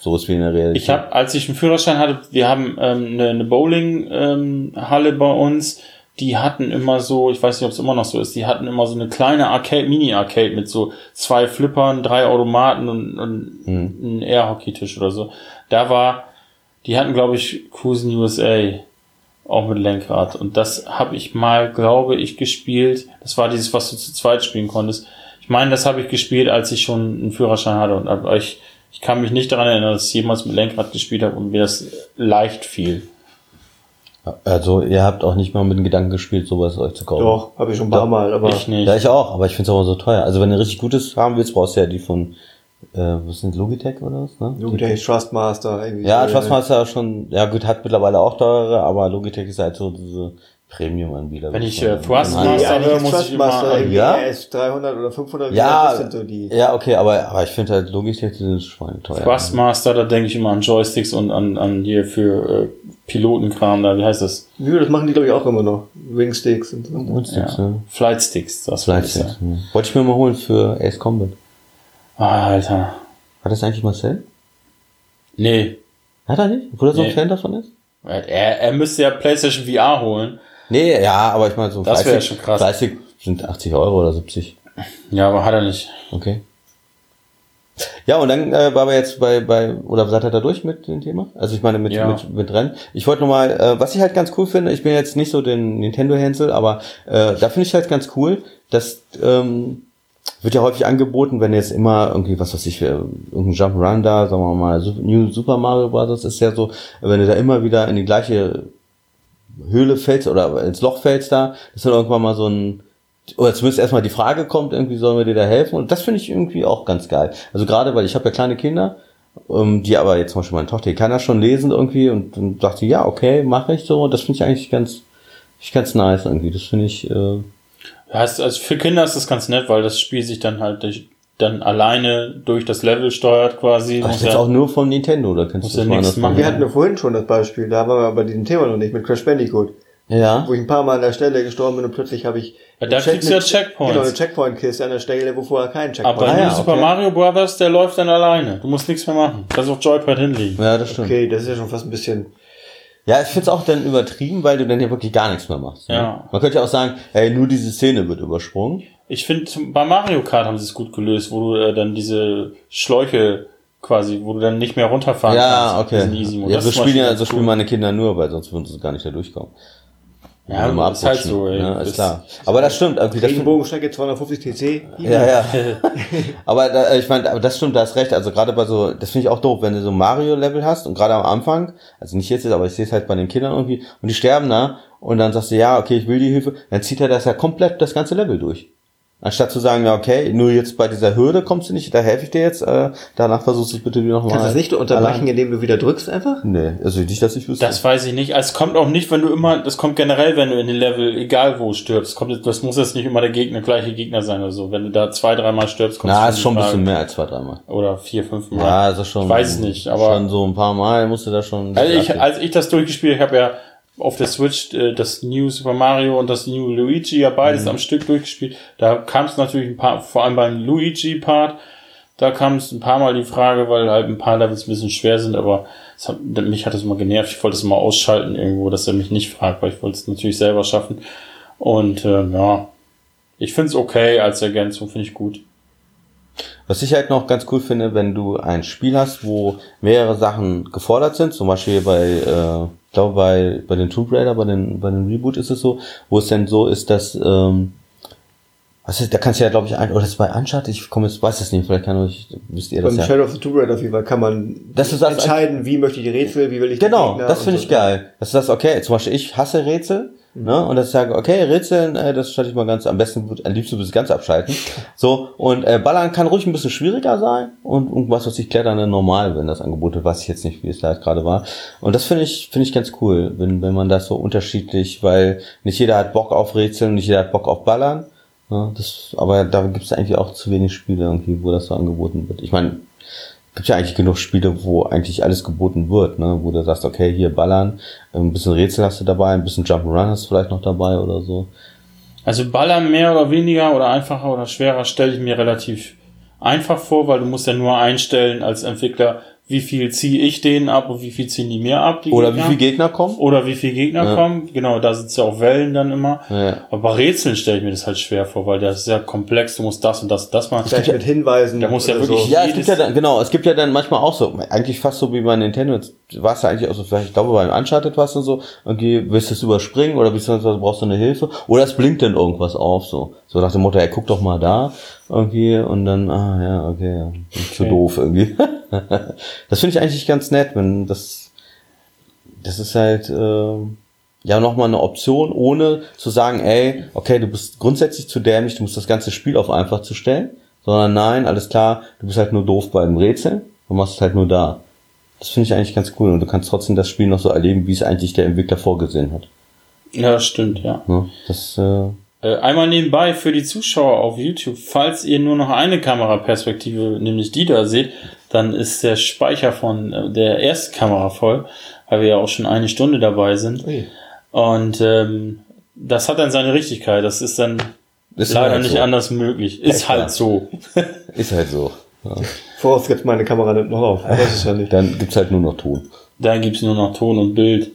Speaker 1: so ist wie in der Realität.
Speaker 2: Ich habe, als ich einen Führerschein hatte, wir haben ähm, eine, eine Bowling-Halle bei uns, die hatten immer so, ich weiß nicht, ob es immer noch so ist, die hatten immer so eine kleine Arcade, Mini-Arcade mit so zwei Flippern, drei Automaten und, und einen Air-Hockey-Tisch oder so. Da war, die hatten, glaube ich, Cruisen USA auch mit Lenkrad. Und das habe ich mal, glaube ich, gespielt. Das war dieses, was du zu zweit spielen konntest. Ich meine, das habe ich gespielt, als ich schon einen Führerschein hatte. Und aber ich, ich kann mich nicht daran erinnern, dass ich jemals mit Lenkrad gespielt habe und mir das leicht fiel.
Speaker 1: Also ihr habt auch nicht mal mit dem Gedanken gespielt, sowas euch zu kaufen.
Speaker 3: Doch, habe ich schon ein paar Mal, aber
Speaker 2: Ich nicht.
Speaker 1: Ja, ich auch, aber ich finde es aber so teuer. Also wenn du richtig Gutes haben willst, brauchst du ja die von, äh, was sind Logitech oder was, ne?
Speaker 3: Logitech Trustmaster irgendwie.
Speaker 1: Ja,
Speaker 3: so,
Speaker 1: Trustmaster ist schon, ja gut, hat mittlerweile auch teure, aber Logitech ist halt so diese Premium-Anbieter.
Speaker 2: Wenn ich, äh. Trustmaster-
Speaker 3: eigentlich
Speaker 2: höre, muss ich immer
Speaker 3: Trustmaster
Speaker 1: Ja?
Speaker 3: RS 300 oder 500.
Speaker 1: Ja,
Speaker 3: das sind so die.
Speaker 1: ja, okay, aber, aber ich finde halt Logitech, die sind schweineteuer.
Speaker 2: Thrustmaster, da denke ich immer an Joysticks und an, an hier für äh, Pilotenkram da, wie heißt das?
Speaker 3: Nö, das machen die glaube ich auch immer noch. Wingsticks und so.
Speaker 1: Und Sticks, ja.
Speaker 2: Flightsticks, das
Speaker 1: Vielleicht
Speaker 2: wollte ich sagen.
Speaker 1: ja. Wollte ich mir mal holen für Ace Combat.
Speaker 2: Ah, Alter.
Speaker 1: Hat das eigentlich Marcel?
Speaker 2: Nee.
Speaker 1: Hat er nicht? Obwohl er so ein
Speaker 2: Nee.
Speaker 1: Fan davon ist?
Speaker 2: Er, er müsste ja PlayStation VR holen.
Speaker 1: Nee, ja, aber ich meine so
Speaker 2: Das wär schon krass.
Speaker 1: 30 sind 80 Euro oder 70.
Speaker 2: Ja, aber hat er nicht.
Speaker 1: Okay. Ja, und dann äh, war wir jetzt bei, bei, oder seid ihr da durch mit dem Thema? Also ich meine mit,
Speaker 2: Ja.
Speaker 1: mit, mit Rennen. Ich wollte nochmal, äh, was ich halt ganz cool finde, ich bin jetzt nicht so den Nintendo-Hänsel, aber äh, da finde ich halt ganz cool, dass ähm, wird ja häufig angeboten, wenn jetzt immer irgendwie, was weiß ich, irgendein Jump'n'Run da, sagen wir mal, New Super Mario Bros. ist ja so, wenn du da immer wieder in die gleiche Höhle fällst oder ins Loch fällst da, dass dann irgendwann mal so ein oder zumindest erstmal die Frage kommt, irgendwie sollen wir dir da helfen? Und das finde ich irgendwie auch ganz geil. Also gerade, weil ich habe ja kleine Kinder, ähm, die aber jetzt zum Beispiel meine Tochter, die kann das schon lesen irgendwie und, und dachte, ja, okay, mache ich so. Und das finde ich eigentlich ganz, ich ganz nice irgendwie. Das finde ich, äh,
Speaker 2: Ja, es- also für Kinder ist das ganz nett, weil das Spiel sich dann halt durch, dann alleine durch das Level steuert quasi.
Speaker 1: ach,
Speaker 2: Muss
Speaker 1: jetzt
Speaker 2: ja-
Speaker 1: auch nur vom Nintendo, da kannst du
Speaker 2: ja
Speaker 1: das mal
Speaker 2: nichts machen.
Speaker 3: Wir hatten ja vorhin schon das Beispiel, da waren wir bei diesem Thema noch nicht, mit Crash Bandicoot.
Speaker 1: Ja.
Speaker 3: Wo ich ein paar Mal an der Stelle gestorben bin und plötzlich habe ich.
Speaker 2: Ja, da kriegst du ja Checkpoints.
Speaker 3: Genau, eine Checkpoint-Kiste an der Stelle, wo vorher kein Checkpoint
Speaker 2: Aber
Speaker 1: Ah, ja,
Speaker 2: Super
Speaker 1: okay.
Speaker 2: Mario Brothers, der läuft dann alleine. Du musst nichts mehr machen. Kannst auf Joypad hinlegen.
Speaker 1: Ja, das stimmt.
Speaker 3: Okay, das ist ja schon fast ein bisschen.
Speaker 1: Ja, ich find's auch dann übertrieben, weil du dann ja wirklich gar nichts mehr machst. Ne?
Speaker 2: Ja.
Speaker 1: Man könnte ja auch sagen, ey, nur diese Szene wird übersprungen.
Speaker 2: Ich finde, bei Mario Kart haben sie es gut gelöst, wo du äh, dann diese Schläuche quasi, wo du dann nicht mehr runterfahren
Speaker 1: Ja,
Speaker 2: kannst.
Speaker 1: okay.
Speaker 2: Easy Mode.
Speaker 1: Ja, so spielen ja, so spielen meine Kinder nur, weil sonst würden sie gar nicht da durchkommen.
Speaker 2: Ja,
Speaker 1: Immer
Speaker 2: ist halt so, ey.
Speaker 1: Ne? Ist klar. Aber das stimmt, irgendwie, das
Speaker 3: Regenbogenstrecke 250 TC.
Speaker 1: Ja, ja. aber da, ich meine, aber das stimmt, da hast recht. Also gerade bei so, das finde ich auch doof, wenn du so Mario-Level hast und gerade am Anfang, also nicht jetzt, aber ich sehe es halt bei den Kindern irgendwie, und die sterben da und dann sagst du, ja, okay, ich will die Hilfe, dann zieht er das ja komplett das ganze Level durch. Anstatt zu sagen, ja, okay, nur jetzt bei dieser Hürde kommst du nicht, da helfe ich dir jetzt, äh, danach versuchst du es bitte wieder nochmal.
Speaker 3: Kannst du das nicht unterbrechen, indem du wieder drückst einfach?
Speaker 1: Nee, also nicht, dass ich wüsste.
Speaker 2: Das weiß ich nicht. Also Es kommt auch nicht, wenn du immer, das kommt generell, wenn du in den Level, egal wo stirbst, kommt, das muss jetzt nicht immer der Gegner, gleiche Gegner sein oder so. Wenn du da zwei, dreimal stirbst, kommst
Speaker 1: Na,
Speaker 2: du
Speaker 1: ist schon ein bisschen mehr als zwei, dreimal.
Speaker 2: Oder vier, fünf Mal.
Speaker 1: Ja, also schon.
Speaker 2: Ich weiß es nicht, aber-
Speaker 1: Schon so ein paar Mal musst du da schon.
Speaker 2: Also ich, als ich das durchgespielt habe, ja auf der Switch äh, das New Super Mario und das New Luigi ja beides am Stück durchgespielt. Da kam es natürlich ein paar, vor allem beim Luigi-Part, Da kam es ein paar Mal die Frage, weil halt ein paar Levels ein bisschen schwer sind, aber hat, mich hat das immer genervt. Ich wollte es mal ausschalten irgendwo, dass er mich nicht fragt, weil ich wollte es natürlich selber schaffen. Und äh, ja, ich finde es okay als Ergänzung, finde ich gut.
Speaker 1: Was ich halt noch ganz cool finde, wenn du ein Spiel hast, wo mehrere Sachen gefordert sind, zum Beispiel bei, äh, glaube bei, bei den Tomb Raider, bei den, bei den Reboot ist es so, wo es denn so ist, dass, ähm, was ist, da kannst du ja, glaube ich, ein, oder das bei Uncharted, ich komme jetzt, weiß das nicht, vielleicht kann euch, wisst ihr das
Speaker 3: Beim
Speaker 1: ja.
Speaker 3: Shadow of the Tomb Raider auf jeden Fall kann man
Speaker 1: Das ist das-
Speaker 3: entscheiden, wie möchte ich die Rätsel, wie will ich die
Speaker 1: Genau, das finde
Speaker 3: so.
Speaker 1: ich geil. Das ist das, okay, zum Beispiel ich hasse Rätsel, ne, und das sage, okay, Rätseln, äh, das schalte ich mal ganz, am besten, am liebsten würde ich es ganz abschalten. So, und äh, Ballern kann ruhig ein bisschen schwieriger sein und, und was, was ich klettern dann normal, wenn das Angebot weiß ich jetzt nicht, wie es da gerade war. Und das finde ich, finde ich ganz cool, wenn, wenn man das so unterschiedlich, weil nicht jeder hat Bock auf Rätseln, nicht jeder hat Bock auf Ballern. Ja, das, aber da gibt es eigentlich auch zu wenig Spiele irgendwie, wo das so angeboten wird. Ich meine, gibt ja eigentlich genug Spiele, wo eigentlich alles geboten wird, ne? Wo du sagst, okay, hier ballern, ein bisschen Rätsel hast du dabei, ein bisschen Jump'n'Run hast du vielleicht noch dabei oder so.
Speaker 2: Also Ballern mehr oder weniger oder einfacher oder schwerer stelle ich mir relativ einfach vor, weil du musst ja nur einstellen als Entwickler, wie viel ziehe ich denen ab und wie viel ziehen die mir ab. Die
Speaker 1: Oder wie
Speaker 2: Gegner.
Speaker 1: viele Gegner kommen?
Speaker 2: Oder wie viele Gegner
Speaker 1: Ja.
Speaker 2: kommen. Genau, da sind ja auch Wellen dann immer.
Speaker 1: Ja.
Speaker 2: Aber bei Rätseln stelle ich mir das halt schwer vor, weil das ist ja komplex. Du musst das und das und das machen.
Speaker 3: Vielleicht mit Hinweisen.
Speaker 2: Da muss ja wirklich-
Speaker 3: So.
Speaker 1: Ja, es gibt ja dann, genau, es gibt ja dann manchmal auch so, eigentlich fast so wie bei Nintendo, war es ja eigentlich auch so, vielleicht, ich glaube beim Uncharted was und so, irgendwie willst du es überspringen oder beziehungsweise brauchst du eine Hilfe oder es blinkt dann irgendwas auf, so. So nach dem Motto, ey, guck doch mal da, irgendwie, und dann, ah, ja, okay, ja, zu
Speaker 2: Okay.
Speaker 1: doof irgendwie. das finde ich eigentlich ganz nett, wenn das, das ist halt, äh, ja, nochmal eine Option, ohne zu sagen, ey, okay, du bist grundsätzlich zu dämlich, du musst das ganze Spiel auf einfach zu stellen, sondern nein, alles klar, du bist halt nur doof beim Rätseln und machst es halt nur da. Das finde ich eigentlich ganz cool und du kannst trotzdem das Spiel noch so erleben, wie es eigentlich der Entwickler vorgesehen hat.
Speaker 2: Ja, stimmt, ja.
Speaker 1: Ne? Das, Äh,
Speaker 2: einmal nebenbei für die Zuschauer auf YouTube, falls ihr nur noch eine Kameraperspektive, nämlich die da seht, dann ist der Speicher von äh, der ersten Kamera voll, weil wir ja auch schon eine Stunde dabei sind.
Speaker 3: Ui.
Speaker 2: Und ähm, das hat dann seine Richtigkeit. Das ist dann
Speaker 1: ist
Speaker 2: leider
Speaker 1: halt
Speaker 2: nicht
Speaker 1: so.
Speaker 2: anders möglich. Ist
Speaker 1: Ja,
Speaker 2: halt
Speaker 1: klar.
Speaker 2: so.
Speaker 1: Ist halt so. Ja.
Speaker 3: Vorausgesetzt, meine Kamera nimmt noch auf. Das ist ja nicht.
Speaker 1: Dann gibt's halt nur noch Ton.
Speaker 2: Da gibt's nur noch Ton und Bild.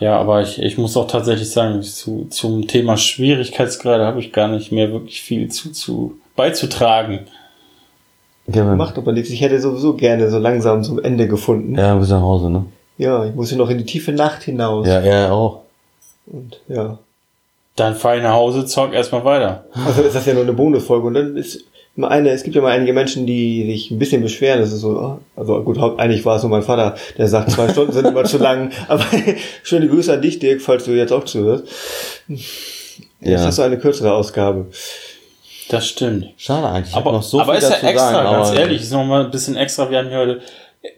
Speaker 2: Ja, aber ich, ich muss auch tatsächlich sagen, zu, zum Thema Schwierigkeitsgrade habe ich gar nicht mehr wirklich viel zu, zu beizutragen.
Speaker 1: Ja,
Speaker 3: Macht aber nichts. Ich hätte sowieso gerne so langsam zum Ende gefunden. Ja,
Speaker 1: ja bis nach Hause, ne?
Speaker 3: ich muss hier noch in die tiefe Nacht hinaus.
Speaker 1: Ja, er auch.
Speaker 3: Und ja.
Speaker 2: Dann fahr ich nach Hause, zock erstmal weiter.
Speaker 3: Also ist das ja nur eine Bonusfolge. Und dann ist eine, es gibt ja mal einige Menschen, die sich ein bisschen beschweren. Das ist so, also gut, eigentlich war es nur mein Vater, der sagt, zwei Stunden sind immer zu lang. Aber schöne Grüße an dich, Dirk, falls du jetzt auch zuhörst.
Speaker 1: Ja.
Speaker 3: Jetzt hast du eine kürzere Ausgabe.
Speaker 2: Das stimmt.
Speaker 1: Schade eigentlich.
Speaker 2: Aber,
Speaker 1: noch so
Speaker 2: aber
Speaker 1: viel
Speaker 2: ist ja extra,
Speaker 1: sagen,
Speaker 2: ganz
Speaker 1: aber-
Speaker 2: ehrlich, ist noch mal ein bisschen extra. Wir haben hier heute,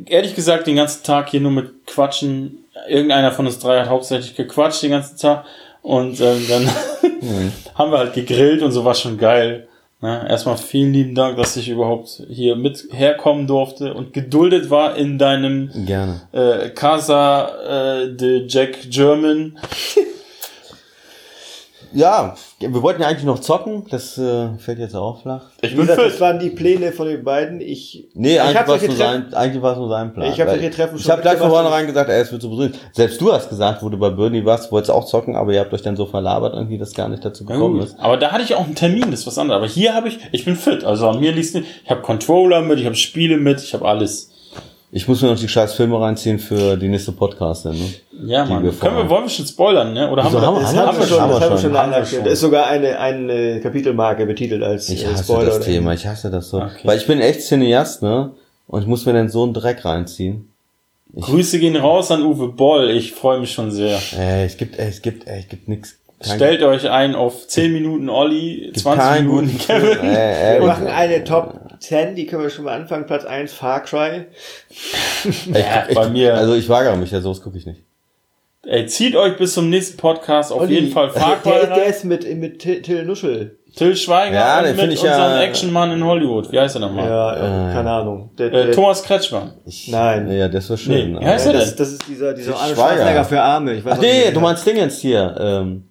Speaker 2: ehrlich gesagt, den ganzen Tag hier nur mit Quatschen. Irgendeiner von uns drei hat hauptsächlich gequatscht den ganzen Tag. Und ähm, dann haben wir halt gegrillt und so war schon geil. Ne? Erstmal vielen lieben Dank, dass ich überhaupt hier mit herkommen durfte und geduldet war in deinem
Speaker 1: Gerne.
Speaker 2: äh, Casa äh, de Jack German.
Speaker 1: Ja, wir wollten ja eigentlich noch zocken. Das äh, fällt jetzt auch flach.
Speaker 2: Ich bin
Speaker 3: gesagt, das
Speaker 2: fit.
Speaker 3: waren die Pläne von den beiden. Ich,
Speaker 1: Nee,
Speaker 3: ich
Speaker 1: eigentlich war es nur, sein, eigentlich war es nur sein Plan.
Speaker 3: Ich hab
Speaker 1: Weil
Speaker 3: solche Treffen
Speaker 1: Ich
Speaker 3: schon
Speaker 1: habe gleich von vornherein gesagt, ey, es wird so berühmt. Selbst du hast gesagt, wo du bei Bernie warst, wolltest auch zocken, aber ihr habt euch dann so verlabert, irgendwie, dass gar nicht dazu
Speaker 2: Ja,
Speaker 1: gekommen
Speaker 2: gut.
Speaker 1: ist.
Speaker 2: Aber da hatte ich auch einen Termin, das ist was anderes. Aber hier habe ich, ich bin fit. Also an mir liegt's nicht. Ich habe Controller mit, ich habe Spiele mit, ich habe alles.
Speaker 1: Ich muss mir noch die scheiß Filme reinziehen für die nächste Podcast, ne?
Speaker 2: Ja,
Speaker 1: Die
Speaker 2: Mann.
Speaker 1: wir
Speaker 2: Können wir, wollen wir schon spoilern, ne? Oder haben wir,
Speaker 1: haben
Speaker 3: Das
Speaker 1: haben
Speaker 3: wir schon, haben wir schon
Speaker 2: haben wir schon.
Speaker 3: Da ist sogar eine, eine Kapitelmarke betitelt als
Speaker 1: Ich
Speaker 3: äh,
Speaker 1: hasse
Speaker 3: Spoiler.
Speaker 1: das Thema, ich hasse das so.
Speaker 2: Okay.
Speaker 1: Weil ich bin echt Cineast, ne? Und ich muss mir dann so einen Dreck reinziehen.
Speaker 2: Grüße gehen raus an Uwe Boll. Ich freue mich schon sehr.
Speaker 1: Ey, es gibt, ey, es gibt, ey, es gibt nix.
Speaker 2: Stellt euch ein auf 10 Minuten Olli,
Speaker 1: gibt
Speaker 2: 20
Speaker 1: keinen
Speaker 2: Minuten
Speaker 1: guten
Speaker 2: Kevin.
Speaker 1: Ey, ey,
Speaker 3: Wir machen eine Top 10, die können wir schon mal anfangen. Platz 1, Far Cry.
Speaker 1: ich,
Speaker 2: Ja,
Speaker 1: ich,
Speaker 2: bei mir-
Speaker 1: Also ich wagere mich, ja, sowas gucke ich nicht.
Speaker 2: Ey, zieht euch bis zum nächsten Podcast auf
Speaker 3: Olli,
Speaker 2: jeden Fall Far
Speaker 3: der,
Speaker 2: Cry
Speaker 3: der, der
Speaker 2: rein.
Speaker 3: ist mit, mit Till, Till Nuschel.
Speaker 2: Till Schweiger
Speaker 1: Ja, den
Speaker 2: mit
Speaker 1: ich ja-
Speaker 2: unserem Actionmann in Hollywood. Wie heißt er nochmal?
Speaker 3: Ja,
Speaker 1: Äh.
Speaker 3: äh, keine Ahnung. Der,
Speaker 2: Äh,
Speaker 3: der,
Speaker 2: Thomas Kretschmann.
Speaker 1: Ich,
Speaker 3: Nein.
Speaker 1: Ja, das war schön.
Speaker 2: Nee, wie heißt
Speaker 3: ja,
Speaker 2: er
Speaker 3: das,
Speaker 2: denn?
Speaker 3: das ist dieser, dieser Arne
Speaker 1: Schweiger.
Speaker 3: Schwarzenegger für Arme. Ich weiß
Speaker 1: Ach nee, du
Speaker 3: der
Speaker 1: meinst Dingens hier. Ähm,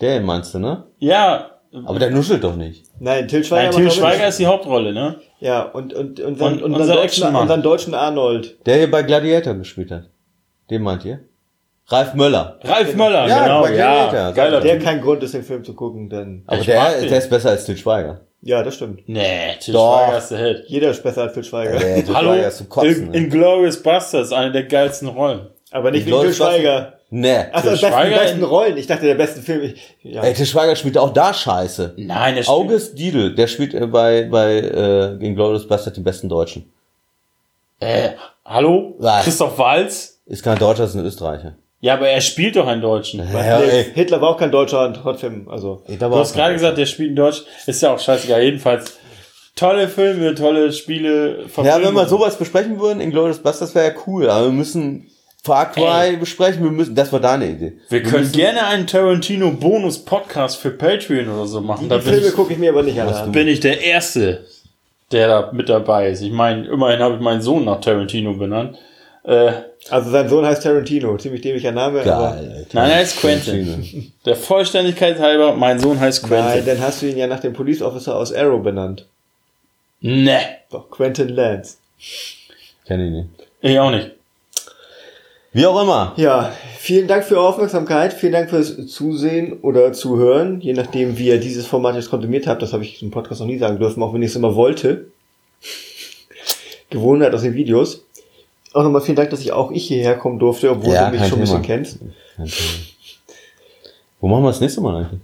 Speaker 1: der meinst du, ne?
Speaker 2: Ja.
Speaker 1: Aber der nuschelt doch nicht.
Speaker 3: Nein, Till Schweiger.
Speaker 2: Nein, Till Schweiger ist die Hauptrolle, ne?
Speaker 3: Ja, und, und, und, dann,
Speaker 2: Und
Speaker 3: und
Speaker 2: unser
Speaker 3: unseren, deutschen, unseren deutschen Arnold.
Speaker 1: Der hier bei Gladiator gespielt hat. Den meint ihr? Ralf Möller.
Speaker 2: Ralf Möller,
Speaker 1: Ja,
Speaker 2: genau.
Speaker 1: bei Gladiator.
Speaker 2: Ja, geiler
Speaker 3: Der
Speaker 2: Typ.
Speaker 3: kein Grund ist, den Film zu gucken, denn.
Speaker 1: Aber der, der ist besser als Til Schweiger.
Speaker 3: Ja, das stimmt.
Speaker 2: Nee, Til
Speaker 1: Doch.
Speaker 2: Schweiger ist der Held.
Speaker 3: Jeder ist besser als Phil Schweiger.
Speaker 1: Til
Speaker 2: Hallo,
Speaker 1: Schweiger ist zum Kotzen.
Speaker 2: in, in Glorious Bastards, eine der geilsten Rollen.
Speaker 3: Aber nicht wie Phil
Speaker 1: Glorious
Speaker 3: Schweiger.
Speaker 1: Nee.
Speaker 3: Achso,
Speaker 2: Til
Speaker 3: besten,
Speaker 2: Schweiger
Speaker 3: besten Rollen. Ich dachte, der besten Film. Ich, ja.
Speaker 1: Ey, Til Schweiger spielt auch da scheiße.
Speaker 2: Nein, der spielt-
Speaker 1: August Diedel, der spielt äh, bei, bei äh, in Glorious Bastard den besten Deutschen.
Speaker 2: Äh, hallo?
Speaker 1: Was?
Speaker 2: Christoph Walz?
Speaker 1: Ist kein Deutscher, ist ein Österreicher.
Speaker 2: Ja, aber er spielt doch einen Deutschen.
Speaker 1: Ja,
Speaker 3: Nee,
Speaker 1: ey.
Speaker 3: Hitler war auch kein Deutscher und trotzdem, also.
Speaker 2: Du hast gerade gesagt, der spielt in Deutsch. Ist ja auch scheißegal. Jedenfalls tolle Filme, tolle Spiele.
Speaker 1: Ja, wenn wir sowas besprechen würden, in Glorious Bastards wäre ja cool, aber wir müssen Far Cry besprechen, wir müssen, das war deine Idee.
Speaker 2: Wir können gerne einen Tarantino-Bonus-Podcast für Patreon oder so machen.
Speaker 3: Die
Speaker 2: bin
Speaker 3: Filme gucke ich mir aber nicht an.
Speaker 2: bin ich der Erste, der da mit dabei ist. Ich meine, immerhin habe ich meinen Sohn nach Tarantino benannt. Äh,
Speaker 3: Also sein Sohn heißt Tarantino, ziemlich dämlicher Name.
Speaker 1: Geil,
Speaker 2: nein, er ist Quentin. Der Vollständigkeit halber, mein Sohn heißt
Speaker 3: Nein,
Speaker 2: Quentin.
Speaker 3: dann hast du ihn ja nach dem Police Officer aus Arrow benannt.
Speaker 2: Ne,
Speaker 3: Doch, Quentin Lance.
Speaker 1: Kenn ich nicht.
Speaker 2: ich auch nicht.
Speaker 1: Wie auch immer.
Speaker 3: Ja, vielen Dank für Ihre Aufmerksamkeit, vielen Dank fürs Zusehen oder Zuhören, je nachdem, wie ihr dieses Format jetzt konsumiert habt. Das habe ich im Podcast noch nie sagen dürfen, auch wenn ich es immer wollte. Gewohnheit aus den Videos. Auch nochmal vielen Dank, dass ich auch ich hierher kommen durfte, obwohl
Speaker 1: Ja,
Speaker 3: du mich schon ein bisschen kennst.
Speaker 1: Wo machen wir das nächste Mal eigentlich?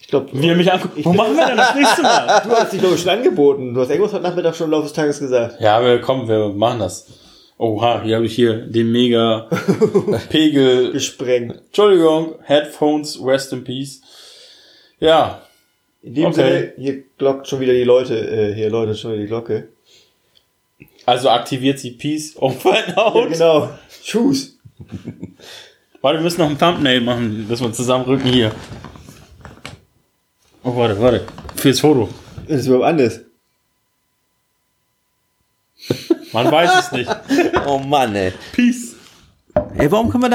Speaker 3: Ich glaube,
Speaker 2: Wie er mich anguckt. Wo machen wir denn das nächste Mal?
Speaker 3: du hast dich ich schon angeboten. Du hast irgendwas heute Nachmittag schon im Laufe des Tages gesagt.
Speaker 2: Ja, wir kommen, wir machen das. Oha, hier habe ich hier den mega Pegel.
Speaker 3: Gesprengt.
Speaker 2: Entschuldigung, Headphones, rest in peace. Ja,
Speaker 3: In dem
Speaker 2: Okay.
Speaker 3: Sinne, hier glockt schon wieder die Leute, äh, hier läutet schon wieder die Glocke.
Speaker 2: also aktiviert sie Peace, over and
Speaker 3: Ja,
Speaker 2: out.
Speaker 3: genau. Tschüss.
Speaker 2: Warte, wir müssen noch ein Thumbnail machen, dass wir zusammenrücken hier. Oh, warte, warte. Fürs Foto.
Speaker 3: Das ist überhaupt anders.
Speaker 2: Man weiß es nicht.
Speaker 1: Oh Mann, ey.
Speaker 2: Peace.
Speaker 1: Ey, warum können wir da